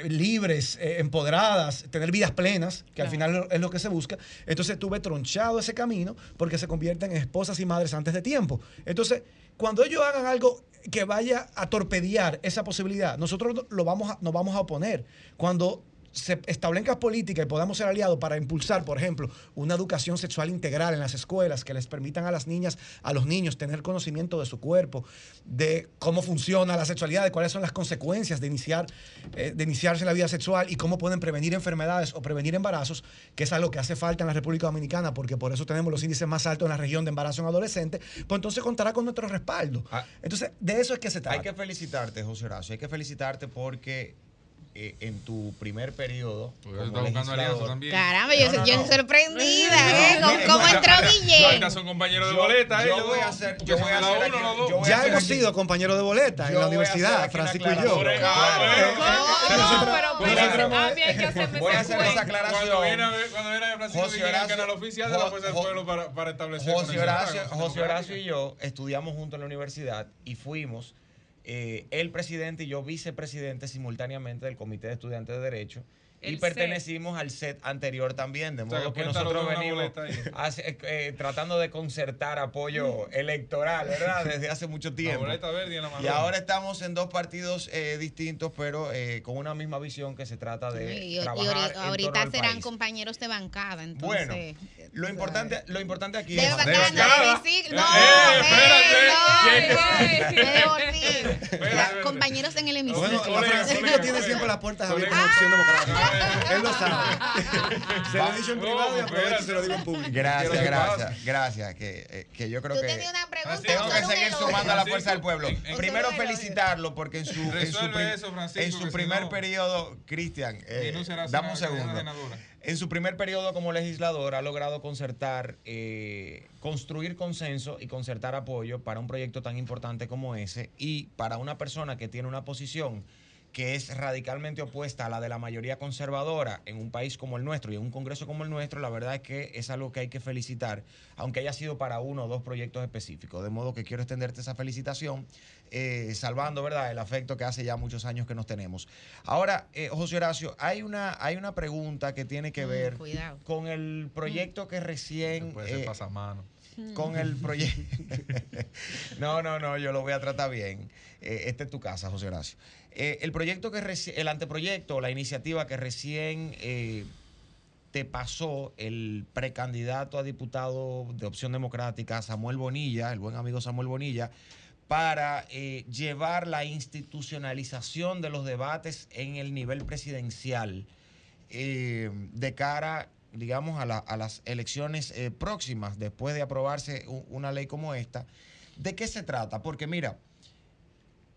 libres, eh, empoderadas, tener vidas plenas, que al final es lo que se busca. Entonces tuve tronchado ese camino porque se convierten en esposas y madres antes de tiempo. Entonces, cuando ellos hagan algo que vaya a torpedear esa posibilidad, nosotros lo vamos a, nos vamos a oponer. Cuando se establezca política y podamos ser aliados para impulsar, por ejemplo, una educación sexual integral en las escuelas que les permitan a las niñas, a los niños tener conocimiento de su cuerpo, de cómo funciona la sexualidad, de cuáles son las consecuencias de iniciar, eh, de iniciarse en la vida sexual y cómo pueden prevenir enfermedades o prevenir embarazos, que es algo que hace falta en la República Dominicana, porque por eso tenemos los índices más altos en la región de embarazo en adolescentes, pues entonces contará con nuestro respaldo. Entonces, de eso es que se trata. Hay que felicitarte, José Horacio. Hay que felicitarte porque eh, en tu primer periodo. como está buscando alianza legislador- también. Caramba, yo, No, sorprendida, ¿eh? No, ¿Cómo, mire, cómo no, entró no, Guillén? Acá son compañeros de Yo- boleta, yo ellos voy a dos. hacer- Que yo son voy a de la hacer uno, aquí- los dos. yo voy a Ya hacer hemos aquí- sido compañeros de boleta en Yo la universidad, Francisco y yo. No, pero hay que hacerme Voy a hacer esa aclaración. Cuando viene cuando viene Francisco José Guillén al Horacio- canal oficial de la Fuerza del Jo- Pueblo para, para establecer José Horacio, José. Horacio y yo estudiamos juntos en la universidad y fuimos eh, el presidente y yo vicepresidente simultáneamente del Comité de Estudiantes de Derecho. Y pertenecimos al set anterior también, de O sea, modo que nosotros de venimos hace- eh, tratando de concertar apoyo electoral, ¿verdad? Desde hace mucho tiempo. boleta verde y. Y ahora estamos en dos partidos eh, distintos, pero eh, con una misma visión que se trata de Y, y trabajar en torno ahorita serán país. compañeros de bancada, Bueno, entonces. lo importante, lo importante aquí De es... bancada, no, de Eh, ve, no, espérate. Compañeros en el hemiciclo. Bueno, Francisco tiene siempre las puertas abiertas en Opción Democrática. Él lo sabe. Se lo he dicho en privado y aprovecho y se lo digo en público. Gracias, gracias, gracias. Que, eh, que yo creo Tú que tenías una pregunta, tengo que seguir sumando a la fuerza del pueblo. en- Primero felicitarlo porque en su, en su, prim- eso, en su si primer no- periodo, Cristian, eh, no dame un segundo. En su primer periodo como legislador ha logrado concertar, eh, construir consenso y concertar apoyo para un proyecto tan importante como ese y para una persona que tiene una posición que es radicalmente opuesta a la de la mayoría conservadora en un país como el nuestro y en un Congreso como el nuestro, la verdad es que es algo que hay que felicitar, aunque haya sido para uno o dos proyectos específicos. De modo que quiero extenderte esa felicitación, eh, salvando ¿verdad? el afecto que hace ya muchos años que nos tenemos. Ahora, eh, José Horacio, hay una, hay una pregunta que tiene que Mm, ver cuidado. con el proyecto que recién... Puede ser eh, pasamano. con el proyecto. no, no, no, yo lo voy a tratar bien. Eh, esta es tu casa, José Horacio. Eh, el proyecto que el anteproyecto, la iniciativa que recién eh, te pasó el precandidato a diputado de Opción Democrática, Samuel Bonilla, el buen amigo Samuel Bonilla, para eh, llevar la institucionalización de los debates en el nivel presidencial de cara, digamos, a, la- a las elecciones próximas, después de aprobarse una ley como esta. ¿De qué se trata? Porque mira,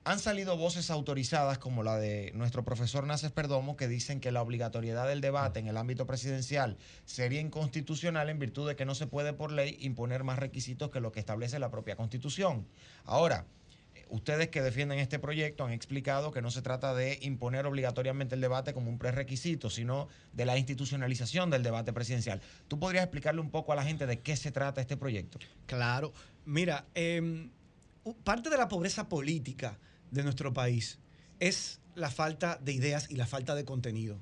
han salido voces autorizadas como la de nuestro profesor Naces Perdomo que dicen que la obligatoriedad del debate en el ámbito presidencial sería inconstitucional en virtud de que no se puede por ley imponer más requisitos que lo que establece la propia constitución. Ahora, eh, ustedes que defienden este proyecto han explicado que no se trata de imponer obligatoriamente el debate como un prerequisito, sino de la institucionalización del debate presidencial. ¿Tú podrías explicarle un poco a la gente de qué se trata este proyecto? Claro. Mira, u- parte de la pobreza política de nuestro país es la falta de ideas y la falta de contenido.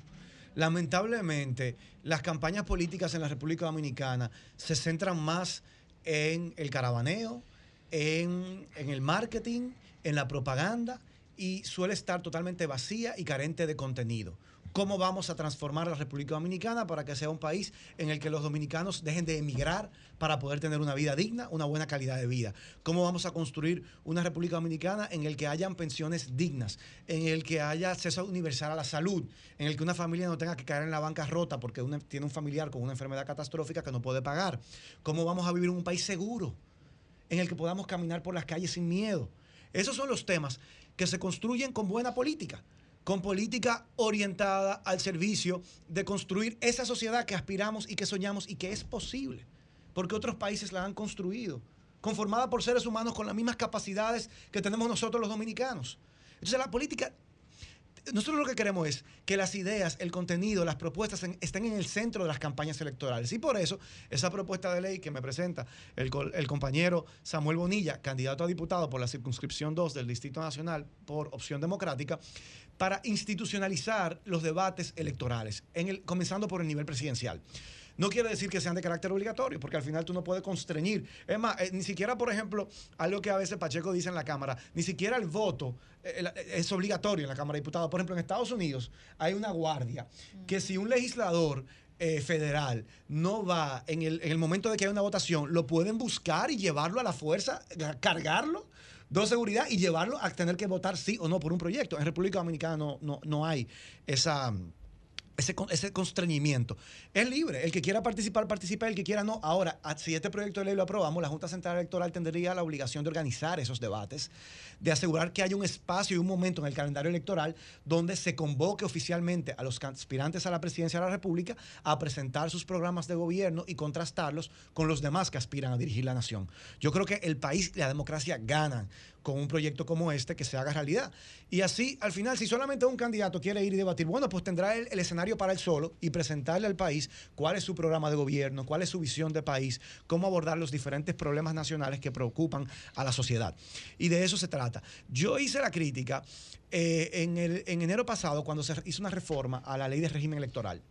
Lamentablemente, las campañas políticas en la República Dominicana se centran más en el caravaneo, en, en el marketing, en la propaganda y suele estar totalmente vacía y carente de contenido. ¿Cómo vamos a transformar la República Dominicana para que sea un país en el que los dominicanos dejen de emigrar para poder tener una vida digna, una buena calidad de vida? ¿Cómo vamos a construir una República Dominicana en el que hayan pensiones dignas, en el que haya acceso universal a la salud, en el que una familia no tenga que caer en la bancarrota porque tiene un familiar con una enfermedad catastrófica que no puede pagar? ¿Cómo vamos a vivir en un país seguro? en el que podamos caminar por las calles sin miedo. Esos son los temas que se construyen con buena política, con política orientada al servicio de construir esa sociedad que aspiramos y que soñamos y que es posible, porque otros países la han construido, conformada por seres humanos con las mismas capacidades que tenemos nosotros los dominicanos. Entonces la política nosotros lo que queremos es que las ideas, el contenido, las propuestas estén en el centro de las campañas electorales. Y por eso, esa propuesta de ley que me presenta el, el compañero Samuel Bonilla, candidato a diputado por la circunscripción 2 del Distrito Nacional por Opción Democrática, para institucionalizar los debates electorales, en el, comenzando por el nivel presidencial. No quiere decir que sean de carácter obligatorio, porque al final tú no puedes constreñir. Es más, eh, ni siquiera, por ejemplo, algo que a veces Pacheco dice en la Cámara, ni siquiera el voto eh, el- es obligatorio en la Cámara de Diputados. Por ejemplo, en Estados Unidos hay una guardia que si un legislador eh, federal no va en el, en el momento de que hay una votación, lo pueden buscar y llevarlo a la fuerza, ga- cargarlo, dos seguridad y llevarlo a tener que votar sí o no por un proyecto. En República Dominicana no, no, no hay esa ese, ese constreñimiento. Es libre. El que quiera participar, participa. El que quiera, no. Ahora, a- si este proyecto de ley lo aprobamos, la Junta Central Electoral tendría la obligación de organizar esos debates, de asegurar que haya un espacio y un momento en el calendario electoral donde se convoque oficialmente a los aspirantes a la presidencia de la República a presentar sus programas de gobierno y contrastarlos con los demás que aspiran a dirigir la nación. Yo creo que el país y la democracia ganan con un proyecto como este que se haga realidad. Y así, al final, si solamente un candidato quiere ir y debatir, bueno, pues tendrá el, escenario para él solo y presentarle al país cuál es su programa de gobierno, cuál es su visión de país, cómo abordar los diferentes problemas nacionales que preocupan a la sociedad. Y de eso se trata. Yo hice la crítica eh, en, el, en enero pasado cuando se hizo una reforma a la ley de régimen electoral.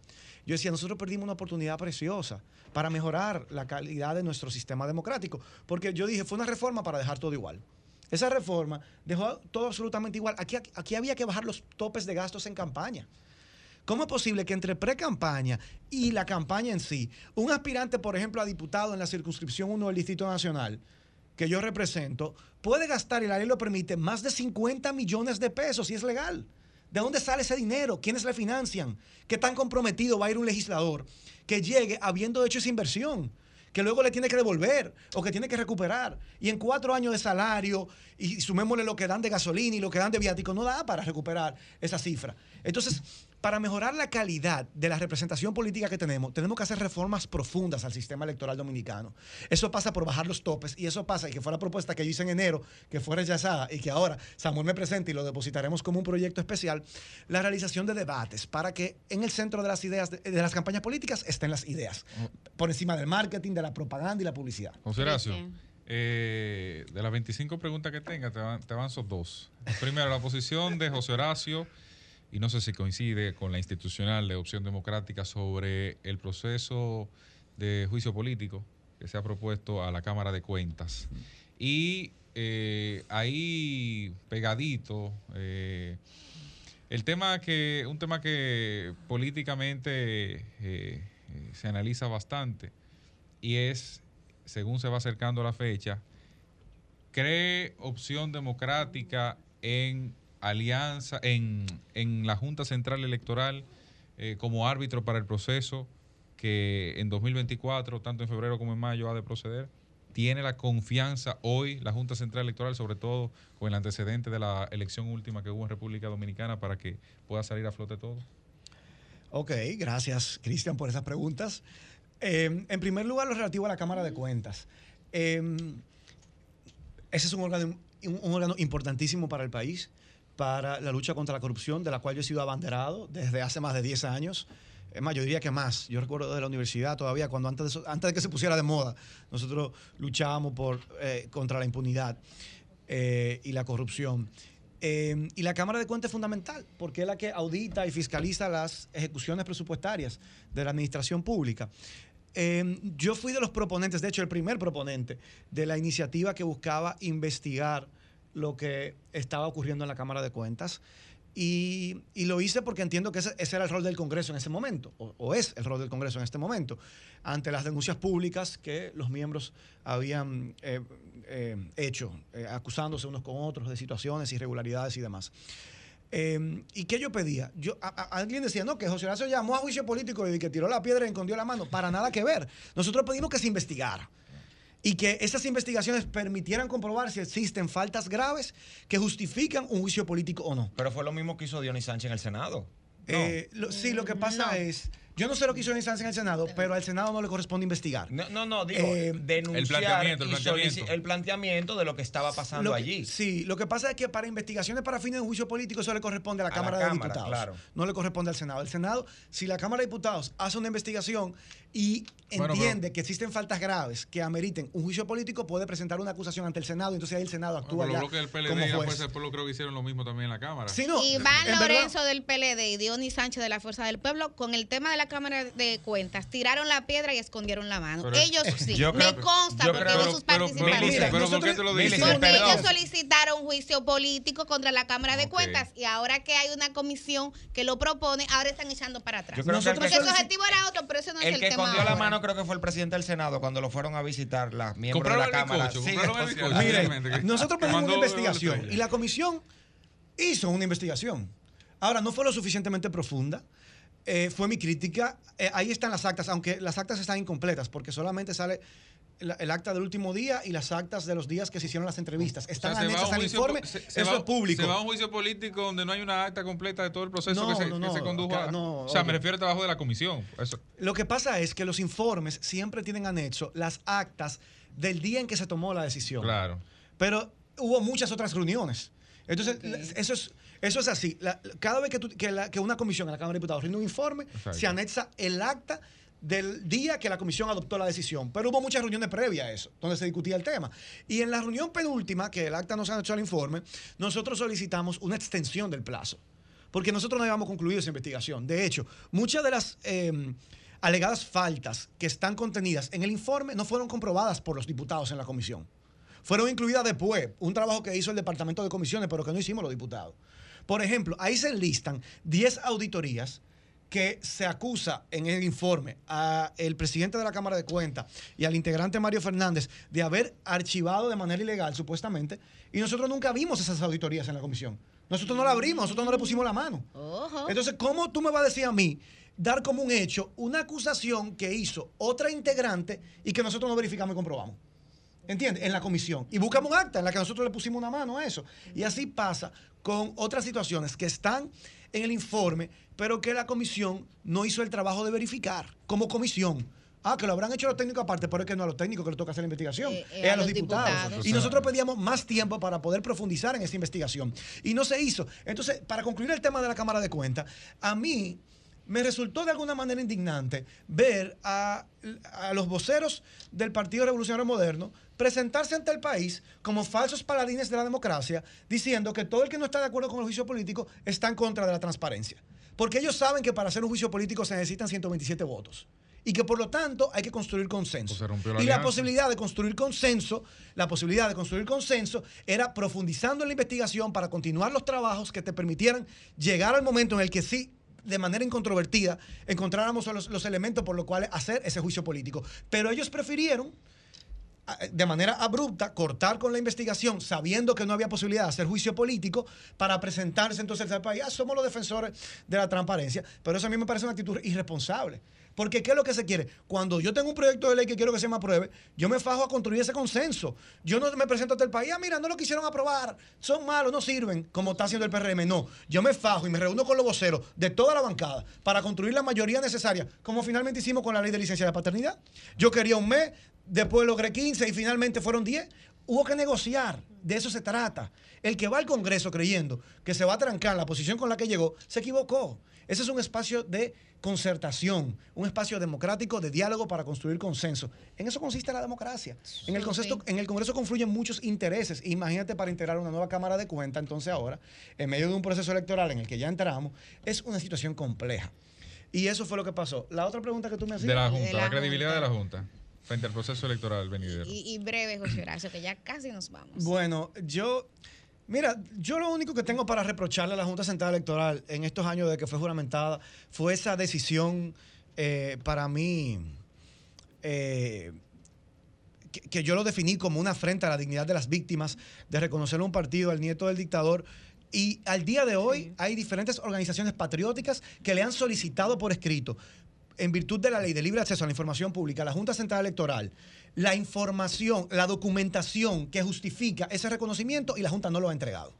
Yo decía, nosotros perdimos una oportunidad preciosa para mejorar la calidad de nuestro sistema democrático, porque yo dije, fue una reforma para dejar todo igual. Esa reforma dejó todo absolutamente igual. Aquí, aquí había que bajar los topes de gastos en campaña. ¿Cómo es posible que entre pre-campaña y la campaña en sí, un aspirante, por ejemplo, a diputado en la circunscripción 1 del Distrito Nacional, que yo represento, puede gastar, y la ley lo permite, más de 50 millones de pesos y es legal? ¿De dónde sale ese dinero? ¿Quiénes le financian? ¿Qué tan comprometido va a ir un legislador que llegue habiendo hecho esa inversión? Que luego le tiene que devolver o que tiene que recuperar. Y en cuatro años de salario, y sumémosle lo que dan de gasolina y lo que dan de viático, no da para recuperar esa cifra. Entonces, para mejorar la calidad de la representación política que tenemos, tenemos que hacer reformas profundas al sistema electoral dominicano. Eso pasa por bajar los topes y eso pasa, y que fue la propuesta que yo hice en enero, que fue rechazada y que ahora Samuel me presenta y lo depositaremos como un proyecto especial, la realización de debates para que en el centro de las ideas, de, de las campañas políticas estén las ideas, por encima del marketing, de la propaganda y la publicidad. José Horacio, eh, de las 25 preguntas que tenga, te, avan- te avanzo dos. Primero, la posición de José Horacio, y no sé si coincide con la institucional de Opción Democrática sobre el proceso de juicio político que se ha propuesto a la Cámara de Cuentas. Y eh, ahí pegadito, eh, el tema que, un tema que políticamente eh, se analiza bastante y es, según se va acercando la fecha, cree opción democrática en alianza, en, en la Junta Central Electoral eh, como árbitro para el proceso que en 2024, tanto en febrero como en mayo, ha de proceder. ¿Tiene la confianza hoy la Junta Central Electoral, sobre todo con el antecedente de la elección última que hubo en República Dominicana, para que pueda salir a flote todo? Ok, gracias, Cristian, por esas preguntas. Eh, en primer lugar, lo relativo a la Cámara de Cuentas. Eh, ese es un órgano, un órgano importantísimo para el país, para la lucha contra la corrupción, de la cual yo he sido abanderado desde hace más de 10 años. Es más, yo diría que más. Yo recuerdo de la universidad todavía, cuando antes de, antes de que se pusiera de moda, nosotros luchábamos por, eh, contra la impunidad eh, y la corrupción. Eh, y la Cámara de Cuentas es fundamental, porque es la que audita y fiscaliza las ejecuciones presupuestarias de la administración pública. Eh, yo fui de los proponentes, de hecho, el primer proponente de la iniciativa que buscaba investigar lo que estaba ocurriendo en la Cámara de Cuentas. Y, lo hice porque entiendo que ese, ese era el rol del Congreso en ese momento, o, es el rol del Congreso en este momento, ante las denuncias públicas que los miembros habían eh, eh, hecho, eh, acusándose unos con otros de situaciones, irregularidades y demás. Eh, ¿Y qué yo pedía? Yo, a- alguien decía, no, que José Horacio llamó a juicio político y que tiró la piedra y escondió la mano. Para nada que ver. Nosotros pedimos que se investigara y que esas investigaciones permitieran comprobar si existen faltas graves que justifican un juicio político o no. Pero fue lo mismo que hizo Dionis Sánchez en el Senado. Eh, lo- sí, lo que pasa es, yo no sé lo que hizo Dionis Sánchez en el Senado, pero al Senado no le corresponde investigar. No, no, no, digo, Eh, denunciar el planteamiento, el y planteamiento. solici- el planteamiento de lo que estaba pasando que- allí. Sí, lo que pasa es que para investigaciones para fines de un juicio político eso le corresponde a la A la Cámara de Cámara, Diputados. claro. No le corresponde al Senado. El Senado, si la Cámara de Diputados hace una investigación y Bueno, entiende que existen faltas graves que ameriten un juicio político, puede presentar una acusación ante el Senado y entonces ahí el Senado actúa Bueno, ya los bloques del PLD como y la. Fuerza del Pueblo creo que hicieron lo mismo también en la Cámara. Sí, no, Iván verdad- Lorenzo del PLD y Dionis Sánchez de la Fuerza del Pueblo con el tema de la Cámara de Cuentas tiraron la piedra y escondieron la mano. Pero- ellos sí. Yo creo- Me consta yo porque creo- veo sus pero- pero- participaciones. Milice, pero ¿por qué te lo dices? Porque Perdón. ellos solicitaron juicio político contra la Cámara de. Cuentas y ahora que hay una comisión que lo propone, ahora están echando para atrás. Yo creo que el Porque que- su objetivo era otro, pero ese no es El el tema escondió la ahora. mano creo que fue el presidente del Senado cuando lo fueron a visitar las miembros de la Cámara. bizcocho, Sí, que- nosotros pedimos una investigación y la comisión hizo una investigación. Ahora, no fue lo suficientemente profunda. eh, fue mi crítica. Eh, ahí están las actas, aunque las actas están incompletas, porque solamente sale el, el acta del último día y las actas de los días que se hicieron las entrevistas. O sea, Están anexas al informe. se- se eso va- es público. Se va a un juicio político donde no hay una acta completa de todo el proceso No, que, se, no, que no, se condujo. acá a- no, o sea, me refiero al trabajo de la comisión. Eso. Lo que pasa es que los informes siempre tienen anexo las actas del día en que se tomó la decisión. Claro. Pero hubo muchas otras reuniones. Entonces, eso es, eso es así. La- cada vez que, tú- que la- que una comisión en la Cámara de Diputados rinde un informe, Exacto. se anexa el acta del día que la comisión adoptó la decisión. Pero hubo muchas reuniones previas a eso, donde se discutía el tema. Y en la reunión penúltima, que el acta no se anexó al informe, nosotros solicitamos una extensión del plazo. Porque nosotros no habíamos concluido esa investigación. De hecho, muchas de las eh, alegadas faltas que están contenidas en el informe no fueron comprobadas por los diputados en la comisión. Fueron incluidas después, un trabajo que hizo el Departamento de Comisiones, pero que no hicimos los diputados. Por ejemplo, ahí se enlistan 10 auditorías que se acusa en el informe al presidente de la Cámara de Cuentas y al integrante Mario Fernández de haber archivado de manera ilegal, supuestamente, y nosotros nunca vimos esas auditorías en la comisión. Nosotros no la abrimos, nosotros no le pusimos la mano. Entonces, ¿cómo tú me vas a decir a mí dar como un hecho una acusación que hizo otra integrante y que nosotros no verificamos y comprobamos? ¿Entiendes? En la comisión. Y buscamos un acta en la que nosotros le pusimos una mano a eso. Y así pasa con otras situaciones que están en el informe, pero que la comisión no hizo el trabajo de verificar como comisión. Ah, que lo habrán hecho los técnicos aparte, pero es que no a los técnicos que les toca hacer la investigación, Eh, eh, es a, a los los diputados. diputados. Y nosotros pedíamos más tiempo para poder profundizar en esa investigación. Y no se hizo. Entonces, para concluir el tema de la Cámara de Cuentas, a mí me resultó de alguna manera indignante ver a, a los voceros del Partido Revolucionario Moderno presentarse ante el país como falsos paladines de la democracia, diciendo que todo el que no está de acuerdo con el juicio político está en contra de la transparencia. Porque ellos saben que para hacer un juicio político se necesitan 127 votos. Y que por lo tanto hay que construir consenso. la y la posibilidad de construir consenso, la posibilidad de construir consenso era profundizando en la investigación para continuar los trabajos que te permitieran llegar al momento en el que sí de manera incontrovertida encontráramos los, elementos por los cuales hacer ese juicio político. Pero ellos prefirieron de manera abrupta cortar con la investigación sabiendo que no había posibilidad de hacer juicio político para presentarse entonces al país, ah, somos los defensores de la transparencia, pero eso a mí me parece una actitud irresponsable. Porque ¿qué es lo que se quiere? Cuando yo tengo un proyecto de ley que quiero que se me apruebe, yo me fajo a construir ese consenso. Yo no me presento ante el país, ah, mira, no lo quisieron aprobar, son malos, no sirven, como está haciendo el PRM. No, yo me fajo y me reúno con los voceros de toda la bancada para construir la mayoría necesaria, como finalmente hicimos con la ley de licencia de paternidad. Yo quería un mes, después logré 15 y finalmente fueron 10. Hubo que negociar, de eso se trata. El que va al Congreso creyendo que se va a trancar la posición con la que llegó, se equivocó. Ese es un espacio de concertación, un espacio democrático de diálogo para construir consenso. En eso consiste la democracia. En el, concesto- en el Congreso confluyen muchos intereses. Imagínate para integrar una nueva Cámara de Cuentas, entonces ahora, en medio de un proceso electoral en el que ya entramos, es una situación compleja. Y eso fue lo que pasó. La otra pregunta que tú me hacías. De la Junta, la, credibilidad de la Junta frente al proceso electoral venidero. Y, y breve, José Horacio, que ya casi nos vamos. Bueno, yo, mira, yo lo único que tengo para reprocharle a la Junta Central Electoral en estos años de que fue juramentada fue esa decisión eh, para mí eh, que, que yo lo definí como una afrenta a la dignidad de las víctimas, de reconocer a un partido, al nieto del dictador. Y al día de hoy hay diferentes organizaciones patrióticas que le han solicitado por escrito, en virtud de la ley de libre acceso a la información pública, la Junta Central Electoral, la información, la documentación que justifica ese reconocimiento y la Junta no lo ha entregado.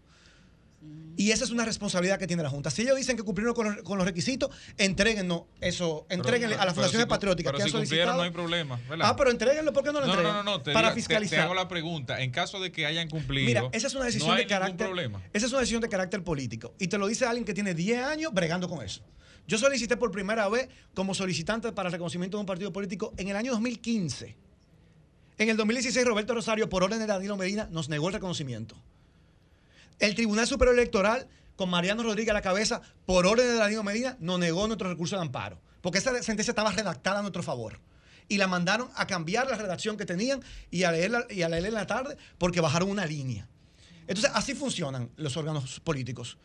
Y esa es una responsabilidad que tiene la Junta. Si ellos dicen que cumplieron con los, con los requisitos, entréguennos eso, entréguenle a las fundaciones si- patrióticas que han si solicitado. no hay problema. ¿verdad? Ah, pero entréguenlo, ¿por qué no lo no, entregan? no, no, no, te, Para fiscalizar. te hago la pregunta. En caso de que hayan cumplido, Mira, esa es una decisión no hay de carácter. problema. Esa es una decisión de carácter político. Y te lo dice alguien que tiene 10 años bregando con eso. Yo solicité por primera vez como solicitante para reconocimiento de un partido político en el año 2015. En el 2016, Roberto Rosario, por orden de Danilo Medina, nos negó el reconocimiento. El Tribunal Superior Electoral, con Mariano Rodríguez a la cabeza, por orden de Danilo Medina, nos negó nuestro recurso de amparo. porque esa sentencia estaba redactada a nuestro favor. Y la mandaron a cambiar la redacción que tenían y a leerla, y a leerla en la tarde porque bajaron una línea. Entonces, así funcionan los órganos políticos.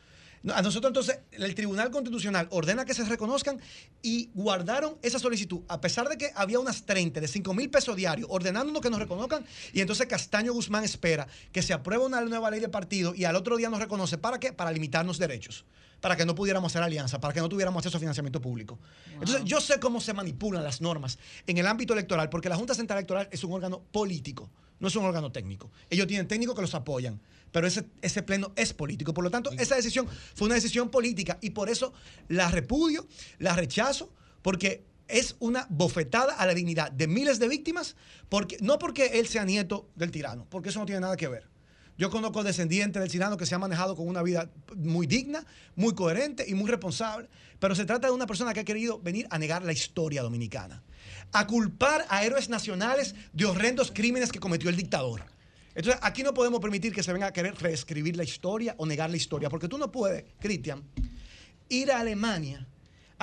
A nosotros entonces el Tribunal Constitucional ordena que se reconozcan y guardaron esa solicitud, a pesar de que había unas 30 de 5 mil pesos diarios ordenándonos que nos reconozcan y entonces Castaño Guzmán espera que se apruebe una nueva ley de partido y al otro día nos reconoce. ¿Para qué? Para limitarnos derechos, para que no pudiéramos hacer alianza, para que no tuviéramos acceso a financiamiento público. Entonces yo sé cómo se manipulan las normas en el ámbito electoral, porque la Junta Central Electoral es un órgano político, no es un órgano técnico. Ellos tienen técnicos que los apoyan, pero ese, ese pleno es político. Por lo tanto, esa decisión fue una decisión política y por eso la repudio, la rechazo, porque es una bofetada a la dignidad de miles de víctimas, porque, no porque él sea nieto del tirano, porque eso no tiene nada que ver. Yo conozco descendientes del tirano que se ha manejado con una vida muy digna, muy coherente y muy responsable, pero se trata de una persona que ha querido venir a negar la historia dominicana, a culpar a héroes nacionales de horrendos crímenes que cometió el dictador. Entonces, aquí no podemos permitir que se venga a querer reescribir la historia o negar la historia, porque tú no puedes, Cristian, ir a Alemania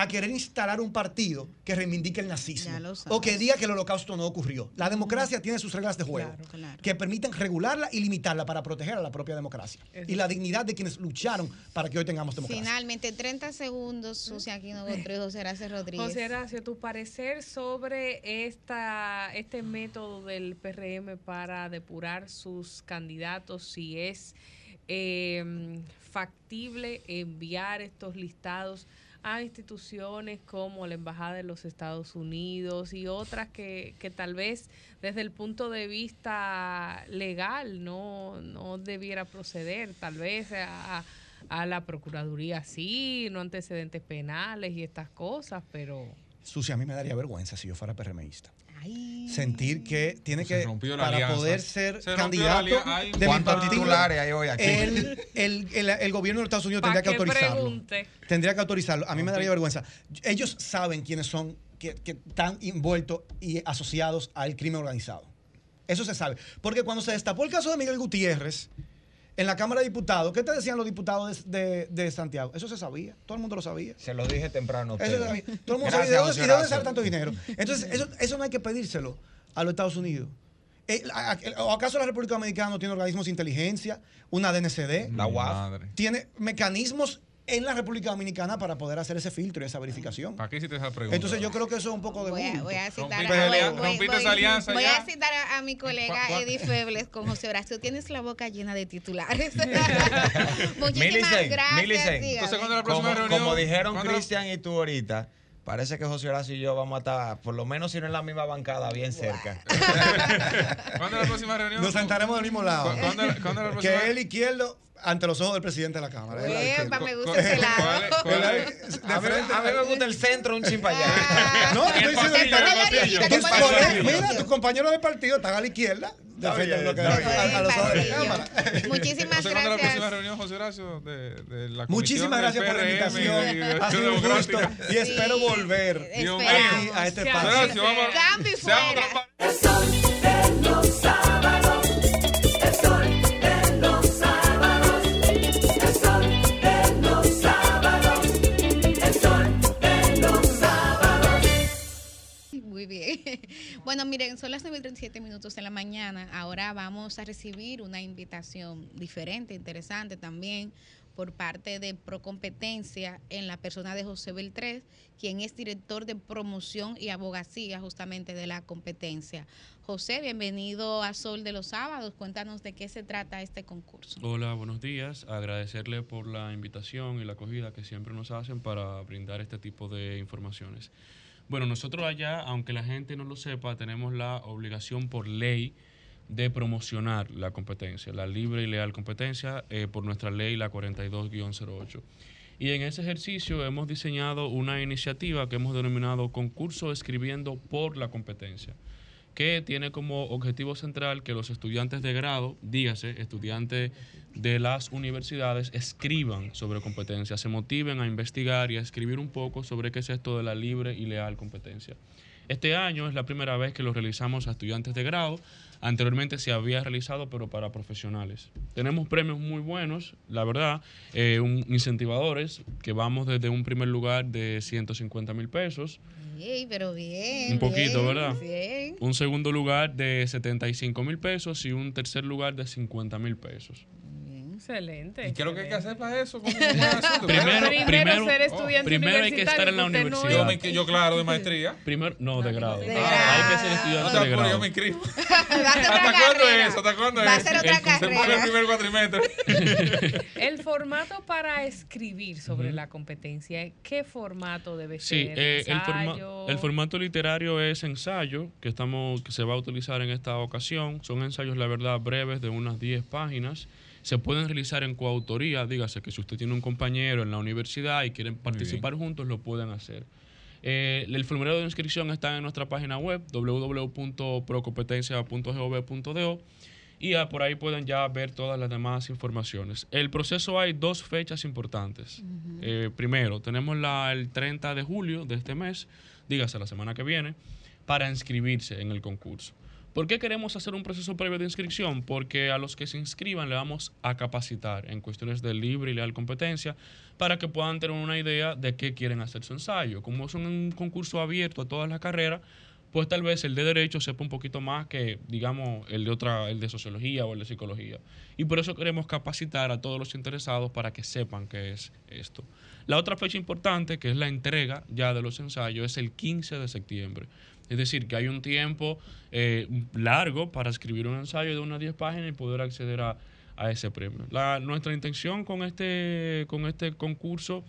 a querer instalar un partido que reivindique el nazismo o que diga que el holocausto no ocurrió. La democracia tiene sus reglas de juego que permiten regularla y limitarla para proteger a la propia democracia y la dignidad de quienes lucharon para que hoy tengamos democracia. Finalmente, 30 segundos, Susi Aquino Gotró y José Horacio Rodríguez. José Horacio, tu parecer sobre esta, este método del PRM para depurar sus candidatos, si es eh, factible enviar estos listados a instituciones como la Embajada de los Estados Unidos y otras que, que tal vez desde el punto de vista legal no, no debiera proceder, tal vez a, a la Procuraduría sí, no antecedentes penales y estas cosas, pero... Sucia, a mí me daría vergüenza si yo fuera PRMista. Sentir que tiene Se que, rompió la para alianza. poder ser Se rompió la candidato de mi ¿Cuántos partido, titulares hay hoy aquí? El, el- el- el gobierno de los Estados Unidos ¿Pa' tendría que autorizarlo. pregunte? Tendría que autorizarlo. A mí me daría vergüenza. Ellos saben quiénes son, que, que están envueltos y asociados al crimen organizado. Eso se sabe. Porque cuando se destapó el caso de Miguel Gutiérrez en la Cámara de Diputados, ¿qué te decían los diputados de, de- de Santiago? Eso se sabía. Todo el mundo lo sabía. Se lo dije temprano. a Eso ustedes. se sabía. Todo el mundo Gracias, sabía. ¿Y de dónde- José ¿Y de dónde sale tanto dinero? Entonces, eso, eso no hay que pedírselo a los Estados Unidos. Eh, ¿O acaso la República Dominicana no tiene organismos de inteligencia, una DNCD? La UAF. Tiene mecanismos en la República Dominicana para poder hacer ese filtro y esa verificación. ¿Para qué hiciste esa pregunta? Entonces yo creo que eso es un poco de Voy a, voy a citar, Rompiste a, esa voy- voy- rompiste voy- esa alianza voy ya. a citar a, a mi colega. Eddie Febles con José Horacio. Tienes la boca llena de titulares. Muchísimas Milicen, gracias. Milicen. Entonces, ¿cuándo la próxima Como, reunión? como dijeron ¿Cuándo la- Cristian y tú ahorita, parece que José Horacio y yo vamos a estar, por lo menos si no en la misma bancada, bien cerca. ¿Cuándo es la próxima reunión? Nos sentaremos del mismo lado. ¿Cu- ¿Cuándo, cuándo es la próxima? Que él izquierdo ante los ojos del presidente de la Cámara. Epa, me ¿Cu- gusta ese lado. cuál es- cuál es? De A mí, frente a mí me gusta el centro, un chin para allá. No, te estoy diciendo. Mira, tus compañeros del partido están a la izquierda. De de. Muchísimas Entonces, ¿cuándo es la próxima gracias. reunión, José Horacio? De, de la Muchísimas gracias por la invitación. de Ha sido un gusto y espero volver a este espacio. Cambio y fuera. Bien. Bueno, miren, son las 9.37 minutos de la mañana. Ahora vamos a recibir una invitación diferente, interesante también, por parte de Procompetencia en la persona de José Beltrés, quien es director de promoción y abogacía justamente de la competencia. José, bienvenido a Sol de los Sábados. Cuéntanos de qué se trata este concurso. Hola, buenos días. Agradecerle por la invitación y la acogida que siempre nos hacen para brindar este tipo de informaciones. Bueno, nosotros allá, aunque la gente no lo sepa, tenemos la obligación por ley de promocionar la competencia, la libre y leal competencia, eh, por nuestra ley, la 42-08. Y en ese ejercicio hemos diseñado una iniciativa que hemos denominado Concurso Escribiendo por la Competencia que tiene como objetivo central que los estudiantes de grado, dígase, estudiantes de las universidades, escriban sobre competencia, se motiven a investigar y a escribir un poco sobre qué es esto de la libre y leal competencia. Este año es la primera vez que lo realizamos a estudiantes de grado. Anteriormente se había realizado, pero para profesionales. Tenemos premios muy buenos, la verdad, eh, un- incentivadores, que vamos desde un primer lugar de 150 mil pesos, Ey, pero bien. un poquito, bien, ¿verdad? Bien. Un segundo lugar de 75 mil pesos y un tercer lugar de 50 mil pesos. Excelente. ¿Y qué es lo que hay que hacer para eso? ¿Cómo- Primero, Primero primero, ser estudiante primero hay que estar en la universitario, usted no universidad. Yo, yo, claro, de maestría. Primero, no, de grado. De Ah, Hay que ser No estudiante te de apures, grado. yo me inscribo. ¿Hasta cuándo carrera. es eso? ¿Hasta cuándo Va a es? ser otra El- Se pone el carrera. primer cuatrimestre. El formato para escribir sobre la competencia, ¿qué formato debe Sí, ser? eh, el, forma- el formato literario es ensayo, que, estamos, que se va a utilizar en esta ocasión. Son ensayos, la verdad, breves de unas 10 páginas. Se pueden realizar en coautoría, dígase que si usted tiene un compañero en la universidad y quieren participar juntos, lo pueden hacer. Eh, el formulario de inscripción está en nuestra página web www.procompetencia.gov.do y ah, por ahí pueden ya ver todas las demás informaciones. El proceso hay dos fechas importantes. Eh, primero, tenemos la, el 30 de julio de este mes, dígase la semana que viene, para inscribirse en el concurso. ¿Por qué queremos hacer un proceso previo de inscripción? Porque a los que se inscriban le vamos a capacitar en cuestiones de libre y leal competencia para que puedan tener una idea de qué quieren hacer su ensayo. Como es un concurso abierto a todas las carreras, pues tal vez el de derecho sepa un poquito más que, digamos, el de otra, el de sociología o el de psicología. Y por eso queremos capacitar a todos los interesados para que sepan qué es esto. La otra fecha importante, que es la entrega ya de los ensayos, es el 15 de septiembre. Es decir, que hay un tiempo eh, largo para escribir un ensayo de unas 10 páginas y poder acceder a, a ese premio. La, nuestra intención con este, con este concurso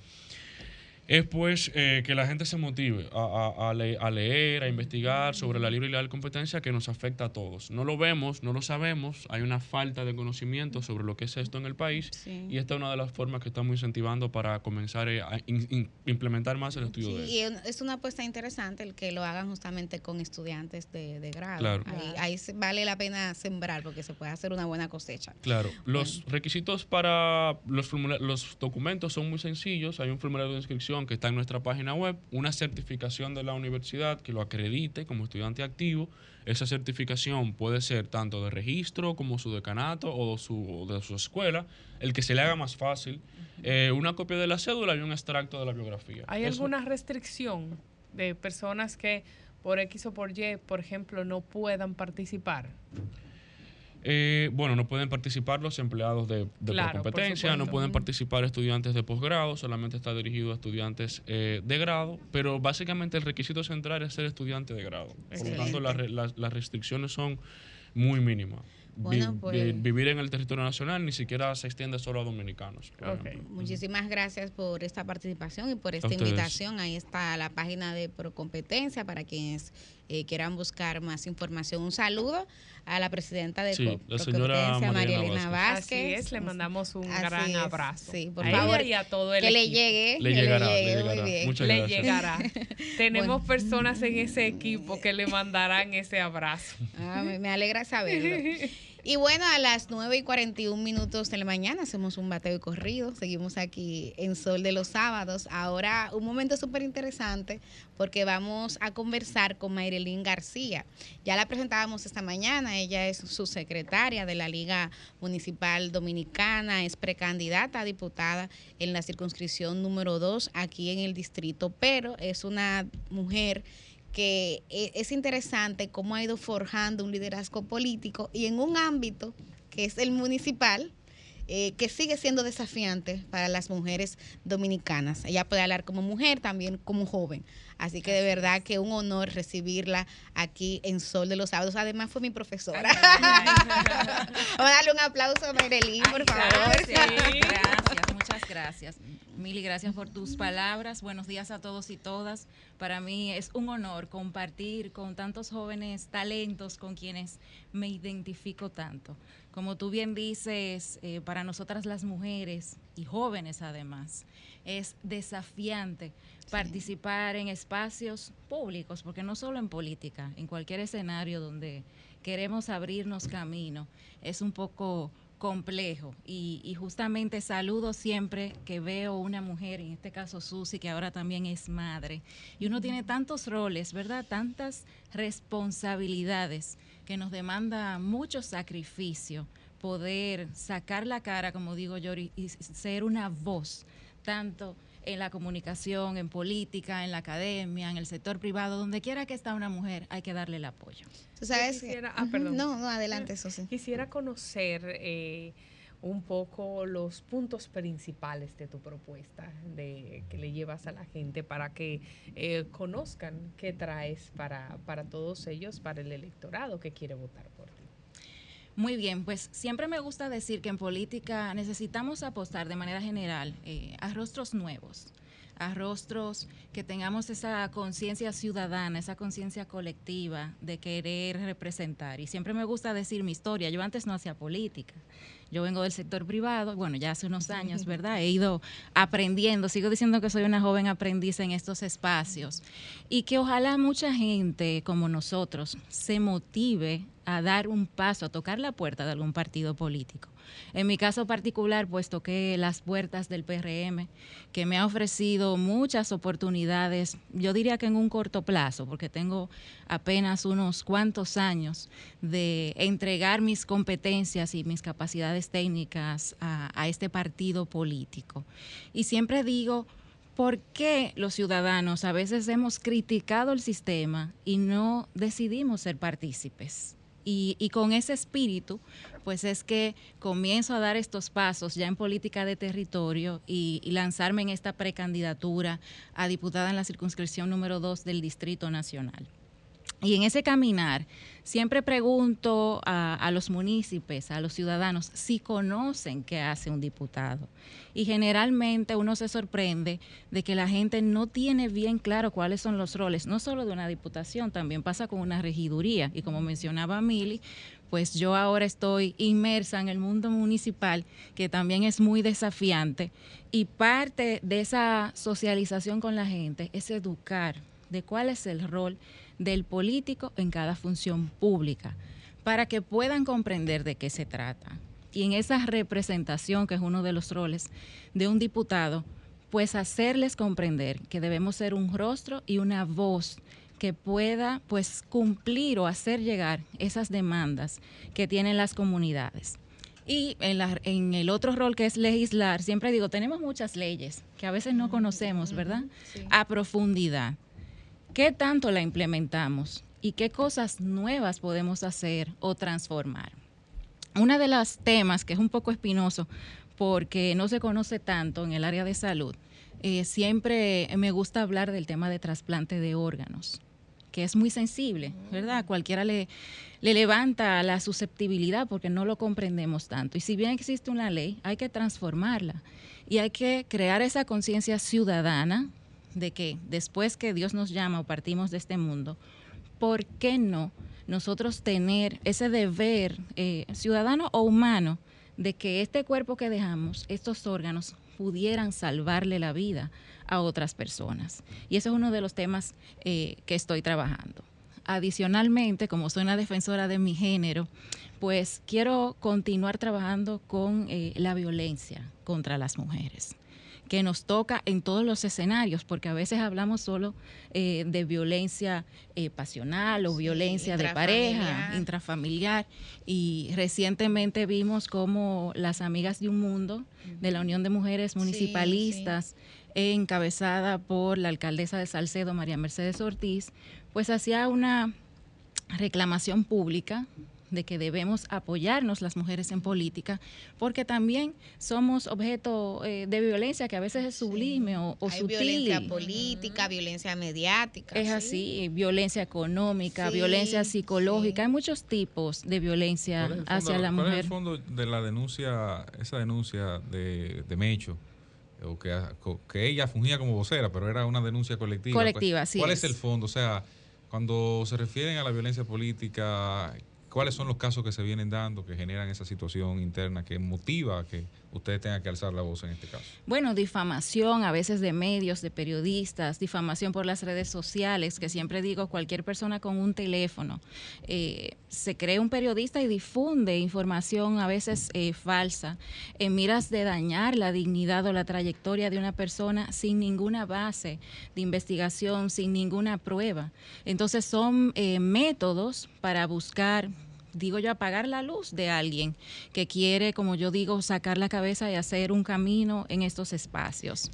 es pues eh, que la gente se motive a, a- a le- a leer, a investigar sobre la libre y leal competencia que nos afecta a todos. No lo vemos, no lo sabemos, hay una falta de conocimiento sobre lo que es esto en el país y esta es una de las formas que estamos incentivando para comenzar eh, a in- in- implementar más el estudio de Sí, y es una apuesta interesante el que lo hagan justamente con estudiantes de, de grado. Claro. Ahí, vale la pena sembrar porque se puede hacer una buena cosecha. Claro, los requisitos para los, los documentos son muy sencillos. Hay un formulario de inscripción que está en nuestra página web, una certificación de la universidad que lo acredite como estudiante activo. Esa certificación puede ser tanto de registro como su decanato o de su, o de su escuela, el que se le haga más fácil. Eh, una copia de la cédula y un extracto de la biografía. ¿Hay Eso- alguna restricción de personas que por X o por Y, por ejemplo, no puedan participar? Eh, bueno, no pueden participar los empleados de, de Claro, por competencia, no pueden participar estudiantes de posgrado, solamente está dirigido a estudiantes eh, de grado, pero básicamente el requisito central es ser estudiante de grado. Por lo tanto, las re- las- las restricciones son muy mínimas. Vi- Bueno, pues- vi- vivir en el territorio nacional ni siquiera se extiende solo a dominicanos. por ejemplo. Muchísimas gracias por esta participación y por esta invitación. Ahí está la página de Procompetencia para quienes eh, quieran buscar más información. Un saludo a la presidenta de Sí, Co- la señora Procompetencia, María María Elena Vázquez. Vázquez. Así es, le mandamos un Así gran es, abrazo. Sí, por A favor. ella y a todo el que le equipo. llegue. Le que llegará, le llegue, muy llegará. bien. Muchas le gracias. llegará. Tenemos personas en ese equipo que le mandarán ese abrazo. Ah, me, me alegra saberlo. Y bueno, a las 9 y 41 minutos de la mañana hacemos un bateo y corrido. Seguimos aquí en Sol de los Sábados. Ahora, un momento súper interesante porque vamos a conversar con Mayrelín García. Ya la presentábamos esta mañana. Ella es subsecretaria de la Liga Municipal Dominicana, es precandidata a diputada en la circunscripción número 2 aquí en el distrito, pero es una mujer que e- es interesante cómo ha ido forjando un liderazgo político y en un ámbito que es el municipal, eh, que sigue siendo desafiante para las mujeres dominicanas. Ella puede hablar como mujer, también como joven. Así que de verdad que un honor recibirla aquí en Sol de los Sábados. Además fue mi profesora. Vamos a darle un aplauso a Mayrelín, por favor. Gracias, gracias, muchas gracias. Mili, gracias por tus palabras. Buenos días a todos y todas. Para mí es un honor compartir con tantos jóvenes talentos con quienes me identifico tanto. Como tú bien dices, eh, para nosotras las mujeres y jóvenes además, es desafiante participar en espacios públicos, porque no solo en política, en cualquier escenario donde queremos abrirnos camino, es un poco complejo y, justamente saludo siempre que veo una mujer, en este caso Susi, que ahora también es madre, y uno tiene tantos roles, ¿verdad? Tantas responsabilidades que nos demanda mucho sacrificio poder sacar la cara, como digo yo, y ser una voz, tanto en la comunicación, en política, en la academia, en el sector privado, donde quiera que está una mujer, hay que darle el apoyo. Tú sabes quisiera- ah, perdón. no, no, adelante, Susi. Quisiera conocer eh, un poco los puntos principales de tu propuesta, de que le llevas a la gente para que eh, conozcan qué traes para, para todos ellos, para el electorado que quiere votar por. Muy bien, pues siempre me gusta decir que en política necesitamos apostar de manera general eh, a rostros nuevos, a rostros que tengamos esa conciencia ciudadana, esa conciencia colectiva de querer representar. Y siempre me gusta decir mi historia. Yo antes no hacía política. Yo vengo del sector privado, bueno, ya hace unos años, ¿verdad? He ido aprendiendo, sigo diciendo que soy una joven aprendiz en estos espacios y que ojalá mucha gente como nosotros se motive a dar un paso, a tocar la puerta de algún partido político. En mi caso particular, pues toqué las puertas del PRM, que me ha ofrecido muchas oportunidades, yo diría que en un corto plazo, porque tengo apenas unos cuantos años de entregar mis competencias y mis capacidades técnicas a, a este partido político. Y siempre digo, ¿por qué los ciudadanos a veces hemos criticado el sistema y no decidimos ser partícipes? Y, y con ese espíritu, pues es que comienzo a dar estos pasos ya en política de territorio y, y lanzarme en esta precandidatura a diputada en la circunscripción número 2 del Distrito Nacional. Y en ese caminar, siempre pregunto a, los municipios, a los ciudadanos, si conocen qué hace un diputado. Y generalmente uno se sorprende de que la gente no tiene bien claro cuáles son los roles, no solo de una diputación, también pasa con una regiduría. Y como mencionaba Mili, pues yo ahora estoy inmersa en el mundo municipal, que también es muy desafiante. Y parte de esa socialización con la gente es educar de cuál es el rol del político en cada función pública, para que puedan comprender de qué se trata. Y en esa representación, que es uno de los roles de un diputado, pues hacerles comprender que debemos ser un rostro y una voz que pueda pues cumplir o hacer llegar esas demandas que tienen las comunidades. Y en, la- en el otro rol que es legislar, siempre digo, tenemos muchas leyes que a veces no conocemos, ¿verdad? A profundidad. ¿Qué tanto la implementamos? ¿Y qué cosas nuevas podemos hacer o transformar? Una de los temas que es un poco espinoso porque no se conoce tanto en el área de salud, eh, siempre me gusta hablar del tema de trasplante de órganos, que es muy sensible, ¿verdad? Cualquiera le, le levanta la susceptibilidad porque no lo comprendemos tanto. Y si bien existe una ley, hay que transformarla y hay que crear esa conciencia ciudadana de que después que Dios nos llama o partimos de este mundo, ¿por qué no nosotros tener ese deber eh, ciudadano o humano de que este cuerpo que dejamos, estos órganos, pudieran salvarle la vida a otras personas? Y eso es uno de los temas eh, que estoy trabajando. Adicionalmente, como soy una defensora de mi género, pues quiero continuar trabajando con eh, la violencia contra las mujeres que nos toca en todos los escenarios, porque a veces hablamos solo eh, de violencia eh, pasional o violencia de pareja, intrafamiliar. y recientemente vimos cómo las amigas de un mundo de la Unión de Mujeres Municipalistas, encabezada por la alcaldesa de Salcedo, María Mercedes Ortiz, pues hacía una reclamación pública de que debemos apoyarnos las mujeres en política, porque también somos objeto eh, de violencia que a veces es sublime o, o Hay sutil. violencia política, violencia mediática. Es sí. así, violencia económica, Sí, violencia psicológica, hay muchos tipos de violencia ¿Cuál hacia la cuál es mujer. el fondo de la denuncia, esa denuncia de, de Mecho? O que, que ella fungía como vocera, pero era una denuncia colectiva. Colectiva, Pues, así ¿Cuál es. es el fondo? O sea, cuando se refieren a la violencia política, ¿Cuáles son los casos que se vienen dando que generan esa situación interna que motiva que ustedes tengan que alzar la voz en este caso? Bueno, difamación a veces de medios, de periodistas, difamación por las redes sociales, que siempre digo, cualquier persona con un teléfono eh, se cree un periodista y difunde información a veces eh, falsa en miras de dañar la dignidad o la trayectoria de una persona sin ninguna base de investigación, sin ninguna prueba. Entonces son eh, métodos para buscar digo yo, apagar la luz de alguien que quiere, como yo digo, sacar la cabeza y hacer un camino en estos espacios.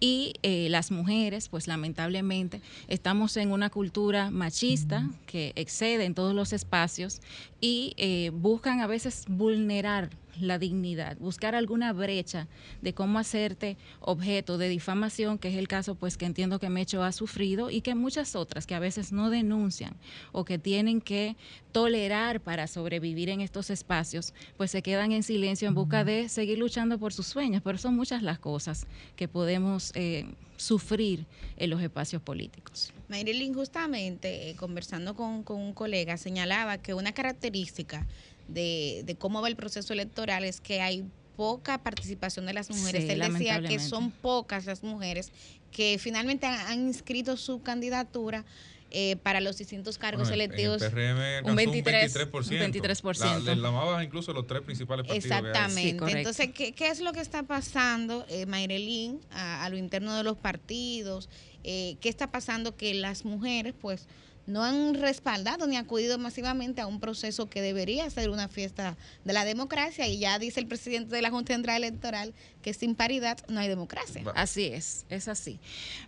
Y eh, las mujeres, pues lamentablemente, estamos en una cultura machista que excede en todos los espacios y eh, buscan a veces vulnerar la dignidad, buscar alguna brecha de cómo hacerte objeto de difamación, que es el caso pues que entiendo que Mecho ha sufrido y que muchas otras que a veces no denuncian o que tienen que tolerar para sobrevivir en estos espacios, pues se quedan en silencio en busca de seguir luchando por sus sueños, pero son muchas las cosas que podemos eh, sufrir en los espacios políticos. Marilyn, justamente eh, conversando con, con un colega, señalaba que una característica de, de cómo va el proceso electoral es que hay poca participación de las mujeres. Sí, Él decía que son pocas las mujeres que finalmente han, han inscrito su candidatura eh, para los distintos cargos Bueno, electivos. El PRM Un 23, un 23%. 23%. La, la más baja incluso los tres principales partidos. Exactamente. Entonces, ¿qué, qué es lo que está pasando, eh, Mayrelín, a, a lo interno de los partidos? Eh, ¿Qué está pasando que las mujeres, pues, no han respaldado ni acudido masivamente a un proceso que debería ser una fiesta de la democracia? Y ya dice el presidente de la Junta Central Electoral que sin paridad no hay democracia. Así es, es así.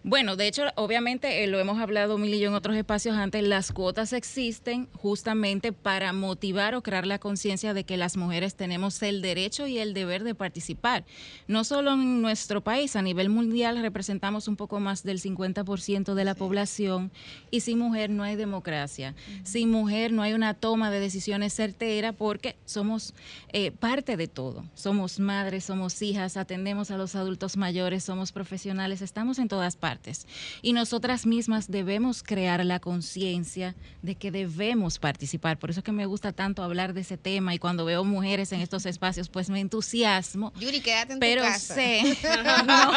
Bueno, de hecho, obviamente eh, lo hemos hablado mil y yo en otros espacios antes, las cuotas existen justamente para motivar o crear la conciencia de que las mujeres tenemos el derecho y el deber de participar. No solo en nuestro país, a nivel mundial representamos un poco más del 50% de la población y sin mujer no hay democracia. Sin mujer no hay una toma de decisiones certera porque somos eh, parte de todo. Somos madres, somos hijas, atendemos a los adultos mayores, somos profesionales, estamos en todas partes. Y nosotras mismas debemos crear la conciencia de que debemos participar. Por eso es que me gusta tanto hablar de ese tema y cuando veo mujeres en estos espacios, pues me entusiasmo. Yuri, quédate en tu pero casa. sé, No.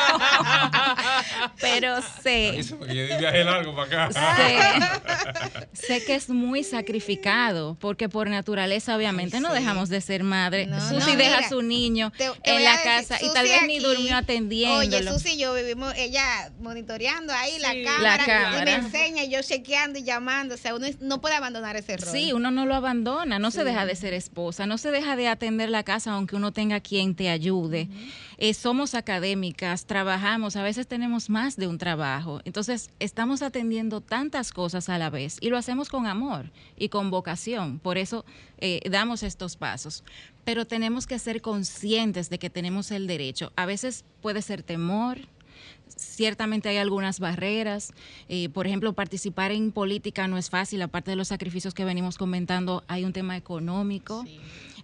pero sé di viaje largo para acá. sé que es muy sacrificado, porque por naturaleza obviamente no dejamos de ser madre. No, Susi no, deja mira, a su niño te en la decir, casa y tal vez ni durmió atendiéndolo. Oye, Susi y yo vivimos, ella monitoreando ahí la, cámara, La y me enseña y yo chequeando y llamando. O sea, uno no puede abandonar ese rol. Sí, uno no lo abandona, no se deja de ser esposa, no se deja de atender la casa aunque uno tenga quien te ayude. Eh, somos académicas, trabajamos, a veces tenemos más de un trabajo. Entonces, estamos atendiendo tantas cosas a la vez y lo hacemos con amor y con vocación. Por eso eh, damos estos pasos. Pero tenemos que ser conscientes de que tenemos el derecho. A veces puede ser temor, ciertamente hay algunas barreras. Eh, por ejemplo, participar en política no es fácil, aparte de los sacrificios que venimos comentando, hay un tema económico.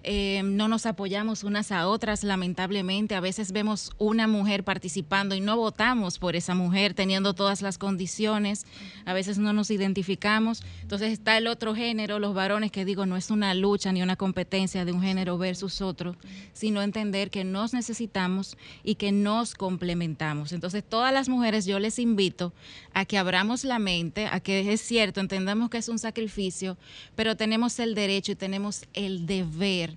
Eh, no nos apoyamos unas a otras, lamentablemente. A veces vemos una mujer participando y no votamos por esa mujer teniendo todas las condiciones. A veces no nos identificamos. Entonces está el otro género, los varones, que digo, no es una lucha ni una competencia de un género versus otro, sino entender que nos necesitamos y que nos complementamos. Entonces, todas las mujeres yo les invito a que abramos la mente, a que es cierto, entendamos que es un sacrificio, pero tenemos el derecho y tenemos el deber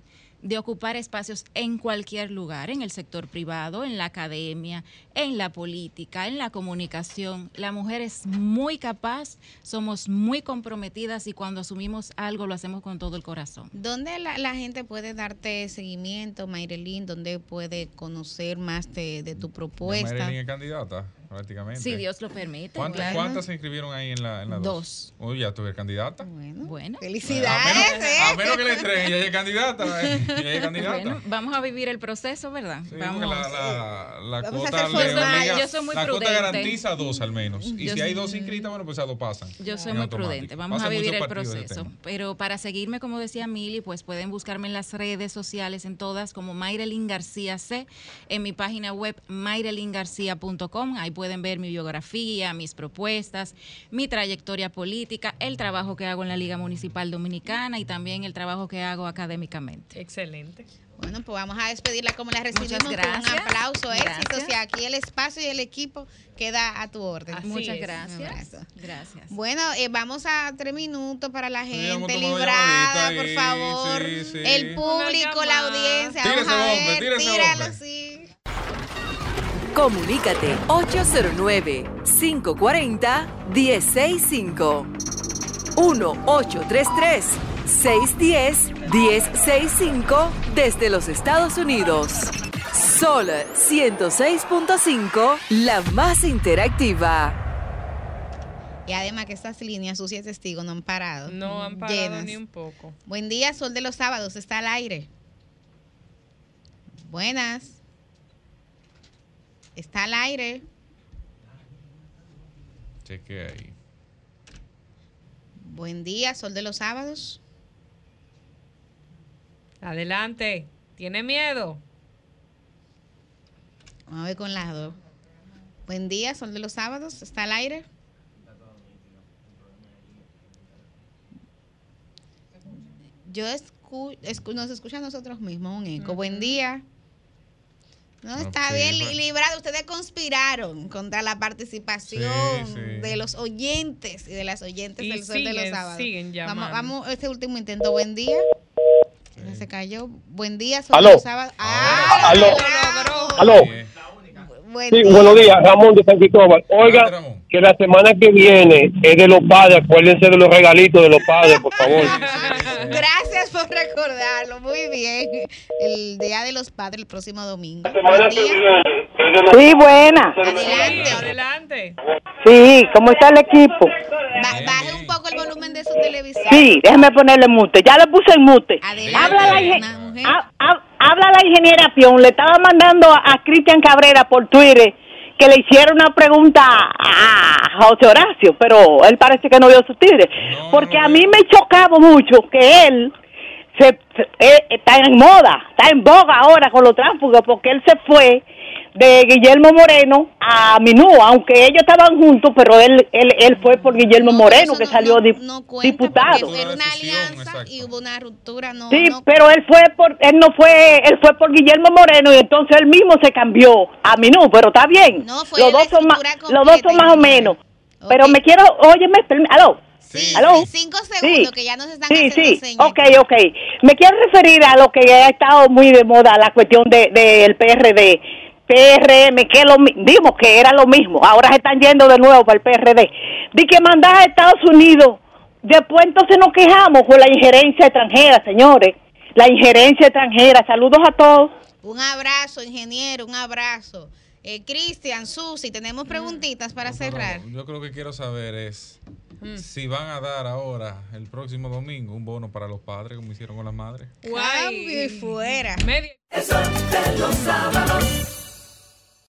de ocupar espacios en cualquier lugar, en el sector privado, en la academia, en la política, en la comunicación. La mujer es muy capaz, somos muy comprometidas y cuando asumimos algo lo hacemos con todo el corazón. ¿Dónde la, la gente puede darte seguimiento, Mayrelín? ¿Dónde puede conocer más de, de tu propuesta? Marilyn es candidata, prácticamente. Si Dios lo permite. ¿Cuántas, claro. cuántas se inscribieron ahí en la, en la Dos. Oye, ya tú eres candidata. Bueno, A felicidades. menos, a menos que le entreguen, ella es candidata. eh, Ella es candidata. Bueno, vamos a vivir el proceso, ¿verdad? Sí, vamos. la, la, la Vamos a cuota formal. obliga- Yo soy muy la cuota prudente. garantiza dos al menos. Y Yo si hay dos inscritas, bueno, pues a dos pasan. Yo soy muy automático. prudente. Vamos a vivir el proceso. Pero para seguirme, como decía Mili, pues pueden buscarme en las redes sociales, en todas, como Mayrelin García C, en mi página web mayrelingarcía.com. Ahí pueden pueden ver mi biografía, mis propuestas, mi trayectoria política, el trabajo que hago en la Liga Municipal Dominicana y también el trabajo que hago académicamente. Excelente. Bueno, pues vamos a despedirla como la recibimos Muchas con un aplauso, éxitos. Gracias. Y aquí el espacio y el equipo queda a tu orden. Así Muchas es. gracias. Gracias. Bueno, eh, vamos a tres minutos para la gente una librada, por ahí, favor. sí, sí. El público, la audiencia. Tírese, vamos a hombre, ver, tírese, tíralo, hombre. sí. Comunícate 809-540-1065. 1-833-610-1065 desde los Estados Unidos. Sol 106.5, la más interactiva. Y además que estas líneas, sus y testigos, no han parado. No han parado Llenas. ni un poco. Buen día, Sol de los Sábados, está al aire. Buenas. Está al aire. Cheque ahí. Buen día, Sol de los Sábados. Adelante. ¿Tiene miedo? Vamos a ver con las dos. Buen día, Sol de los Sábados, está al aire. Yo escu escu- nos escucha a nosotros mismos un eco. Buen día. No, está Ok, bien bueno. librado. Ustedes conspiraron contra la participación Sí, sí. de los oyentes y de las oyentes Y del Sol de los Sábados. siguen vamos, vamos, este último intento. Buen día. Ya Se cayó. Buen día, Sol Aló. de los Sábados. Ah, Aló. bravo. Aló. Buen Sí, día. buenos días, Ramón de San Cristóbal. Oiga, que la semana que viene es de los padres. Acuérdense de los regalitos de los padres, por favor. Gracias por recordarlo. Muy bien. El Día de los Padres el próximo domingo. Buen. Sí, buena. Adelante. Adelante. Sí, ¿cómo está el equipo? Ba- baje un poco el volumen de su televisión. Sí, déjeme ponerle mute. Ya le puse el mute. Adelante, Habla la, ha- ha- habla la ingeniera Pion. Le estaba mandando a, a Cristian Cabrera por Twitter que le hiciera una pregunta a José Horacio, pero él parece que no vio sus tigres. Porque a mí me chocaba mucho que él se, se- eh, está en moda, está en boga ahora con los tránsfugas, porque él se fue de Guillermo Moreno a Minú, aunque ellos estaban juntos, pero él él, él fue por Guillermo Moreno, que salió dip- diputado. Era una alianza y hubo una ruptura. No, Sí, no- pero él fue por, él no fue, él fue por Guillermo Moreno y entonces él mismo se cambió a Minú, pero está bien. fue los dos son más, los dos son más o menos. Pero me quiero, óyeme, aló. ¿Aló? Cinco segundos que ya nos están Sí, haciendo sí, señas. ok, ok. Me quiero referir a lo que ha estado muy de moda, la cuestión del de, del PRD. PRM, que lo dimos que era lo mismo, ahora se están yendo de nuevo para el PRD. Di que mandar a Estados Unidos, después entonces nos quejamos por la injerencia extranjera, señores. La injerencia extranjera. Saludos a todos. Un abrazo, ingeniero, un abrazo. Eh, Cristian, Susi, tenemos preguntitas para cerrar. Yo creo que quiero saber es Mm. si van a dar ahora, el próximo domingo, un bono para los padres, como hicieron con las madres. Cambio y fuera. Media. El sol de los sábados.